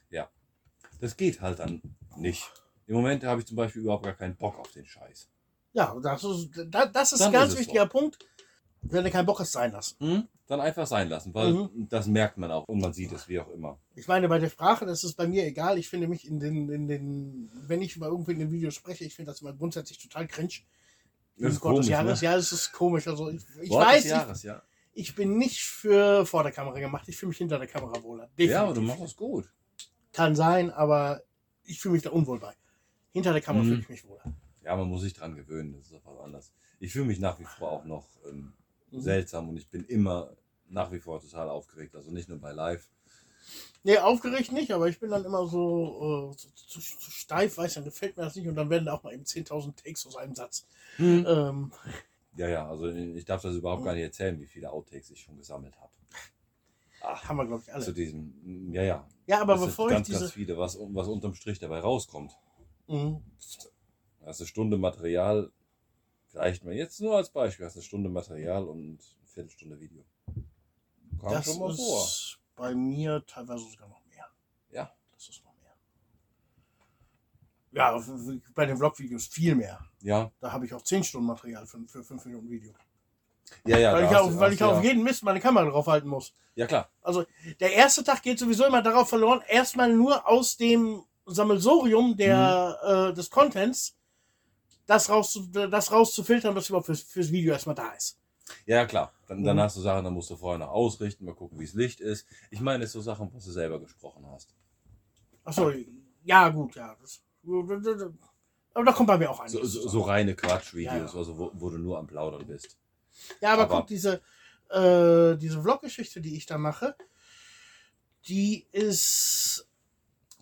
Speaker 3: Ja. Das geht halt dann nicht. Im Moment habe ich zum Beispiel überhaupt gar keinen Bock auf den Scheiß.
Speaker 1: ja das ist, da- das ist
Speaker 3: Dann
Speaker 1: ein ganz
Speaker 3: ist
Speaker 1: wichtiger Punkt. Wenn du keinen Bock hast, sein lassen.
Speaker 3: Hm? Dann einfach sein lassen, weil
Speaker 1: Mhm.
Speaker 3: das merkt man auch und man sieht es wie auch immer.
Speaker 1: Ich meine, bei der Sprache, das ist bei mir egal. Ich finde mich in den, in den, wenn ich über irgendwie in den Videos spreche, ich finde das immer grundsätzlich total cringe.
Speaker 3: Das ist
Speaker 1: des
Speaker 3: komisch,
Speaker 1: Jahres,
Speaker 3: ne?
Speaker 1: ja, es ist komisch. Also ich, ich weiß,
Speaker 3: Jahres, ja.
Speaker 1: ich, ich bin nicht für vor der Kamera gemacht. Ich fühle mich hinter der Kamera wohler.
Speaker 3: Ja, aber du
Speaker 1: Definitiv.
Speaker 3: machst es gut.
Speaker 1: Kann sein, aber ich fühle mich da unwohl bei. Hinter der Kamera
Speaker 3: Mhm.
Speaker 1: fühle ich mich wohler.
Speaker 3: Ja, man muss sich dran gewöhnen, das ist auch was anderes. Ich fühle mich nach wie vor auch noch ähm,
Speaker 1: Mhm.
Speaker 3: seltsam und ich bin immer nach wie vor total aufgeregt. Also nicht nur bei Live.
Speaker 1: Nee, aufgeregt nicht, aber ich bin dann immer so, äh, so, zu, zu steif, weiß dann gefällt mir das nicht und dann werden da auch mal eben 10.000 Takes aus einem Satz. Ähm,
Speaker 3: Ja, ja, also ich darf das überhaupt gar nicht erzählen, wie viele Outtakes ich schon gesammelt habe. Ach,
Speaker 1: haben wir, glaube ich, alle.
Speaker 3: zu diesem, ja, ja.
Speaker 1: Ja, aber
Speaker 3: das
Speaker 1: bevor ich
Speaker 3: ganz,
Speaker 1: diese.
Speaker 3: ganz viele, was, was unterm Strich dabei rauskommt.
Speaker 1: Mhm.
Speaker 3: Hast eine Stunde Material, reicht mir jetzt nur als Beispiel. Hast eine Stunde Material und eine Viertelstunde Video. Kam
Speaker 1: das
Speaker 3: schon mal
Speaker 1: ist vor. Bei mir teilweise sogar noch mehr. Ja. Das ist noch mehr. Ja, bei den Vlog-Videos viel mehr.
Speaker 3: Ja.
Speaker 1: Da habe ich auch 10 Stunden Material für, für 5 Minuten Video.
Speaker 3: Ja, ja,
Speaker 1: weil ich, auf, weil ich
Speaker 3: ja.
Speaker 1: auf jeden Mist meine Kamera drauf halten muss.
Speaker 3: Ja, klar.
Speaker 1: Also der erste Tag geht sowieso immer darauf verloren, erstmal nur aus dem Sammelsorium der,
Speaker 3: mhm.
Speaker 1: äh, des Contents das, raus, das rauszufiltern, was überhaupt fürs, fürs Video erstmal da ist.
Speaker 3: Ja, klar. Dann, dann
Speaker 1: Mhm.
Speaker 3: hast du Sachen, dann musst du vorher noch ausrichten, mal gucken, wie das Licht ist. Ich meine, es sind so Sachen, was du selber gesprochen hast.
Speaker 1: Achso, ja gut, ja. Das, aber da kommt bei mir auch einiges.
Speaker 3: So, so, so reine Quatschvideos,
Speaker 1: ja.
Speaker 3: also wo, wo du nur am Plaudern bist.
Speaker 1: Ja, aber,
Speaker 3: Aber-
Speaker 1: guck, diese, äh, diese Vlog-Geschichte, die ich da mache, die ist,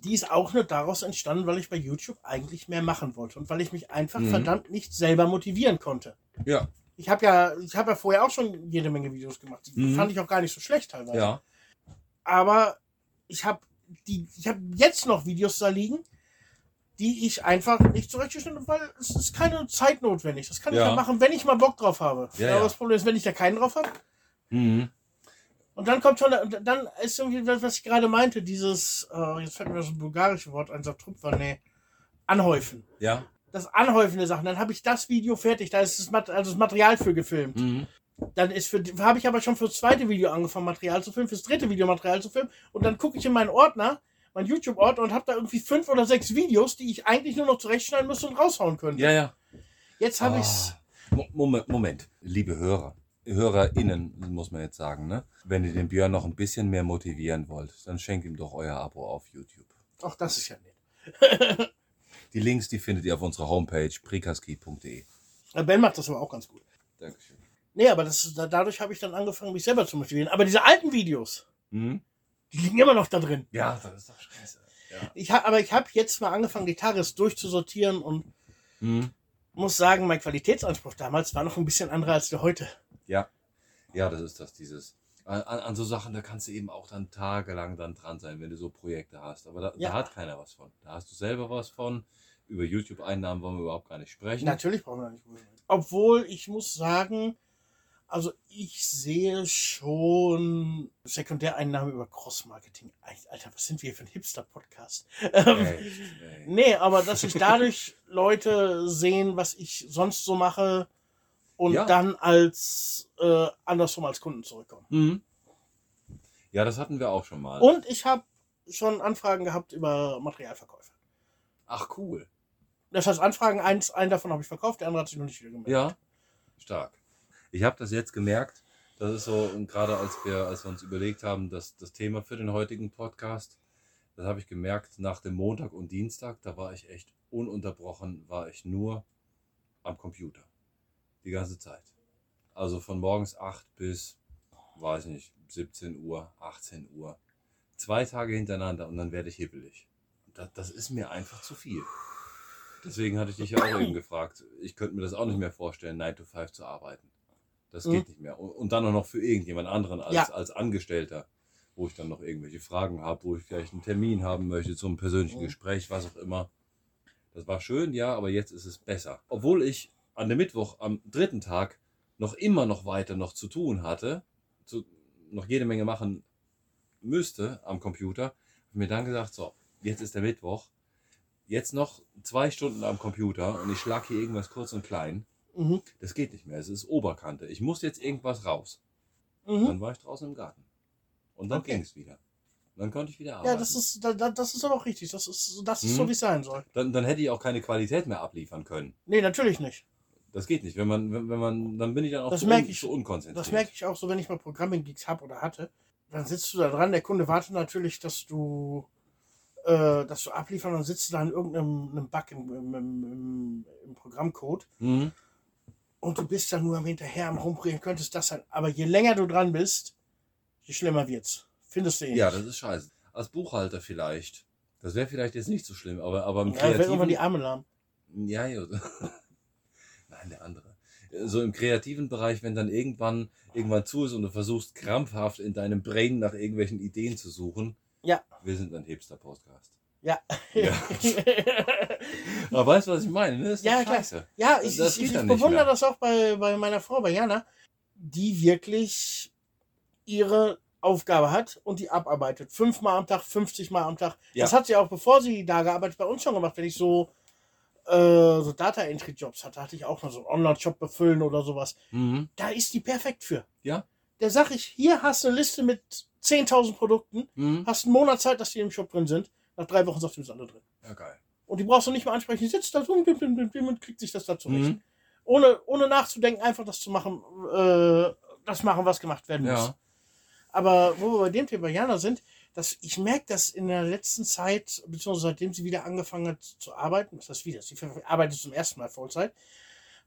Speaker 1: die ist auch nur daraus entstanden, weil ich bei YouTube eigentlich mehr machen wollte und weil ich mich einfach
Speaker 3: Mhm.
Speaker 1: verdammt nicht selber motivieren konnte.
Speaker 3: Ja,
Speaker 1: Ich habe ja, ich habe ja vorher auch schon jede Menge Videos gemacht. Die
Speaker 3: Mhm.
Speaker 1: fand ich auch gar nicht so schlecht teilweise.
Speaker 3: ja.
Speaker 1: Aber ich habe die, ich habe jetzt noch Videos da liegen, die ich einfach nicht zurechtgeschnitten habe, weil es ist keine Zeit notwendig. Das kann ich
Speaker 3: Ja.
Speaker 1: ja machen, wenn ich mal Bock drauf habe.
Speaker 3: Ja,
Speaker 1: Aber
Speaker 3: ja.
Speaker 1: das Problem ist, wenn ich da keinen drauf habe,
Speaker 3: Mhm.
Speaker 1: Und dann kommt schon, dann ist irgendwie das, was ich gerade meinte, dieses, äh, jetzt fällt mir das bulgarische Wort ein, Satrupfer, nee, anhäufen.
Speaker 3: Ja.
Speaker 1: Das Anhäufen der Sachen. Dann habe ich das Video fertig, da ist das, Mat also das Material für gefilmt.
Speaker 3: Mhm.
Speaker 1: Dann ist für, habe ich aber schon fürs zweite Video angefangen, Material zu filmen, fürs dritte Video Material zu filmen. Und dann gucke ich in meinen Ordner, meinen YouTube-Ordner und habe da irgendwie fünf oder sechs Videos, die ich eigentlich nur noch zurechtschneiden müsste und raushauen könnte.
Speaker 3: Ja, ja.
Speaker 1: Jetzt habe
Speaker 3: Ah.
Speaker 1: ich's.
Speaker 3: Mo- Moment, Moment, liebe Hörer, HörerInnen, muss man jetzt sagen, ne? Wenn ihr den Björn noch ein bisschen mehr motivieren wollt, dann schenkt ihm doch euer Abo auf YouTube.
Speaker 1: Auch das ist ja nett.
Speaker 3: Die Links, die findet ihr auf unserer Homepage prikaski.de.
Speaker 1: Ben macht das aber auch ganz gut.
Speaker 3: Dankeschön.
Speaker 1: Nee, aber das, dadurch habe ich dann angefangen, mich selber zu motivieren. Aber diese alten Videos,
Speaker 3: Mhm.
Speaker 1: die liegen immer noch da drin.
Speaker 3: Ja, das ist doch scheiße. Ja.
Speaker 1: Ich hab, aber ich habe jetzt mal angefangen, die Tages durchzusortieren und
Speaker 3: Mhm.
Speaker 1: muss sagen, mein Qualitätsanspruch damals war noch ein bisschen anderer als der heute.
Speaker 3: Ja. Ja, das ist das, dieses. An, an so Sachen, da kannst du eben auch dann tagelang dann dran sein, wenn du so Projekte hast. Aber da,
Speaker 1: Ja.
Speaker 3: da hat keiner was von. Da hast du selber was von. Über YouTube-Einnahmen wollen wir überhaupt gar nicht sprechen.
Speaker 1: Natürlich brauchen wir nicht. Obwohl ich muss sagen, also ich sehe schon Sekundäreinnahmen über Cross-Marketing. Alter, was sind wir für ein Hipster-Podcast? Ähm. Nee, aber dass sich dadurch Leute sehen, was ich sonst so mache und
Speaker 3: Ja.
Speaker 1: dann als äh, andersrum als Kunden zurückkommen.
Speaker 3: Mhm. Ja, das hatten wir auch schon mal.
Speaker 1: Und ich habe schon Anfragen gehabt über Materialverkäufe.
Speaker 3: Ach, cool.
Speaker 1: Das heißt, Anfragen, eins, einen davon habe ich verkauft, der andere hat sich noch nicht wieder gemeldet.
Speaker 3: Ja, stark. Ich habe das jetzt gemerkt. Das ist so, und gerade als wir, als wir uns überlegt haben, dass das Thema für den heutigen Podcast, das habe ich gemerkt nach dem Montag und Dienstag, da war ich echt ununterbrochen, war ich nur am Computer. Die ganze Zeit. Also von morgens 8 bis, weiß nicht, 17 Uhr, 18 Uhr. Zwei Tage hintereinander und dann werde ich hibbelig. Das, das ist mir einfach zu viel. Deswegen hatte ich dich ja auch eben gefragt. Ich könnte mir das auch nicht mehr vorstellen, 9 to 5 zu arbeiten. Das geht
Speaker 1: Mhm.
Speaker 3: nicht mehr. Und, und dann auch noch für irgendjemand anderen als,
Speaker 1: Ja.
Speaker 3: als Angestellter, wo ich dann noch irgendwelche Fragen habe, wo ich vielleicht einen Termin haben möchte zum persönlichen
Speaker 1: Mhm.
Speaker 3: Gespräch, was auch immer. Das war schön, ja, aber jetzt ist es besser. Obwohl ich an dem Mittwoch, am dritten Tag, noch immer noch weiter noch zu tun hatte, zu, noch jede Menge machen müsste am Computer, habe mir dann gesagt, so, jetzt ist der Mittwoch, jetzt noch zwei Stunden am Computer und ich schlag hier irgendwas kurz und klein.
Speaker 1: Mhm.
Speaker 3: Das geht nicht mehr, es ist Oberkante. Ich muss jetzt irgendwas raus.
Speaker 1: Mhm.
Speaker 3: Dann war ich draußen im Garten. Und dann
Speaker 1: Okay.
Speaker 3: ging es wieder. Dann konnte ich wieder
Speaker 1: Ja,
Speaker 3: arbeiten.
Speaker 1: das ist, da- da- das ist aber auch richtig. Das ist, das ist
Speaker 3: Mhm.
Speaker 1: so, wie es sein soll.
Speaker 3: dann, dann hätte ich auch keine Qualität mehr abliefern können.
Speaker 1: Nee, natürlich nicht.
Speaker 3: Das geht nicht. Wenn man, wenn, wenn man, dann bin ich dann auch
Speaker 1: Das
Speaker 3: zu,
Speaker 1: merke
Speaker 3: un,
Speaker 1: ich-
Speaker 3: zu unkonzentriert.
Speaker 1: Das merke ich auch so, wenn ich mal Programming-Gigs habe oder hatte. Dann sitzt du da dran, der Kunde wartet natürlich, dass du, äh, dass du abliefern und sitzt da in irgendeinem einem Bug im, im, im, im, Programmcode
Speaker 3: Mhm.
Speaker 1: und du bist dann nur am Hinterher am Rumprobieren, könntest das sein. Aber je länger du dran bist, je schlimmer wird's. Findest du eh
Speaker 3: Ja, das ist scheiße. Als Buchhalter vielleicht. Das wäre vielleicht jetzt nicht so schlimm, aber, aber im
Speaker 1: ja, wird irgendwann die
Speaker 3: kreativen...
Speaker 1: Arme lahm.
Speaker 3: Ja, ja. Nein, der andere. So im kreativen Bereich, wenn dann irgendwann irgendwann zu ist und du versuchst krampfhaft in deinem Brain nach irgendwelchen Ideen zu suchen.
Speaker 1: Ja.
Speaker 3: Wir sind ein Hipster-Podcast.
Speaker 1: Ja.
Speaker 3: Ja. Aber weißt du, was ich meine? Ne? Das
Speaker 1: Ja,
Speaker 3: doch
Speaker 1: klar.
Speaker 3: scheiße.
Speaker 1: Ja, ich,
Speaker 3: Das
Speaker 1: ich, ich
Speaker 3: nicht
Speaker 1: bewundere das auch bei, bei meiner Frau, bei Jana, die wirklich ihre Aufgabe hat und die abarbeitet. Fünfmal am Tag, 50 Mal am Tag.
Speaker 3: Ja.
Speaker 1: Das hat sie auch, bevor sie da gearbeitet, bei uns schon gemacht. Wenn ich so äh, so Data Entry Jobs hatte, hatte ich auch mal so einen Online-Shop befüllen oder sowas.
Speaker 3: Mhm.
Speaker 1: Da ist die perfekt für.
Speaker 3: Ja.
Speaker 1: Da sag ich, hier hast du eine Liste mit 10.000 Produkten,
Speaker 3: Mhm.
Speaker 1: hast einen Monat Zeit, dass die im Shop drin sind. Nach drei Wochen sagst du, ist alle drin.
Speaker 3: Ja, geil.
Speaker 1: Und die brauchst du nicht mehr ansprechen. Die sitzt da so und kriegt sich das da zurecht.
Speaker 3: Mhm.
Speaker 1: Ohne, ohne nachzudenken, einfach das zu machen, äh, das machen, was gemacht werden muss.
Speaker 3: Ja.
Speaker 1: Aber wo wir bei dem Thema Jana sind, dass ich merke, dass in der letzten Zeit, beziehungsweise seitdem sie wieder angefangen hat zu arbeiten, was heißt wieder, sie arbeitet zum ersten Mal Vollzeit,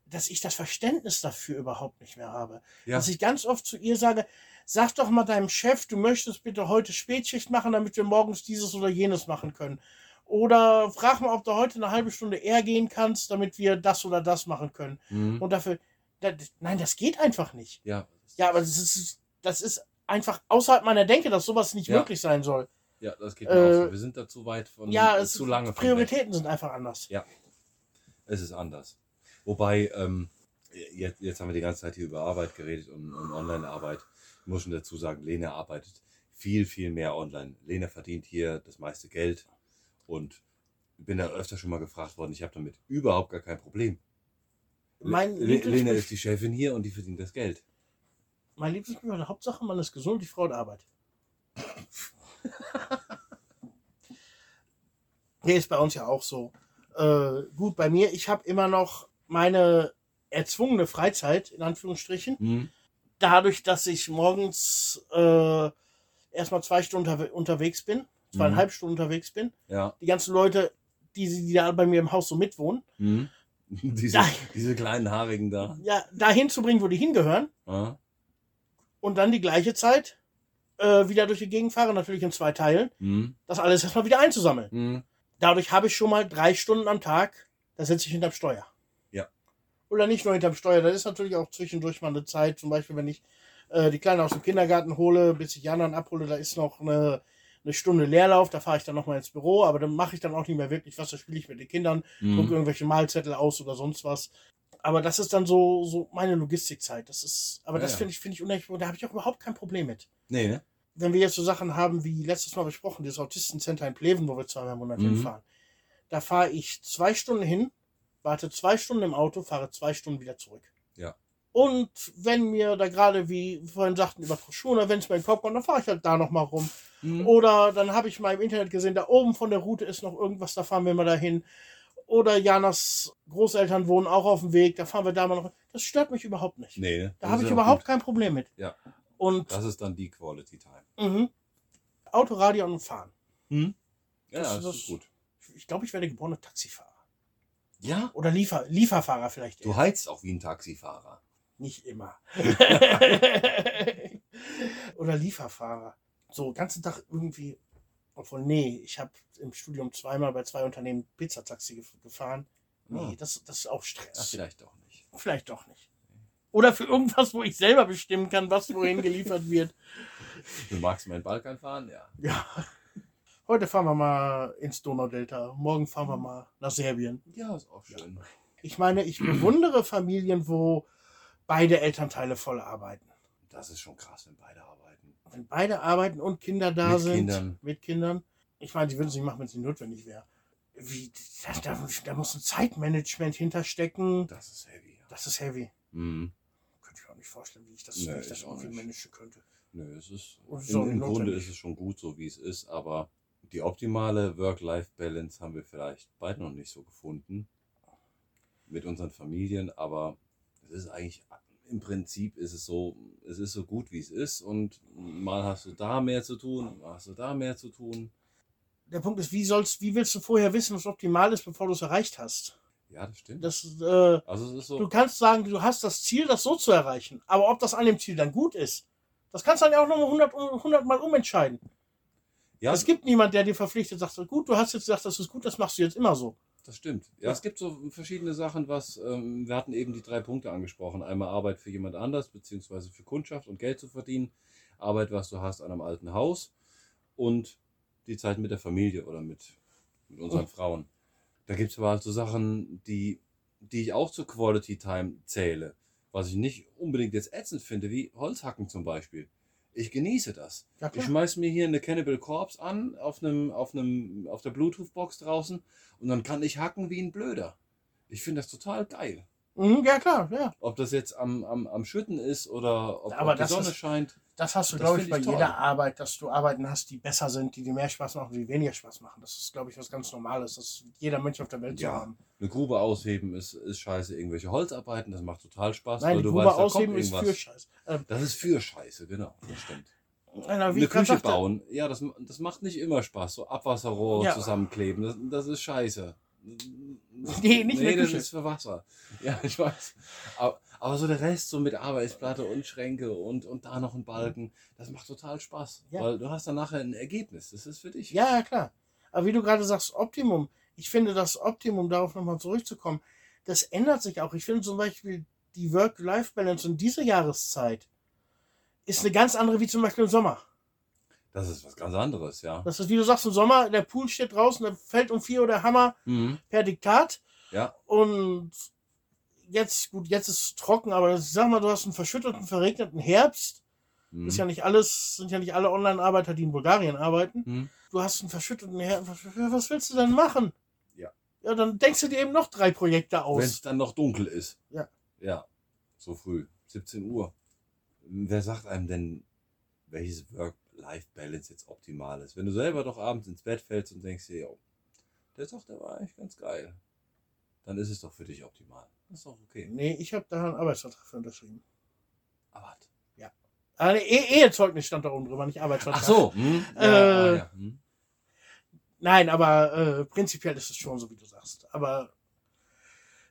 Speaker 1: dass ich das Verständnis dafür überhaupt nicht mehr habe.
Speaker 3: Ja.
Speaker 1: Dass ich ganz oft zu ihr sage, sag doch mal deinem Chef, du möchtest bitte heute Spätschicht machen, damit wir morgens dieses oder jenes machen können. Oder frag mal, ob du heute eine halbe Stunde eher gehen kannst, damit wir das oder das machen können.
Speaker 3: Mhm.
Speaker 1: Und dafür, da, nein, das geht einfach nicht.
Speaker 3: Ja.
Speaker 1: Ja, aber das ist, das ist einfach außerhalb meiner Denke, dass sowas nicht
Speaker 3: Ja.
Speaker 1: möglich sein soll.
Speaker 3: Ja, das geht
Speaker 1: Äh,
Speaker 3: mir auch so. Wir sind da zu weit von
Speaker 1: Ja, es
Speaker 3: zu lange.
Speaker 1: Prioritäten sind einfach anders.
Speaker 3: Es ist anders. Wobei, ähm, jetzt, jetzt haben wir die ganze Zeit hier über Arbeit geredet und, und Online-Arbeit. Ich muss schon dazu sagen, Lene arbeitet viel, viel mehr online. Lene verdient hier das meiste Geld und bin da öfter schon mal gefragt worden. Ich habe damit überhaupt gar kein Problem.
Speaker 1: Mein
Speaker 3: Le- Lene
Speaker 1: Lieblings-
Speaker 3: ist die Chefin hier und die verdient das Geld.
Speaker 1: Mein Lieblingsspruch, die Hauptsache, man ist gesund, die Frau hat Arbeit. nee, ist bei uns ja auch so. Äh, gut, bei mir, ich habe immer noch meine erzwungene Freizeit, in Anführungsstrichen.
Speaker 3: Mhm.
Speaker 1: Dadurch, dass ich morgens äh, erstmal zwei Stunden unterwe- unterwegs bin, zweieinhalb Stunden unterwegs bin.
Speaker 3: Ja.
Speaker 1: Die ganzen Leute, die, die da bei mir im Haus so mitwohnen,
Speaker 3: Mhm. diese,
Speaker 1: Ja.
Speaker 3: diese kleinen Haarigen da.
Speaker 1: ja, dahin zu bringen, wo die hingehören.
Speaker 3: Ja.
Speaker 1: Und dann die gleiche Zeit äh, wieder durch die Gegend fahre, natürlich in zwei Teilen,
Speaker 3: Mhm.
Speaker 1: das alles erstmal wieder einzusammeln.
Speaker 3: Mhm.
Speaker 1: Dadurch habe ich schon mal drei Stunden am Tag, da sitze ich hinterm Steuer.
Speaker 3: Ja.
Speaker 1: Oder nicht nur hinterm Steuer, das ist natürlich auch zwischendurch mal eine Zeit, zum Beispiel, wenn ich äh, die Kleine aus dem Kindergarten hole, bis ich die anderen abhole, da ist noch eine, eine Stunde Leerlauf, da fahre ich dann nochmal ins Büro, aber dann mache ich dann auch nicht mehr wirklich was, da spiele ich mit den Kindern, drucke
Speaker 3: Mhm.
Speaker 1: irgendwelche Malzettel aus oder sonst was. Aber das ist dann so, so meine Logistikzeit. Das ist, aber
Speaker 3: Ja,
Speaker 1: das finde ich, finde ich unheimlich, da habe ich auch überhaupt kein Problem mit
Speaker 3: Nee, ne?
Speaker 1: wenn wir jetzt so Sachen haben wie letztes Mal besprochen, das Autistencenter in Pleven, wo wir zweimal im Monat
Speaker 3: Mhm.
Speaker 1: hinfahren, da fahre ich zwei Stunden hin, warte zwei Stunden im Auto, fahre zwei Stunden wieder zurück.
Speaker 3: Ja.
Speaker 1: Und wenn mir da gerade, wie vorhin sagten, über Troschuna, wenn es mir in den Kopf kommt, dann fahre ich halt da nochmal rum.
Speaker 3: Mhm.
Speaker 1: Oder dann habe ich mal im Internet gesehen, da oben von der Route ist noch irgendwas, da fahren wir mal dahin. Oder Janas Großeltern wohnen auch auf dem Weg, da fahren wir da mal noch. Das stört mich überhaupt nicht.
Speaker 3: Nee, ne?
Speaker 1: Da habe ich überhaupt
Speaker 3: gut.
Speaker 1: kein Problem mit.
Speaker 3: Ja.
Speaker 1: Und
Speaker 3: Das ist dann die Quality Time.
Speaker 1: mhm. Autoradio und Fahren.
Speaker 3: Mhm. Ja,
Speaker 1: Das-
Speaker 3: das,
Speaker 1: das-
Speaker 3: ist gut.
Speaker 1: Ich glaube, ich werde geborener Taxifahrer.
Speaker 3: Ja,
Speaker 1: Oder Liefer Lieferfahrer vielleicht.
Speaker 3: du
Speaker 1: eher.
Speaker 3: heizt auch wie ein Taxifahrer.
Speaker 1: Nicht immer. Oder Lieferfahrer. So, ganzen Tag irgendwie. Obwohl, nee, ich habe im Studium zweimal bei zwei Unternehmen Pizzataxi gef- gefahren. Nee,
Speaker 3: Ah.
Speaker 1: das, das ist auch
Speaker 3: Ach,
Speaker 1: Stress.
Speaker 3: vielleicht doch nicht.
Speaker 1: Vielleicht doch nicht. Oder für irgendwas, wo ich selber bestimmen kann, was wohin geliefert wird.
Speaker 3: Du magst meinen Balkan fahren? Ja.
Speaker 1: Ja. Heute fahren wir mal ins Donaudelta. Morgen fahren wir mal nach Serbien.
Speaker 3: Ja, ist auch schön.
Speaker 1: Ich meine, ich bewundere Familien, wo beide Elternteile voll arbeiten.
Speaker 3: Das ist schon krass, wenn beide.
Speaker 1: Wenn beide arbeiten und Kinder da
Speaker 3: Mit
Speaker 1: sind.
Speaker 3: Kindern.
Speaker 1: Mit Kindern. Ich meine, sie würden es nicht machen, wenn es nicht notwendig wäre. Wie, da, da, da muss ein Zeitmanagement hinterstecken.
Speaker 3: Das ist heavy. Ja.
Speaker 1: Das ist heavy.
Speaker 3: Mhm.
Speaker 1: Könnte ich auch nicht vorstellen, wie ich das,
Speaker 3: Nee,
Speaker 1: wie ich das irgendwie managen könnte.
Speaker 3: Nö, es ist, im, im Grunde ist es schon gut so, wie es ist, aber die optimale Work-Life-Balance haben wir vielleicht beide noch nicht so gefunden mit unseren Familien, aber es ist eigentlich, im Prinzip ist es so, es ist so gut, wie es ist und mal hast du da mehr zu tun, mal hast du da mehr zu tun.
Speaker 1: Der Punkt ist, wie sollst, wie willst du vorher wissen, was optimal ist, bevor du es erreicht hast?
Speaker 3: Ja, das stimmt.
Speaker 1: Das, äh,
Speaker 3: also ist
Speaker 1: Du
Speaker 3: so,
Speaker 1: kannst sagen, du hast das Ziel, das so zu erreichen. Aber ob das an dem Ziel dann gut ist, das kannst du dann ja auch nochmal 100, 100 Mal umentscheiden.
Speaker 3: ja,
Speaker 1: Es gibt niemand, der dir verpflichtet sagt, gut, du hast jetzt gesagt, das ist gut, das machst du jetzt immer so.
Speaker 3: Das stimmt. Ja, es gibt so verschiedene Sachen, was, ähm, wir hatten eben die drei Punkte angesprochen. Einmal Arbeit für jemand anders, beziehungsweise für Kundschaft und Geld zu verdienen. Arbeit, was du hast an einem alten Haus und die Zeit mit der Familie oder mit, mit unseren
Speaker 1: Mhm.
Speaker 3: Frauen. Da gibt es aber halt so Sachen, die, die ich auch zur Quality Time zähle. Was ich nicht unbedingt jetzt ätzend finde, wie Holzhacken zum Beispiel. Ich genieße das.
Speaker 1: Ja,
Speaker 3: Ich schmeiß mir hier eine Cannibal Corpse an auf einem, auf einem, auf der Bluetooth-Box draußen und dann kann ich hacken wie ein Blöder. Ich finde das total geil.
Speaker 1: Mhm, ja, klar, ja.
Speaker 3: Ob das jetzt am, am, am Schütten ist oder ob, ob die Sonne
Speaker 1: ist-
Speaker 3: scheint.
Speaker 1: Das hast du, glaube ich, bei
Speaker 3: ich
Speaker 1: jeder Arbeit, dass du Arbeiten hast, die besser sind, die dir mehr Spaß machen, die weniger Spaß machen. Das ist, glaube ich, was ganz Normales. Das ist jeder Mensch auf der Welt zu
Speaker 3: Ja.
Speaker 1: haben.
Speaker 3: Eine Grube ausheben ist, ist scheiße. Irgendwelche Holzarbeiten, das macht total Spaß.
Speaker 1: Nein,
Speaker 3: weil du
Speaker 1: Grube
Speaker 3: weißt, da
Speaker 1: ausheben ist für Scheiß. Ähm,
Speaker 3: Das ist für Scheiße, genau. Das stimmt.
Speaker 1: wie
Speaker 3: Eine Küche
Speaker 1: sagte,
Speaker 3: bauen, ja, das, das macht nicht immer Spaß. So Abwasserrohr
Speaker 1: Ja.
Speaker 3: zusammenkleben, das, das ist scheiße.
Speaker 1: Nee, nicht
Speaker 3: nee, das
Speaker 1: Küche.
Speaker 3: ist für Wasser. Ja, ich weiß. Aber, aber so der Rest, so mit Arbeitsplatte und Schränke und, und da noch ein Balken, das macht total Spaß.
Speaker 1: Ja.
Speaker 3: Weil du hast dann nachher ein Ergebnis. Das ist für dich.
Speaker 1: Ja, ja, klar. Aber wie du gerade sagst, Optimum. Ich finde, das Optimum, darauf nochmal zurückzukommen, das ändert sich auch. Ich finde zum Beispiel die Work-Life-Balance in dieser Jahreszeit ist eine ganz andere wie zum Beispiel im Sommer.
Speaker 3: Das ist was ganz anderes, ja.
Speaker 1: Das ist, wie du sagst, im Sommer, der Pool steht draußen, da fällt um vier Uhr der Hammer
Speaker 3: Mhm.
Speaker 1: per Diktat.
Speaker 3: Ja.
Speaker 1: Und jetzt, gut, jetzt ist es trocken, aber sag mal, du hast einen verschütteten, verregneten Herbst.
Speaker 3: Mhm.
Speaker 1: Ist ja nicht alles, sind ja nicht alle Online-Arbeiter, die in Bulgarien arbeiten.
Speaker 3: Mhm.
Speaker 1: Du hast einen verschütteten Herbst. Was willst du denn machen?
Speaker 3: Ja.
Speaker 1: Ja, dann denkst du dir eben noch drei Projekte
Speaker 3: Wenn
Speaker 1: aus.
Speaker 3: es dann noch dunkel ist.
Speaker 1: Ja.
Speaker 3: Ja. So früh. 17 Uhr. Wer sagt einem denn, welches Work-Life-Balance jetzt optimal ist? Wenn du selber doch abends ins Bett fällst und denkst dir, der Tag, der war eigentlich ganz geil. Dann ist es doch für dich optimal. Das ist doch okay.
Speaker 1: Nee, ich habe da einen Arbeitsvertrag für unterschrieben.
Speaker 3: Aber warte.
Speaker 1: Ah, nee, E- Ehezeugnis stand da oben drüber, nicht Arbeitsvertrag.
Speaker 3: Ach so. Hm? Ja,
Speaker 1: Äh,
Speaker 3: ah, ja. Hm.
Speaker 1: Nein, aber äh, prinzipiell ist es schon so, wie du sagst. Aber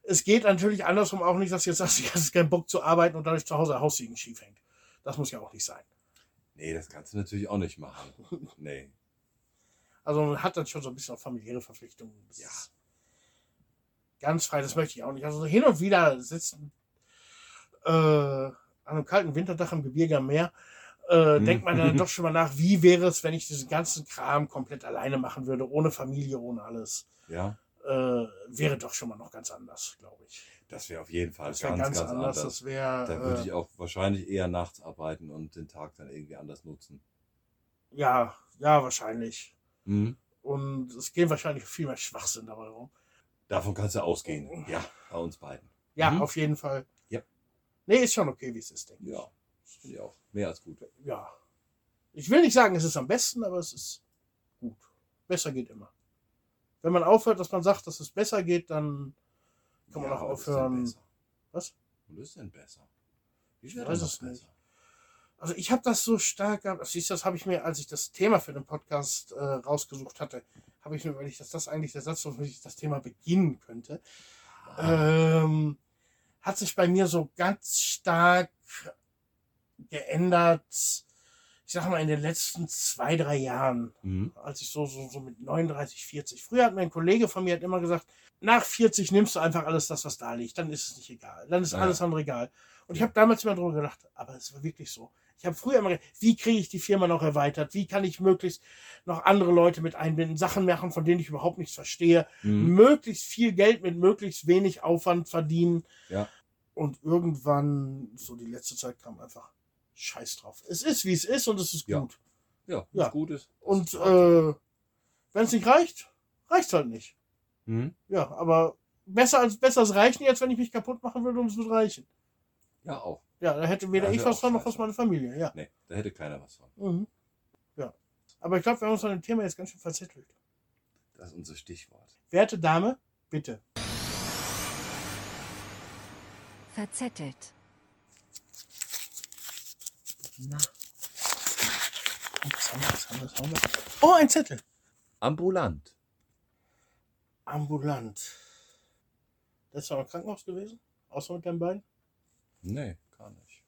Speaker 1: es geht natürlich andersrum auch nicht, dass du jetzt sagst, du hast keinen Bock zu arbeiten und dadurch zu Hause Haussiegen schief hängt. Das muss ja auch nicht sein.
Speaker 3: Nee, das kannst du natürlich auch nicht machen. Nee.
Speaker 1: Also man hat dann schon so ein bisschen auch familiäre Verpflichtungen. Das
Speaker 3: Ja.
Speaker 1: ist Ganz frei, das möchte ich auch nicht. Also hin und wieder sitzen äh, an einem kalten Winterdach im Gebirge am Meer, äh,
Speaker 3: Hm.
Speaker 1: denkt man dann doch schon mal nach, wie wäre es, wenn ich diesen ganzen Kram komplett alleine machen würde, ohne Familie, ohne alles.
Speaker 3: Ja.
Speaker 1: Äh, wäre doch schon mal noch ganz anders, glaube ich.
Speaker 3: Das wäre auf jeden Fall
Speaker 1: Das wäre
Speaker 3: ganz,
Speaker 1: ganz,
Speaker 3: ganz,
Speaker 1: anders.
Speaker 3: anders.
Speaker 1: Das wäre,
Speaker 3: Da würde
Speaker 1: äh,
Speaker 3: ich auch wahrscheinlich eher nachts arbeiten und den Tag dann irgendwie anders nutzen.
Speaker 1: ja, ja, wahrscheinlich.
Speaker 3: Mhm.
Speaker 1: Und es geht wahrscheinlich viel mehr Schwachsinn dabei rum.
Speaker 3: Davon kannst du ausgehen. Ja, bei uns beiden.
Speaker 1: Ja,
Speaker 3: Mhm.
Speaker 1: auf jeden Fall.
Speaker 3: Ja.
Speaker 1: Nee, ist schon okay, wie es ist, denke ich.
Speaker 3: Ja, das finde ich auch. Mehr als gut.
Speaker 1: ja. Ich will nicht sagen, es ist am besten, aber es ist gut. Besser geht immer. Wenn man aufhört, dass man sagt, dass es besser geht, dann kann man
Speaker 3: Ja,
Speaker 1: auch
Speaker 3: was ist denn
Speaker 1: aufhören.
Speaker 3: besser?
Speaker 1: Was?
Speaker 3: Was ist denn besser? Wie
Speaker 1: Ich
Speaker 3: wäre
Speaker 1: weiß es
Speaker 3: das
Speaker 1: nicht. Also ich habe das so stark gehabt. Also siehst du, das habe ich mir, als ich das Thema für den Podcast äh, rausgesucht hatte, habe ich mir überlegt, dass das eigentlich der Satz, womit ich das Thema beginnen könnte. Ähm, hat sich bei mir so ganz stark geändert. Ich sag mal in den letzten zwei, drei Jahren.
Speaker 3: Mhm.
Speaker 1: als ich so, so, so mit 39, 40. Früher hat mir ein Kollege von mir hat immer gesagt, nach 40 nimmst du einfach alles das, was da liegt. Dann ist es nicht egal. Dann ist
Speaker 3: Ja.
Speaker 1: alles andere egal. Und ich habe damals immer drüber gedacht, aber es war wirklich so. Ich habe früher immer gedacht, wie kriege ich die Firma noch erweitert? Wie kann ich möglichst noch andere Leute mit einbinden? Sachen machen, von denen ich überhaupt nichts verstehe.
Speaker 3: Mhm.
Speaker 1: Möglichst viel Geld mit möglichst wenig Aufwand verdienen.
Speaker 3: Ja.
Speaker 1: Und irgendwann, so die letzte Zeit kam einfach Scheiß drauf. Es ist, wie es ist und es ist
Speaker 3: Ja.
Speaker 1: gut.
Speaker 3: Ja,
Speaker 1: Ja.
Speaker 3: was gut ist.
Speaker 1: Und äh, wenn es nicht reicht, reicht halt nicht.
Speaker 3: Mhm.
Speaker 1: Ja, aber besser als besser als reichen jetzt, wenn ich mich kaputt machen würde, um es zu reichen.
Speaker 3: Ja, auch.
Speaker 1: Ja, da hätte weder
Speaker 3: Ja,
Speaker 1: ich
Speaker 3: wär
Speaker 1: was von noch was meine Familie. Ja.
Speaker 3: Nee, da hätte keiner was von.
Speaker 1: Mhm. Ja. Aber ich glaube, wir haben uns an dem Thema jetzt ganz schön verzettelt.
Speaker 3: Das ist unser Stichwort.
Speaker 1: Werte Dame, bitte.
Speaker 2: Verzettelt.
Speaker 3: Na.
Speaker 1: Was haben wir, was haben wir, was haben wir? Oh, ein Zettel.
Speaker 3: Ambulant.
Speaker 1: Ambulant. Das ist doch im Krankenhaus gewesen? Außer mit deinen Beinen?
Speaker 3: Nee, gar nicht.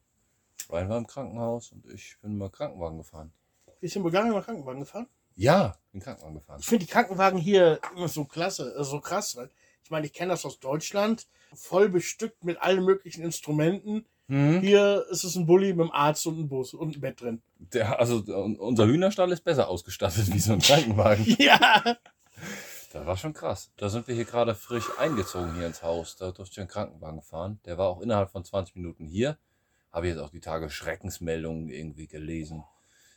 Speaker 3: Ryan war im Krankenhaus und ich bin mal Krankenwagen gefahren.
Speaker 1: Bist du in Bulgarien mal Krankenwagen gefahren?
Speaker 3: Ja, bin Krankenwagen gefahren.
Speaker 1: Ich finde die Krankenwagen hier immer so klasse, äh, so krass, weil ich meine, ich kenne das aus Deutschland, voll bestückt mit allen möglichen Instrumenten.
Speaker 3: Mhm.
Speaker 1: Hier ist es ein Bulli mit einem Arzt und einem Bus und ein Bett drin.
Speaker 3: Der, also un- unser Hühnerstall ist besser ausgestattet wie so ein Krankenwagen.
Speaker 1: Ja.
Speaker 3: Das war schon krass. Da sind wir hier gerade frisch eingezogen hier ins Haus. Da durfte ich einen Krankenwagen fahren. Der war auch innerhalb von 20 Minuten hier. Habe jetzt auch die Tage Schreckensmeldungen irgendwie gelesen.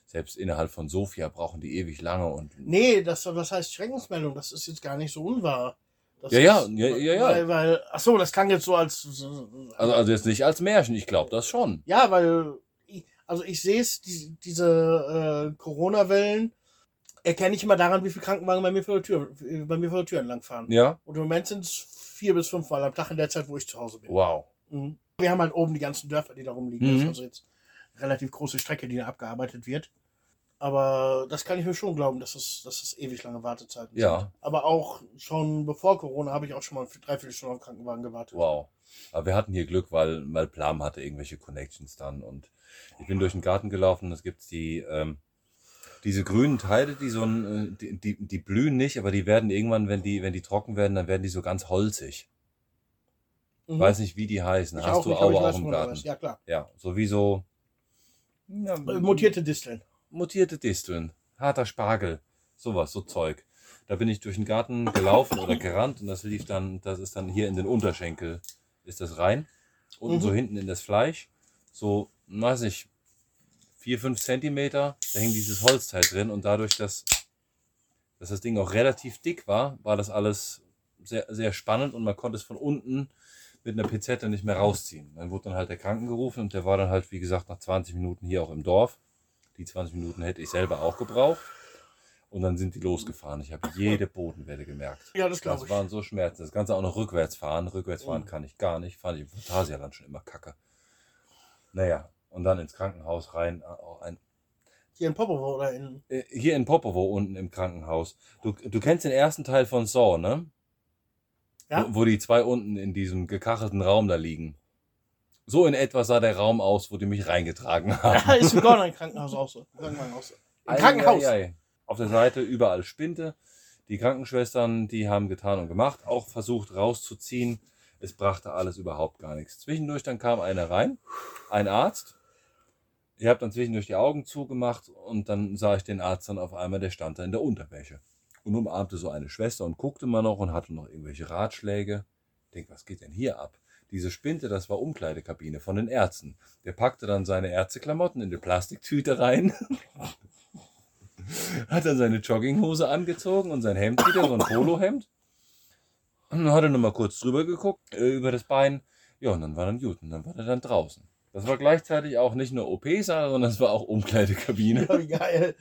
Speaker 3: Selbst innerhalb von Sofia brauchen die ewig lange und
Speaker 1: Nee, das, das heißt Schreckensmeldung, das ist jetzt gar nicht so unwahr. Das
Speaker 3: Ja, ja,
Speaker 1: ist-
Speaker 3: ja, ja, ja.
Speaker 1: Weil, weil, ach so, das klang jetzt so als.
Speaker 3: Also, also jetzt nicht als Märchen, ich glaube das schon.
Speaker 1: ja, weil. Ich, also ich sehe es, die, diese äh, Corona-Wellen erkenne ich immer daran, wie viele Krankenwagen bei mir vor der Tür, bei mir vor der Tür entlang fahren.
Speaker 3: Ja?
Speaker 1: Und im Moment sind es vier bis fünf Mal am Tag in der Zeit, wo ich zu Hause bin.
Speaker 3: Wow.
Speaker 1: Mhm. Wir haben halt oben die ganzen Dörfer, die da rumliegen. Das
Speaker 3: Mhm.
Speaker 1: ist also jetzt eine relativ große Strecke, die da abgearbeitet wird. Aber das kann ich mir schon glauben, dass es, dass es ewig lange Wartezeiten
Speaker 3: Ja.
Speaker 1: sind. Aber auch schon bevor Corona habe ich auch schon mal für dreiviertel Stunden auf den Krankenwagen gewartet.
Speaker 3: Wow. Aber wir hatten hier Glück, weil, weil Plam hatte irgendwelche Connections dann. Und ich bin durch den Garten gelaufen. Es gibt die, ähm, diese grünen Teile, die so ein, äh, die, die, die blühen nicht, aber die werden irgendwann, wenn die, wenn die trocken werden, dann werden die so ganz holzig.
Speaker 1: Mhm.
Speaker 3: Weiß nicht, wie die heißen.
Speaker 1: Ich
Speaker 3: Hast auch du
Speaker 1: nicht, Aue
Speaker 3: auch im Garten?
Speaker 1: Ja, klar.
Speaker 3: Ja, sowieso. Ja,
Speaker 1: äh, äh, mutierte Disteln.
Speaker 3: Mutierte Disteln. Harter Spargel. Sowas, so Zeug. Da bin ich durch den Garten gelaufen oder gerannt und das lief dann, das ist dann hier in den Unterschenkel, ist das rein. Unten
Speaker 1: mhm.
Speaker 3: so hinten in das Fleisch. So, weiß nicht, 4, 5 Zentimeter, da hing dieses Holzteil drin und dadurch, dass, dass das Ding auch relativ dick war, war das alles sehr, sehr spannend und man konnte es von unten mit einer Pizette nicht mehr rausziehen. Dann wurde dann halt der Kranken gerufen und der war dann halt, wie gesagt, nach 20 Minuten hier auch im Dorf. Die 20 Minuten hätte ich selber auch gebraucht. Und dann sind die losgefahren. Ich habe jede Bodenwelle gemerkt.
Speaker 1: Ja, das glaube ich.
Speaker 3: Das waren so Schmerzen. Das Ganze auch noch rückwärts fahren. Rückwärts fahren
Speaker 1: oh.
Speaker 3: kann ich gar nicht. Fand ich im Phantasialand schon immer kacke. Naja, und dann ins Krankenhaus rein. Auch ein,
Speaker 1: Hier in Popovo oder in.
Speaker 3: äh, hier in Popovo unten im Krankenhaus. Du, du kennst den ersten Teil von Saw, ne?
Speaker 1: Ja?
Speaker 3: Wo, wo die zwei unten in diesem gekachelten Raum da liegen. So in etwa sah der Raum aus, wo die mich reingetragen haben.
Speaker 1: Ja, ist im Gordon Krankenhaus auch so. Auch. Im Krankenhaus.
Speaker 3: Ei, ei, ei. Auf der Seite überall Spinte. Die Krankenschwestern, die haben getan und gemacht, auch versucht rauszuziehen. Es brachte alles überhaupt gar nichts. Zwischendurch dann kam einer rein, ein Arzt. Ich habe dann zwischendurch die Augen zugemacht und dann sah ich den Arzt dann auf einmal, der stand da in der Unterwäsche und umarmte so eine Schwester und guckte mal noch und hatte noch irgendwelche Ratschläge. Ich denk, was geht denn hier ab? Diese Spinte, das war Umkleidekabine von den Ärzten. Der packte dann seine Ärzteklamotten in eine Plastiktüte rein hat dann seine Jogginghose angezogen und sein Hemd wieder, so ein Polohemd. Und dann hat er nochmal kurz drüber geguckt, äh, über das Bein. Ja, und dann war dann gut. Und dann war er dann draußen. Das war gleichzeitig auch nicht nur OP-Saal, sondern es war auch Umkleidekabine.
Speaker 1: Wie geil.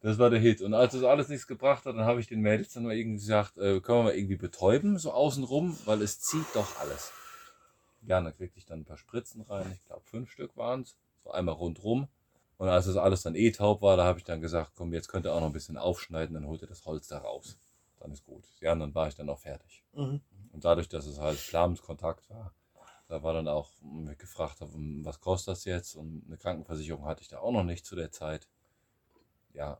Speaker 3: Das war der Hit. Und als das alles nichts gebracht hat, dann habe ich den Mädels dann mal irgendwie gesagt, äh, können wir mal irgendwie betäuben, so außenrum, weil es zieht doch alles. Ja, dann kriegte ich dann ein paar Spritzen rein. Ich glaube, fünf Stück waren es. So einmal rundrum. Und als das alles dann eh taub war, da habe ich dann gesagt, komm, jetzt könnt ihr auch noch ein bisschen aufschneiden, dann holt ihr das Holz da raus. Dann ist gut. Ja, und dann war ich dann auch fertig.
Speaker 1: Mhm.
Speaker 3: Und dadurch, dass es halt Planungskontakt war, da war dann auch, mich gefragt habe, was kostet das jetzt? Und eine Krankenversicherung hatte ich da auch noch nicht zu der Zeit. Ja,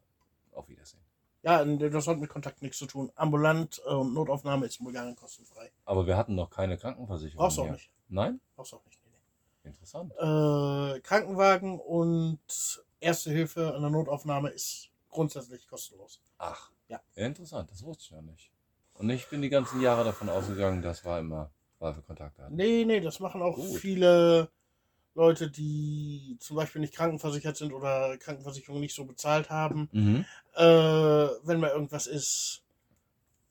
Speaker 3: auf Wiedersehen.
Speaker 1: Ja, das hat mit Kontakt nichts zu tun. Ambulant äh, und Notaufnahme ist in Bulgarien kostenfrei.
Speaker 3: Aber wir hatten noch keine Krankenversicherung.
Speaker 1: Brauchst du auch nicht.
Speaker 3: Nein?
Speaker 1: Brauchst du auch nicht. Nee,
Speaker 3: Interessant.
Speaker 1: nee. Äh, Krankenwagen und Erste Hilfe an der Notaufnahme ist grundsätzlich kostenlos.
Speaker 3: Ach.
Speaker 1: Ja.
Speaker 3: Interessant, das wusste ich noch nicht. Und ich bin die ganzen Jahre davon ausgegangen, das war immer, weil wir Kontakt hatten.
Speaker 1: Nee, nee, das machen auch
Speaker 3: Gut.
Speaker 1: viele Leute, die zum Beispiel nicht krankenversichert sind oder Krankenversicherung nicht so bezahlt haben.
Speaker 3: Mhm.
Speaker 1: Äh, wenn mal irgendwas ist,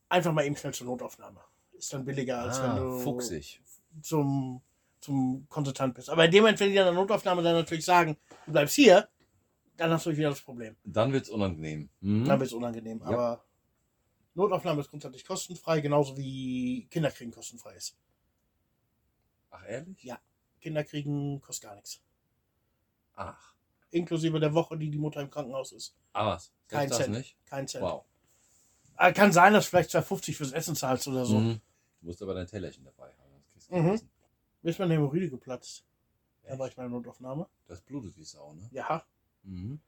Speaker 1: einfach mal eben schnell zur Notaufnahme. Ist dann billiger, als wenn
Speaker 3: Ah,
Speaker 1: du
Speaker 3: fuchsig.
Speaker 1: zum, zum Konsultant bist. Aber in dem Moment, wenn die an der Notaufnahme dann natürlich sagen, du bleibst hier, dann hast du wieder das Problem.
Speaker 3: Dann wird's unangenehm. Mhm.
Speaker 1: Dann wird es unangenehm.
Speaker 3: Ja.
Speaker 1: Aber Notaufnahme ist grundsätzlich kostenfrei, genauso wie Kinderkriegen kostenfrei ist.
Speaker 3: Ach, ehrlich?
Speaker 1: Ja. Kinderkriegen kostet gar nichts.
Speaker 3: Ach.
Speaker 1: Inklusive der Woche, die die Mutter im Krankenhaus ist.
Speaker 3: Ah, was?
Speaker 1: Kein Cent.
Speaker 3: nicht?
Speaker 1: Kein Cent.
Speaker 3: Wow.
Speaker 1: Ah, Kann sein, dass du vielleicht 2,50 fürs Essen zahlst oder so.
Speaker 3: Mhm. Du musst aber dein Tellerchen dabei haben.
Speaker 1: Mhm. Mir ist meine Hämorrhoide geplatzt. Da
Speaker 3: Echt?
Speaker 1: war ich bei der Notaufnahme.
Speaker 3: Das blutet wie Sau, ne?
Speaker 1: Ja.
Speaker 3: Mhm.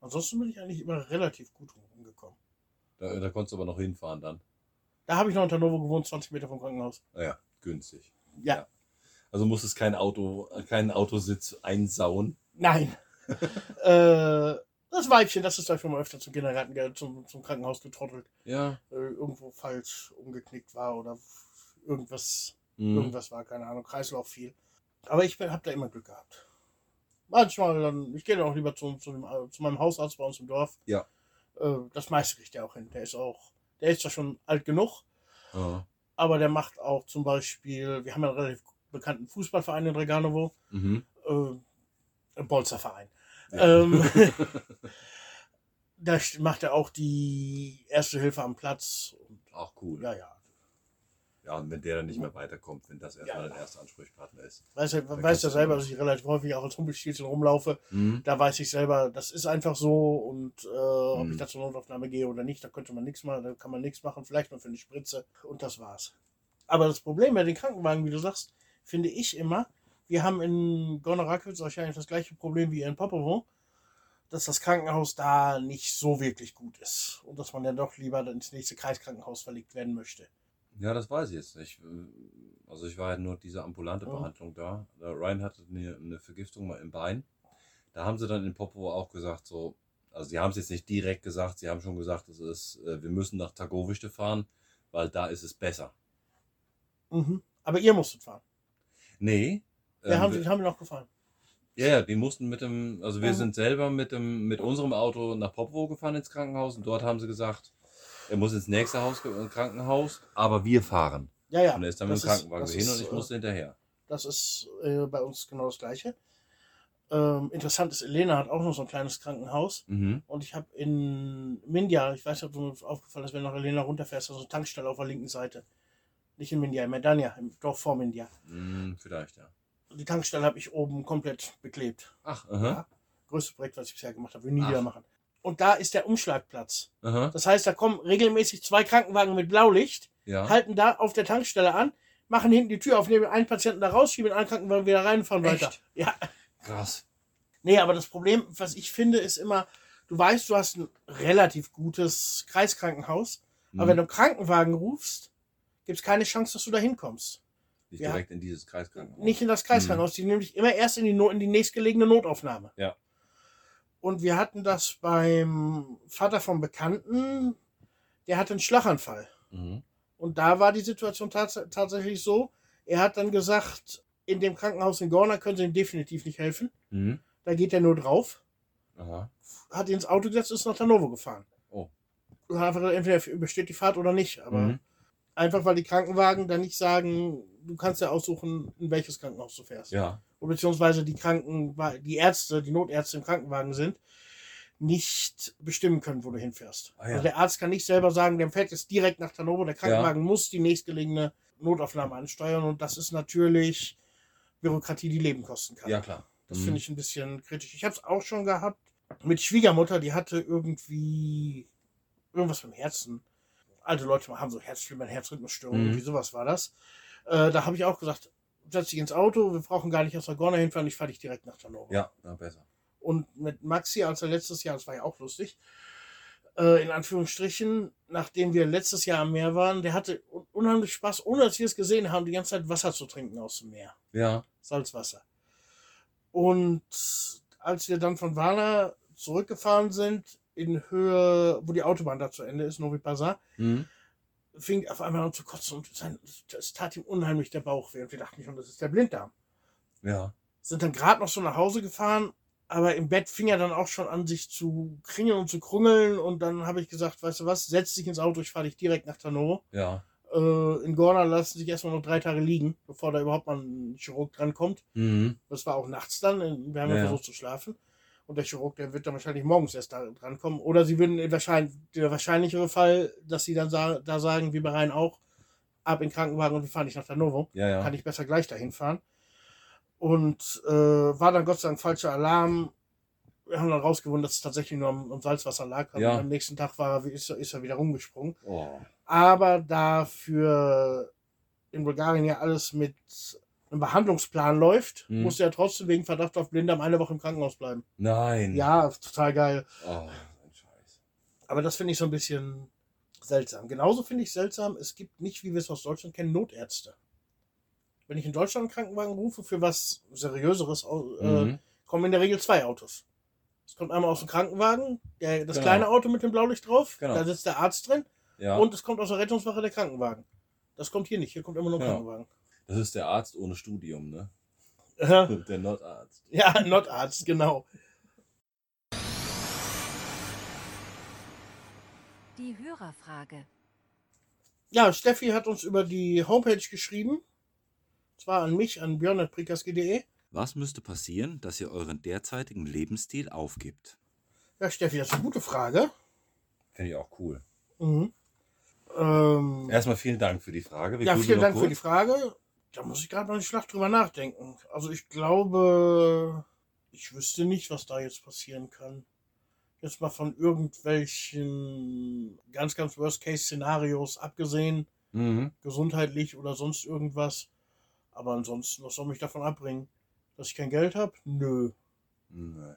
Speaker 1: Ansonsten bin ich eigentlich immer relativ gut rumgekommen.
Speaker 3: Da, da konntest du aber noch hinfahren dann.
Speaker 1: Da habe ich noch in Hannover gewohnt, 20 Meter vom Krankenhaus.
Speaker 3: Naja, günstig.
Speaker 1: Ja.
Speaker 3: Ja. Also musstest kein Auto, keinen Autositz einsauen.
Speaker 1: Nein. äh, das Weibchen, das ist da schon mal öfter zum Kindergarten, zum, zum Krankenhaus getrottelt.
Speaker 3: Ja.
Speaker 1: Äh, irgendwo falsch umgeknickt war oder irgendwas,
Speaker 3: Mhm.
Speaker 1: irgendwas war, keine Ahnung, Kreislauf viel. Aber ich habe da immer Glück gehabt. Manchmal dann, ich gehe dann auch lieber zu, zu, äh, zu meinem Hausarzt bei uns im Dorf.
Speaker 3: Ja.
Speaker 1: Äh, das meiste kriegt er auch hin. Der ist auch, der ist ja schon alt genug.
Speaker 3: Ja.
Speaker 1: Aber der macht auch zum Beispiel, wir haben ja einen relativ bekannten Fußballverein in Reganovo,
Speaker 3: Mhm.
Speaker 1: äh, ein Bolzerverein.
Speaker 3: Ja.
Speaker 1: Ähm, da macht er auch die erste Hilfe am Platz. Und,
Speaker 3: Auch cool.
Speaker 1: ja, ja.
Speaker 3: Ja, und wenn der dann nicht mehr weiterkommt, wenn das erstmal
Speaker 1: Ja.
Speaker 3: der erste Ansprechpartner ist.
Speaker 1: Weiß, ja-
Speaker 3: Da
Speaker 1: weiß
Speaker 3: kannst
Speaker 1: ja
Speaker 3: du
Speaker 1: selber,
Speaker 3: mal-
Speaker 1: dass ich relativ häufig auch als Humpelstielchen rumlaufe.
Speaker 3: Mhm.
Speaker 1: Da weiß ich selber, das ist einfach so und äh, ob
Speaker 3: Mhm.
Speaker 1: ich da zur Notaufnahme gehe oder nicht, da könnte man nichts machen, da kann man nichts machen, vielleicht nur für eine Spritze und das war's. Aber das Problem bei den Krankenwagen, wie du sagst, finde ich immer, wir haben in Gornorakowitz wahrscheinlich das gleiche Problem wie in Popovo, dass das Krankenhaus da nicht so wirklich gut ist und dass man ja doch lieber ins nächste Kreiskrankenhaus verlegt werden möchte.
Speaker 3: Ja, das weiß ich jetzt nicht. Also ich war ja nur diese ambulante
Speaker 1: Mhm.
Speaker 3: Behandlung da. Der Ryan hatte eine, eine Vergiftung mal im Bein. Da haben sie dann in Popo auch gesagt, so, also sie haben es jetzt nicht direkt gesagt, sie haben schon gesagt, es ist, äh, wir müssen nach Tagowichte fahren, weil da ist es besser.
Speaker 1: Mhm. Aber ihr musstet fahren.
Speaker 3: Nee.
Speaker 1: Wir
Speaker 3: ähm,
Speaker 1: haben,
Speaker 3: wir-
Speaker 1: haben mir noch gefallen.
Speaker 3: Ja, ja, die mussten mit dem, also wir
Speaker 1: Mhm.
Speaker 3: sind selber mit dem, mit unserem Auto nach Popwo gefahren ins Krankenhaus und dort haben sie gesagt, er muss ins nächste Haus, äh, Krankenhaus, aber wir fahren.
Speaker 1: Ja, ja.
Speaker 3: und er ist dann mit
Speaker 1: das
Speaker 3: dem Krankenwagen hin und ich
Speaker 1: äh,
Speaker 3: musste hinterher.
Speaker 1: Das ist äh, bei uns genau das Gleiche. Ähm, interessant ist, Elena hat auch noch so ein kleines Krankenhaus.
Speaker 3: Mhm.
Speaker 1: Und ich habe in Mindia, ich weiß nicht, ob du mir aufgefallen ist, wenn du nach Elena runterfährst, so eine Tankstelle auf der linken Seite. Nicht in Mindia, in Medania, im Dorf vor Mindia.
Speaker 3: Hm, vielleicht, ja.
Speaker 1: Die Tankstelle habe ich oben komplett beklebt.
Speaker 3: Ach, aha.
Speaker 1: Ja. Größtes Projekt, was ich bisher gemacht habe, will nie
Speaker 3: Ach.
Speaker 1: wieder machen. Und da ist der Umschlagplatz.
Speaker 3: aha.
Speaker 1: Das heißt, da kommen regelmäßig zwei Krankenwagen mit Blaulicht,
Speaker 3: Ja.
Speaker 1: halten da auf der Tankstelle an, machen hinten die Tür auf, nehmen einen Patienten da raus, schieben einen Krankenwagen wieder rein und fahren
Speaker 3: Echt?
Speaker 1: weiter. Ja.
Speaker 3: Krass.
Speaker 1: Nee, aber das Problem, was ich finde, ist immer, du weißt, du hast ein relativ gutes Kreiskrankenhaus, aber
Speaker 3: Mhm.
Speaker 1: wenn du Krankenwagen rufst, gibt es keine Chance, dass du da hinkommst.
Speaker 3: Nicht
Speaker 1: ja.
Speaker 3: direkt in dieses Kreiskrankenhaus.
Speaker 1: Nicht in das Kreiskrankenhaus, die nämlich immer erst in die, no in die nächstgelegene Notaufnahme.
Speaker 3: Ja.
Speaker 1: Und wir hatten das beim Vater vom Bekannten, der hatte einen Schlaganfall.
Speaker 3: Mhm.
Speaker 1: Und da war die Situation tats tatsächlich so, er hat dann gesagt, in dem Krankenhaus in Gorna können sie ihm definitiv nicht helfen.
Speaker 3: Mhm.
Speaker 1: Da geht er nur drauf.
Speaker 3: Aha.
Speaker 1: hat ihn ins Auto gesetzt, ist nach Hannover gefahren.
Speaker 3: Oh.
Speaker 1: Und entweder übersteht die Fahrt oder nicht. Aber
Speaker 3: Mhm.
Speaker 1: Einfach weil die Krankenwagen dann nicht sagen, du kannst ja aussuchen, in welches Krankenhaus du fährst.
Speaker 3: Ja.
Speaker 1: Und beziehungsweise die Kranken, die Ärzte, die Notärzte im Krankenwagen sind, nicht bestimmen können, wo du hinfährst.
Speaker 3: Ah, ja.
Speaker 1: Also der Arzt kann nicht selber sagen, der fährt jetzt direkt nach Hannover, der Krankenwagen muss die nächstgelegene Notaufnahme ansteuern und das ist natürlich Bürokratie, die Leben kosten kann.
Speaker 3: Ja, klar.
Speaker 1: Das
Speaker 3: Mhm.
Speaker 1: finde ich ein bisschen kritisch. Ich habe es auch schon gehabt mit Schwiegermutter, die hatte irgendwie irgendwas dem Herzen. Alte Leute haben so Herzflimmern, Herzrhythmusstörungen,
Speaker 3: Mhm.
Speaker 1: irgendwie sowas war das. Äh, da habe ich auch gesagt, setz dich ins Auto, wir brauchen gar nicht aus der Gorna hinfahren, ich fahre dich direkt nach Hannover.
Speaker 3: Ja, na besser.
Speaker 1: Und mit Maxi, als er letztes Jahr, das war ja auch lustig, äh, in Anführungsstrichen, nachdem wir letztes Jahr am Meer waren, der hatte un- unheimlich Spaß, ohne dass wir es gesehen haben, die ganze Zeit Wasser zu trinken aus dem Meer.
Speaker 3: Ja.
Speaker 1: Salzwasser. Und als wir dann von Warna zurückgefahren sind, in Höhe, wo die Autobahn da zu Ende ist, Novi Pazar,
Speaker 3: Mhm.
Speaker 1: fing auf einmal an zu kotzen und sein, es tat ihm unheimlich der Bauch weh. Und wir dachten schon, das ist der Blinddarm.
Speaker 3: Ja.
Speaker 1: Sind dann gerade noch so nach Hause gefahren, aber im Bett fing er dann auch schon an, sich zu kringeln und zu krungeln. Und dann habe ich gesagt, weißt du was, setz dich ins Auto, ich fahre dich direkt nach Tano.
Speaker 3: Ja.
Speaker 1: Äh, in Gorna lassen sich erstmal noch drei Tage liegen, bevor da überhaupt mal ein Chirurg drankommt.
Speaker 3: Mhm.
Speaker 1: Das war auch nachts dann. Wir haben ja,
Speaker 3: Ja.
Speaker 1: versucht zu schlafen. Und der Chirurg, der wird dann wahrscheinlich morgens erst da drankommen. Oder sie würden wahrscheinlich, der wahrscheinlichere Fall, dass sie dann sa da sagen, wie bei Rhein auch, ab in den Krankenwagen und wir fahren nicht nach Hannover.
Speaker 3: Ja, ja.
Speaker 1: Kann ich besser gleich dahin fahren. Und äh, war dann Gott sei Dank falscher Alarm. Wir haben dann rausgefunden, dass es tatsächlich nur am, am Salzwasser lag.
Speaker 3: Ja.
Speaker 1: Und am nächsten Tag war er, ist, er- ist er wieder rumgesprungen.
Speaker 3: Oh.
Speaker 1: Aber da für in Bulgarien ja alles mit einem Behandlungsplan läuft,
Speaker 3: Mhm.
Speaker 1: musste er trotzdem wegen Verdacht auf Blinddarm eine Woche im Krankenhaus bleiben.
Speaker 3: Nein.
Speaker 1: Ja, total geil.
Speaker 3: Oh, ein Scheiß.
Speaker 1: Aber das finde ich so ein bisschen seltsam. Genauso finde ich seltsam, es gibt nicht, wie wir es aus Deutschland kennen, Notärzte. Wenn ich in Deutschland einen Krankenwagen rufe für was Seriöseres, äh,
Speaker 3: Mhm.
Speaker 1: kommen in der Regel zwei Autos. Es kommt einmal aus dem Krankenwagen, der, das
Speaker 3: Genau.
Speaker 1: kleine Auto mit dem Blaulicht drauf,
Speaker 3: Genau.
Speaker 1: da sitzt der Arzt drin
Speaker 3: Ja.
Speaker 1: und es kommt aus der Rettungswache der Krankenwagen. Das kommt hier nicht, hier kommt immer nur ein
Speaker 3: Genau.
Speaker 1: Krankenwagen.
Speaker 3: Das ist der Arzt ohne Studium, ne? Der Notarzt.
Speaker 1: ja Notarzt, genau.
Speaker 2: Die Hörerfrage.
Speaker 1: Ja, Steffi hat uns über die Homepage geschrieben. Zwar an mich, an björn.prikaski.de.
Speaker 3: Was müsste passieren, dass ihr euren derzeitigen Lebensstil aufgibt?
Speaker 1: Ja, Steffi, das ist eine gute Frage.
Speaker 3: Finde ich auch cool.
Speaker 1: Mhm. Ähm,
Speaker 3: Erstmal vielen Dank für die Frage. Wir
Speaker 1: ja, vielen Dank für die
Speaker 3: kurz.
Speaker 1: Frage. Da muss ich gerade noch nicht Schlacht drüber nachdenken. Also ich glaube, ich wüsste nicht, was da jetzt passieren kann. Jetzt mal von irgendwelchen ganz, ganz Worst-Case-Szenarios abgesehen,
Speaker 3: Mhm.
Speaker 1: gesundheitlich oder sonst irgendwas. Aber ansonsten, was soll mich davon abbringen? Dass ich kein Geld habe? Nö.
Speaker 3: Nee.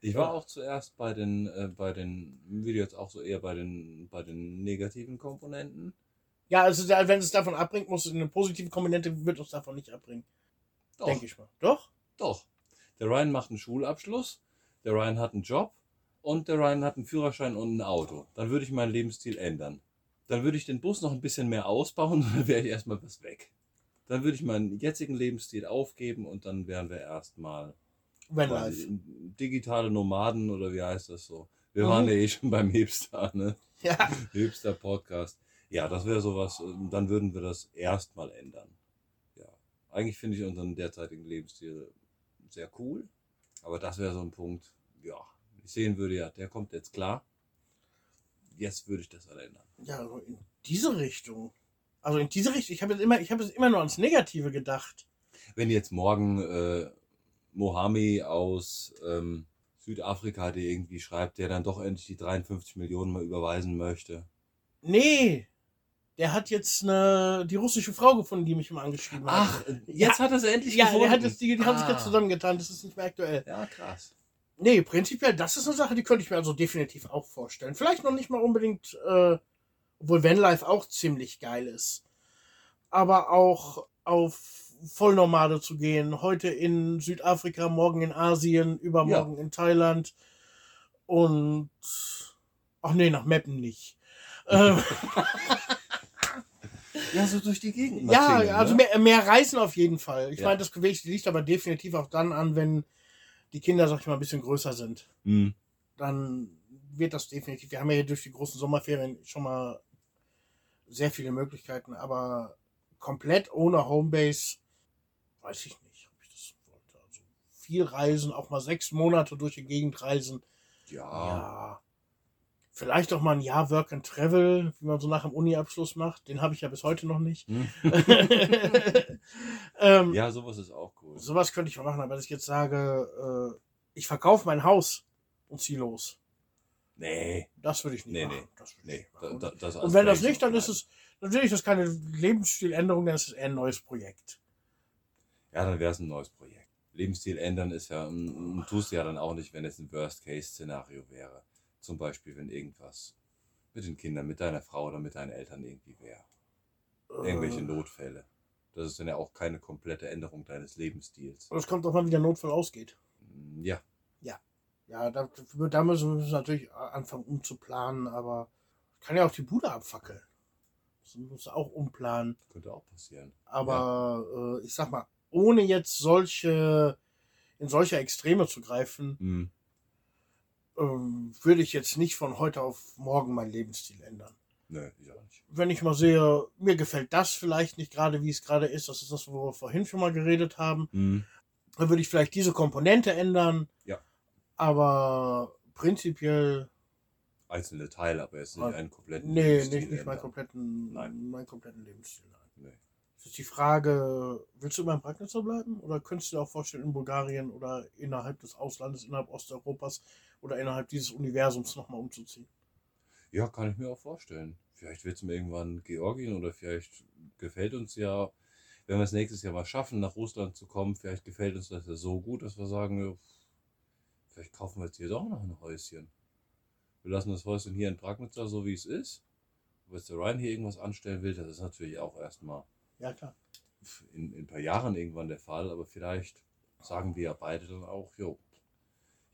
Speaker 3: Ich war auch zuerst bei den, äh, bei den, wie jetzt auch so eher bei den, bei den negativen Komponenten.
Speaker 1: Ja, also wenn es davon abbringt, muss es eine positive Komponente wird uns davon nicht abbringen.
Speaker 3: Doch,
Speaker 1: Denke ich mal. Doch?
Speaker 3: doch. Der Ryan macht einen Schulabschluss, der Ryan hat einen Job und der Ryan hat einen Führerschein und ein Auto. Dann würde ich meinen Lebensstil ändern. Dann würde ich den Bus noch ein bisschen mehr ausbauen und dann wäre ich erstmal was weg. Dann würde ich meinen jetzigen Lebensstil aufgeben und dann wären wir erstmal digitale Nomaden oder wie heißt das so? Wir
Speaker 1: Mhm.
Speaker 3: waren ja eh schon beim Hipster, ne?
Speaker 1: Ja.
Speaker 3: Hipster Podcast. Ja, das wäre sowas, ähm, dann würden wir das erstmal ändern. Ja, eigentlich finde ich unseren derzeitigen Lebensstil sehr cool, aber das wäre so ein Punkt, ja, ich sehen würde, ja, der kommt jetzt klar. Jetzt würde ich das dann ändern.
Speaker 1: Ja, also in diese Richtung. Also in diese Richtung. Ich habe jetzt immer, ich habe jetzt immer nur ans Negative gedacht.
Speaker 3: Wenn jetzt morgen äh, Mohammed aus ähm, Südafrika dir irgendwie schreibt, der dann doch endlich die 53 Millionen mal überweisen möchte.
Speaker 1: Nee. Der hat jetzt eine, die russische Frau gefunden, die mich immer angeschrieben hat.
Speaker 3: Ach, jetzt hat er sie endlich
Speaker 1: ja,
Speaker 3: gefunden.
Speaker 1: hat jetzt, die, die haben sich
Speaker 3: Ah.
Speaker 1: jetzt zusammengetan. Das ist nicht mehr aktuell.
Speaker 3: Ja, krass.
Speaker 1: Nee, prinzipiell, das ist eine Sache, die könnte ich mir also definitiv auch vorstellen. Vielleicht noch nicht mal unbedingt, äh, obwohl Vanlife auch ziemlich geil ist. Aber auch auf Vollnomade zu gehen. Heute in Südafrika, morgen in Asien, übermorgen in Thailand. Und. Ach nee, nach Meppen nicht. ähm,
Speaker 3: Ja, so durch die Gegend.
Speaker 1: ja,
Speaker 3: marschieren,
Speaker 1: also
Speaker 3: ne?
Speaker 1: mehr, mehr Reisen auf jeden Fall. Ich
Speaker 3: Ja.
Speaker 1: meine, das Gewicht liegt aber definitiv auch dann an, wenn die Kinder, sag ich mal, ein bisschen größer sind.
Speaker 3: Hm.
Speaker 1: dann wird das definitiv. Wir haben ja hier durch die großen Sommerferien schon mal sehr viele Möglichkeiten, aber komplett ohne Homebase weiß ich nicht, ob ich das wollte. Also viel reisen, auch mal sechs Monate durch die Gegend reisen.
Speaker 3: Ja.
Speaker 1: Ja. Vielleicht auch mal ein Jahr Work and Travel, wie man so nach dem Uni-Abschluss macht. Den habe ich ja bis heute noch nicht.
Speaker 3: Hm.
Speaker 1: ähm,
Speaker 3: ja, sowas ist auch cool.
Speaker 1: Sowas könnte ich mal machen, aber dass ich jetzt sage, äh, ich verkaufe mein Haus und ziehe los.
Speaker 3: Nee,
Speaker 1: Das würde ich nicht
Speaker 3: Nee,
Speaker 1: machen.
Speaker 3: nee,
Speaker 1: Das
Speaker 3: nee.
Speaker 1: nicht
Speaker 3: Da,
Speaker 1: machen.
Speaker 3: da, das
Speaker 1: und wenn das nicht, dann ist es, natürlich das keine Lebensstiländerung, dann ist es eher ein neues Projekt.
Speaker 3: Ja, dann wäre es ein neues Projekt. Lebensstil ändern ist ja, mm, mm, tust du ja dann auch nicht, wenn es ein Worst-Case-Szenario wäre. Zum Beispiel, wenn irgendwas mit den Kindern, mit deiner Frau oder mit deinen Eltern irgendwie wäre. Irgendwelche
Speaker 1: Äh,
Speaker 3: Notfälle. Das ist dann ja auch keine komplette Änderung deines Lebensstils.
Speaker 1: Und es kommt auch mal, wie der Notfall ausgeht.
Speaker 3: Mm, Ja,
Speaker 1: Ja, da, da müssen wir natürlich anfangen umzuplanen, aber kann ja auch die Bude abfackeln. Das muss auch umplanen.
Speaker 3: könnte auch passieren.
Speaker 1: Aber äh, ich sag mal, ohne jetzt solche, in solche Extreme zu greifen,
Speaker 3: Hm.
Speaker 1: Ähm, würde ich jetzt nicht von heute auf morgen meinen Lebensstil ändern.
Speaker 3: Nö, ich auch nicht.
Speaker 1: Wenn ich mal sehe, mir gefällt das vielleicht nicht gerade, wie es gerade ist, das ist das, wo wir vorhin schon mal geredet haben,
Speaker 3: Hm.
Speaker 1: dann würde ich vielleicht diese Komponente ändern.
Speaker 3: Ja.
Speaker 1: Aber prinzipiell,
Speaker 3: Einzelne Teile, aber jetzt nicht
Speaker 1: Ah,
Speaker 3: einen kompletten
Speaker 1: nee,
Speaker 3: Lebensstil
Speaker 1: nicht, nicht meinen kompletten,
Speaker 3: Nein.
Speaker 1: meinen kompletten Lebensstil. Nein.
Speaker 3: Nee.
Speaker 1: Das ist die Frage, willst du immer in Bragnitzer bleiben? Oder könntest du dir auch vorstellen, in Bulgarien oder innerhalb des Auslandes, innerhalb Osteuropas oder innerhalb dieses Universums nochmal umzuziehen?
Speaker 3: Ja, kann ich mir auch vorstellen. Vielleicht wird es mir irgendwann Georgien oder vielleicht gefällt uns ja, wenn wir es nächstes Jahr mal schaffen, nach Russland zu kommen, vielleicht gefällt uns das ja so gut, dass wir sagen, vielleicht kaufen wir jetzt hier doch noch ein Häuschen. Wir lassen das Häuschen hier in Pragnitzer so wie es ist. Wenn der Ryan hier irgendwas anstellen will, das ist natürlich auch erstmal
Speaker 1: Ja, klar.
Speaker 3: in, in ein paar Jahren irgendwann der Fall, aber vielleicht sagen wir ja beide dann auch, jo,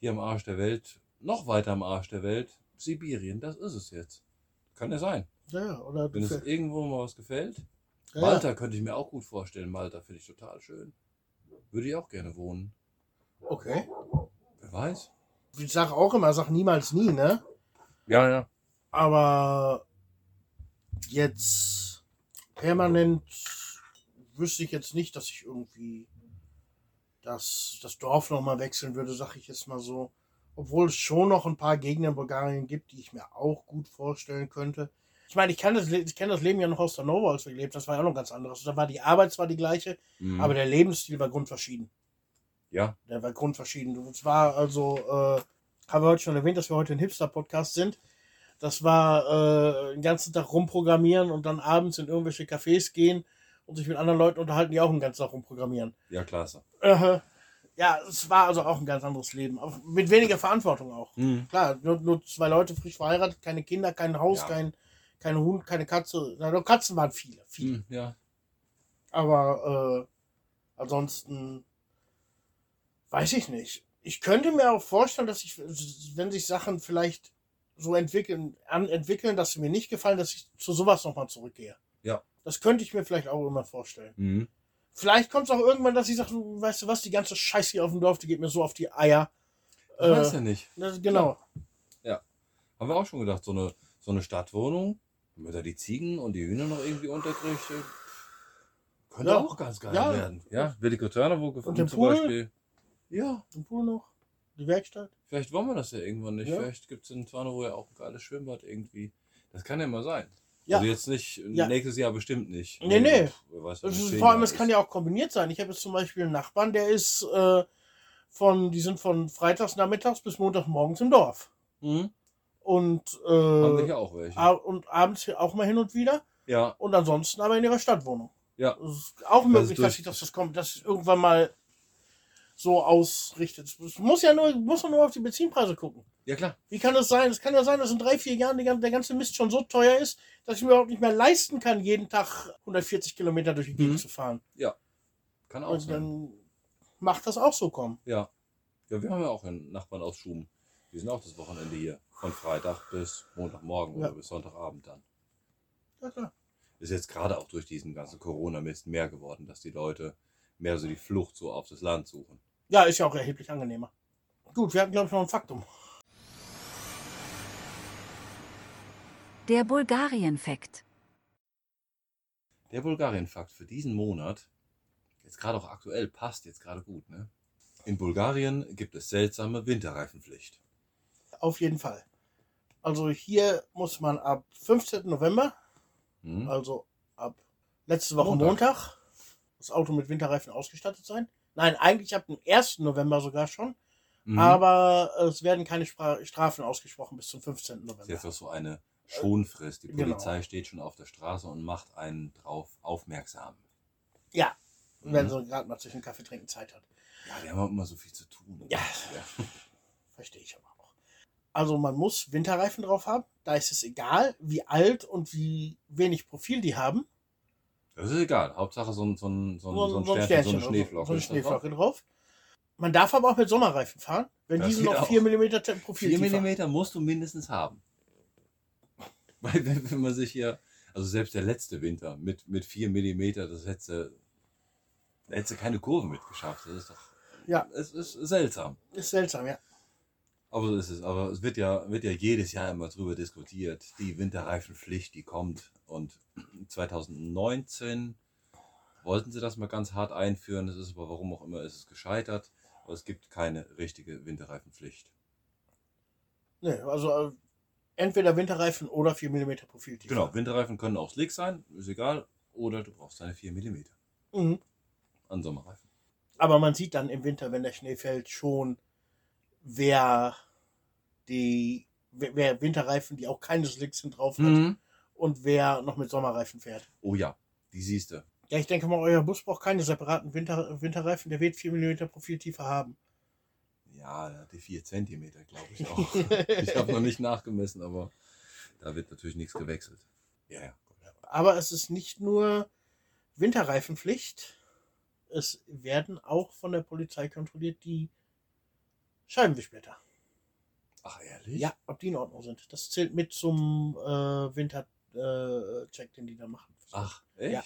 Speaker 3: hier am Arsch der Welt, noch weiter am Arsch der Welt, Sibirien, das ist es jetzt. Kann ja sein.
Speaker 1: Ja, ja, oder du
Speaker 3: Wenn es irgendwo mal was gefällt.
Speaker 1: ja,
Speaker 3: Malta könnte ich mir auch gut vorstellen. Malta finde ich total schön. Würde ich auch gerne wohnen.
Speaker 1: Okay.
Speaker 3: Wer weiß.
Speaker 1: Ich sage auch immer, sag niemals nie, ne?
Speaker 3: Ja, ja.
Speaker 1: Aber jetzt permanent wüsste ich jetzt nicht, dass ich irgendwie das, das Dorf nochmal wechseln würde, sag ich jetzt mal so. Obwohl es schon noch ein paar Gegner in Bulgarien gibt, die ich mir auch gut vorstellen könnte. Ich meine, ich kenne das, ich kenn das Leben ja noch aus Hannover, als wir gelebt. Das war ja auch noch ganz anderes. Da war die Arbeit zwar die gleiche,
Speaker 3: Mhm.
Speaker 1: aber der Lebensstil war grundverschieden.
Speaker 3: ja,
Speaker 1: Der war grundverschieden. Und war also, äh, haben wir heute schon erwähnt, dass wir heute ein Hipster-Podcast sind. Das war äh, den ganzen Tag rumprogrammieren und dann abends in irgendwelche Cafés gehen und sich mit anderen Leuten unterhalten, die auch den ganzen Tag rumprogrammieren.
Speaker 3: ja, klasse.
Speaker 1: Äh, ja, es war also auch ein ganz anderes Leben. Auch mit weniger Verantwortung auch.
Speaker 3: Mhm.
Speaker 1: Klar, nur, nur zwei Leute frisch verheiratet, keine Kinder, kein Haus,
Speaker 3: Ja.
Speaker 1: kein, kein Hund, keine Katze. Na, doch Katzen waren viele, viele.
Speaker 3: Mhm. Ja,
Speaker 1: Aber äh, ansonsten weiß ich nicht. Ich könnte mir auch vorstellen, dass ich, wenn sich Sachen vielleicht so entwickeln, an, entwickeln, dass sie mir nicht gefallen, dass ich zu sowas nochmal zurückgehe.
Speaker 3: Ja.
Speaker 1: Das könnte ich mir vielleicht auch immer vorstellen.
Speaker 3: mhm.
Speaker 1: Vielleicht kommt es auch irgendwann, dass ich sage, du, weißt du was, die ganze Scheiße hier auf dem Dorf, die geht mir so auf die Eier.
Speaker 3: Ich weiß ja nicht.
Speaker 1: das, genau.
Speaker 3: Haben wir auch schon gedacht, so eine, so eine Stadtwohnung, wenn man da die Ziegen und die Hühner noch irgendwie unterkriegt, äh, könnte
Speaker 1: Ja.
Speaker 3: auch ganz geil
Speaker 1: Ja.
Speaker 3: werden. Ja, Willi Turner, wo gefunden
Speaker 1: den
Speaker 3: zum
Speaker 1: Pool?
Speaker 3: Beispiel. Ja,
Speaker 1: Den Pool noch, die Werkstatt.
Speaker 3: vielleicht wollen wir das ja irgendwann nicht.
Speaker 1: Ja.
Speaker 3: Vielleicht gibt es in Turner ja auch ein geiles Schwimmbad irgendwie. Das kann ja mal sein.
Speaker 1: Ja.
Speaker 3: Also jetzt nicht,
Speaker 1: Ja.
Speaker 3: nächstes Jahr bestimmt nicht.
Speaker 1: Nee, nee.
Speaker 3: Wer weiß,
Speaker 1: ist, vor allem, es kann ja auch kombiniert sein. Ich habe jetzt zum Beispiel einen Nachbarn, der ist äh, von, die sind von freitags nachmittags bis montagmorgens im Dorf.
Speaker 3: Mhm.
Speaker 1: Und,
Speaker 3: Haben
Speaker 1: äh,
Speaker 3: hier auch welche.
Speaker 1: ab- und abends auch mal hin und wieder.
Speaker 3: ja,
Speaker 1: Und ansonsten aber in ihrer Stadtwohnung.
Speaker 3: ja.
Speaker 1: Auch möglich, dass sich das, das kommt, dass es irgendwann mal so ausrichtet. Es muss ja nur, muss man nur auf die Benzinpreise gucken.
Speaker 3: Ja, klar.
Speaker 1: Wie kann das sein? Es kann ja sein, dass in drei, vier Jahren der ganze Mist schon so teuer ist, dass ich mir überhaupt nicht mehr leisten kann, jeden Tag 140 Kilometer durch die Gegend
Speaker 3: Mhm.
Speaker 1: zu fahren.
Speaker 3: Kann auch
Speaker 1: Und
Speaker 3: sein.
Speaker 1: dann macht das auch so kommen.
Speaker 3: Ja. Ja, wir haben ja auch einen Nachbarn aus Schum. Die sind auch das Wochenende hier. Von Freitag bis Montagmorgen
Speaker 1: Ja.
Speaker 3: oder bis Sonntagabend dann.
Speaker 1: Ja, klar.
Speaker 3: Ist jetzt gerade auch durch diesen ganzen Corona-Mist mehr geworden, dass die Leute mehr so die Flucht so auf das Land suchen.
Speaker 1: ja, ist ja auch erheblich angenehmer. Gut, wir hatten, glaube ich, noch ein Faktum.
Speaker 2: Der Bulgarien-Fakt.
Speaker 3: Der Bulgarien-Fakt für diesen Monat, jetzt gerade auch aktuell, passt jetzt gerade gut, ne? In Bulgarien gibt es seltsame Winterreifenpflicht.
Speaker 1: Auf jeden Fall. Also hier muss man ab 15. November,
Speaker 3: Hm?
Speaker 1: also ab letzte Woche
Speaker 3: Montag.
Speaker 1: Montag, das Auto mit Winterreifen ausgestattet sein. Nein, eigentlich ab dem 1. November sogar schon.
Speaker 3: Mhm.
Speaker 1: Aber es werden keine Strafen ausgesprochen bis zum 15.
Speaker 3: Das ist
Speaker 1: November.
Speaker 3: jetzt auch so eine Schonfrist. Die
Speaker 1: Genau.
Speaker 3: Polizei steht schon auf der Straße und macht einen drauf aufmerksam.
Speaker 1: Ja, wenn
Speaker 3: Mhm.
Speaker 1: sie gerade mal zwischen Kaffee trinken Zeit hat.
Speaker 3: Ja, die haben auch immer so viel zu tun.
Speaker 1: Ja. Verstehe ich aber auch. Also man muss Winterreifen drauf haben. Da ist es egal, wie alt und wie wenig Profil die haben.
Speaker 3: Das ist egal. Hauptsache so ein, so ein, so ein, so ein,
Speaker 1: so ein
Speaker 3: Sternchen, so eine Schneeflocke.
Speaker 1: So eine
Speaker 3: das
Speaker 1: Schneeflocke drauf. Man darf aber auch mit Sommerreifen fahren, wenn
Speaker 3: Das
Speaker 1: diese noch
Speaker 3: auch.
Speaker 1: 4 mm Profil
Speaker 3: 4
Speaker 1: tiefer-
Speaker 3: mm musst du mindestens haben. Weil wenn, wenn man sich hier, also selbst der letzte Winter mit, mit 4 mm, das hätte, da hätte keine Kurve mitgeschafft. Das ist doch,
Speaker 1: Ja.
Speaker 3: es ist seltsam.
Speaker 1: Ist seltsam, ja.
Speaker 3: Aber so ist es. Aber es wird ja, wird ja jedes Jahr immer drüber diskutiert. Die Winterreifenpflicht, die kommt. Und 2019 wollten sie das mal ganz hart einführen. Das ist aber warum auch immer ist es gescheitert. Aber es gibt keine richtige Winterreifenpflicht.
Speaker 1: Nee, also äh, entweder Winterreifen oder 4 mm Profiltiefe.
Speaker 3: Genau, Winterreifen können auch slick sein, ist egal. Oder du brauchst deine 4 mm
Speaker 1: Mhm.
Speaker 3: an Sommerreifen.
Speaker 1: Aber man sieht dann im Winter, wenn der Schnee fällt, schon, wer die wer, Winterreifen, die auch keine Slicks sind, drauf hat und wer noch mit Sommerreifen fährt.
Speaker 3: Oh ja, die siehst du.
Speaker 1: Ja, ich denke mal, euer Bus braucht keine separaten Winter, Winterreifen, der wird 4 mm Profiltiefe haben.
Speaker 3: Ja, der hat die 4 cm, glaube ich auch. ich habe noch nicht nachgemessen, aber da wird natürlich nichts gewechselt. Ja, ja.
Speaker 1: Aber es ist nicht nur Winterreifenpflicht. Es werden auch von der Polizei kontrolliert die Scheibenwischblätter.
Speaker 3: Ach, ehrlich?
Speaker 1: Ja, ob die in Ordnung sind. Das zählt mit zum äh, Wintercheck, äh, Check, den die da machen.
Speaker 3: Ach, echt?
Speaker 1: Ja.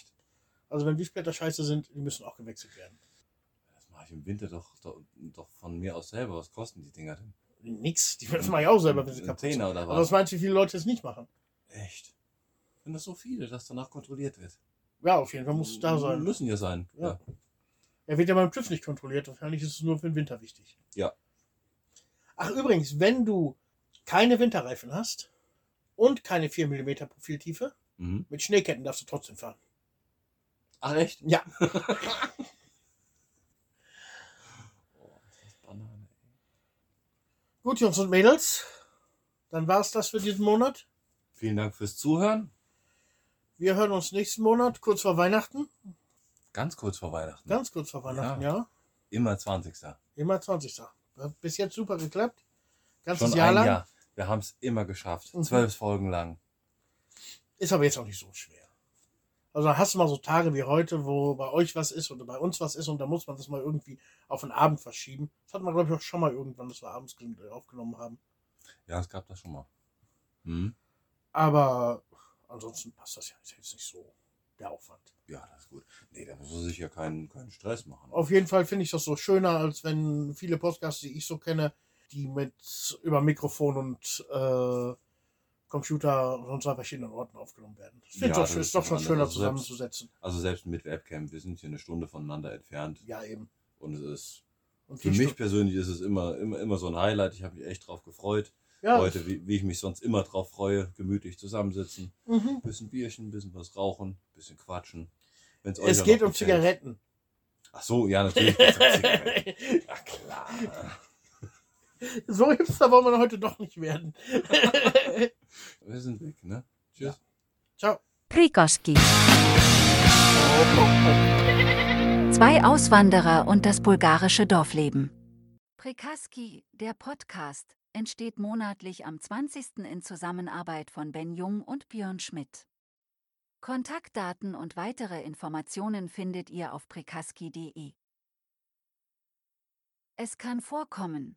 Speaker 1: Also wenn Wischblätter scheiße sind, die müssen auch gewechselt werden.
Speaker 3: Ich im Winter doch, doch, doch von mir aus selber. Was kosten die Dinger denn?
Speaker 1: Nix, die das mache ich auch selber, wenn sie kaputt sind.
Speaker 3: Oder
Speaker 1: Aber
Speaker 3: was?
Speaker 1: was meinst du, wie viele Leute es nicht machen?
Speaker 3: Echt? Sind das so viele, dass danach kontrolliert wird?
Speaker 1: Ja, auf jeden Fall muss es da sein.
Speaker 3: Müssen ja sein.
Speaker 1: Ja.
Speaker 3: Ja.
Speaker 1: Er wird ja beim TÜV nicht kontrolliert. Wahrscheinlich ist es nur für den Winter wichtig.
Speaker 3: Ja.
Speaker 1: Ach, übrigens, wenn du keine Winterreifen hast und keine 4 mm Profiltiefe,
Speaker 3: Mhm.
Speaker 1: mit Schneeketten darfst du trotzdem fahren.
Speaker 3: Ach echt?
Speaker 1: Ja.
Speaker 3: Oh, das ist Banane.
Speaker 1: Gut, Jungs und Mädels. Dann war es das für diesen Monat.
Speaker 3: Vielen Dank fürs Zuhören.
Speaker 1: Wir hören uns nächsten Monat, kurz vor Weihnachten.
Speaker 3: Ganz kurz vor Weihnachten.
Speaker 1: Ganz kurz vor Weihnachten, ja.
Speaker 3: Immer 20.
Speaker 1: Immer 20. Hat bis jetzt super geklappt. Ganzes
Speaker 3: Schon
Speaker 1: Jahr
Speaker 3: ein
Speaker 1: lang.
Speaker 3: Jahr. Wir haben es immer geschafft.
Speaker 1: Mhm.
Speaker 3: Zwölf Folgen lang.
Speaker 1: Ist aber jetzt auch nicht so schwer. Also da hast du mal so Tage wie heute, wo bei euch was ist oder bei uns was ist und da muss man das mal irgendwie auf den Abend verschieben. Das hat man, glaube ich, auch schon mal irgendwann, dass wir abends ge- aufgenommen haben.
Speaker 3: Ja, es gab das schon mal. Hm?
Speaker 1: Aber ansonsten passt das ja jetzt nicht so der Aufwand.
Speaker 3: Ja, das ist gut. Nee, da muss man sich ja keinen, keinen Stress machen.
Speaker 1: Auf jeden Fall finde ich das so schöner, als wenn viele Podcasts, die ich so kenne, die mit über Mikrofon und äh, Computer und zwei verschiedenen Orten aufgenommen werden. Finde
Speaker 3: Ja,
Speaker 1: es
Speaker 3: das
Speaker 1: doch,
Speaker 3: ist
Speaker 1: doch schon schöner
Speaker 3: Also selbst-
Speaker 1: zusammenzusetzen.
Speaker 3: Also selbst mit Webcam, wir sind hier eine Stunde voneinander entfernt.
Speaker 1: Ja, eben.
Speaker 3: Und es ist,
Speaker 1: Und
Speaker 3: für mich
Speaker 1: Stu-
Speaker 3: persönlich ist es immer, immer, immer so ein Highlight. Ich habe mich echt drauf gefreut.
Speaker 1: ja,
Speaker 3: Heute, wie, wie ich mich sonst immer drauf freue, gemütlich zusammensitzen.
Speaker 1: mhm.
Speaker 3: Bisschen Bierchen, bisschen was rauchen, bisschen quatschen. Wenn's euch
Speaker 1: Es geht um
Speaker 3: gefällt.
Speaker 1: Zigaretten.
Speaker 3: Ach so, ja, natürlich. Ja, klar.
Speaker 1: So hipster wollen wir heute doch nicht werden.
Speaker 3: Wir sind weg, ne? Tschüss.
Speaker 1: Ciao.
Speaker 2: Prikoski. Zwei Auswanderer und das bulgarische Dorfleben. Prikaski, der Podcast, entsteht monatlich am 20. in Zusammenarbeit von Ben Jung und Björn Schmidt. Kontaktdaten und weitere Informationen findet ihr auf prikaski.de. Es kann vorkommen,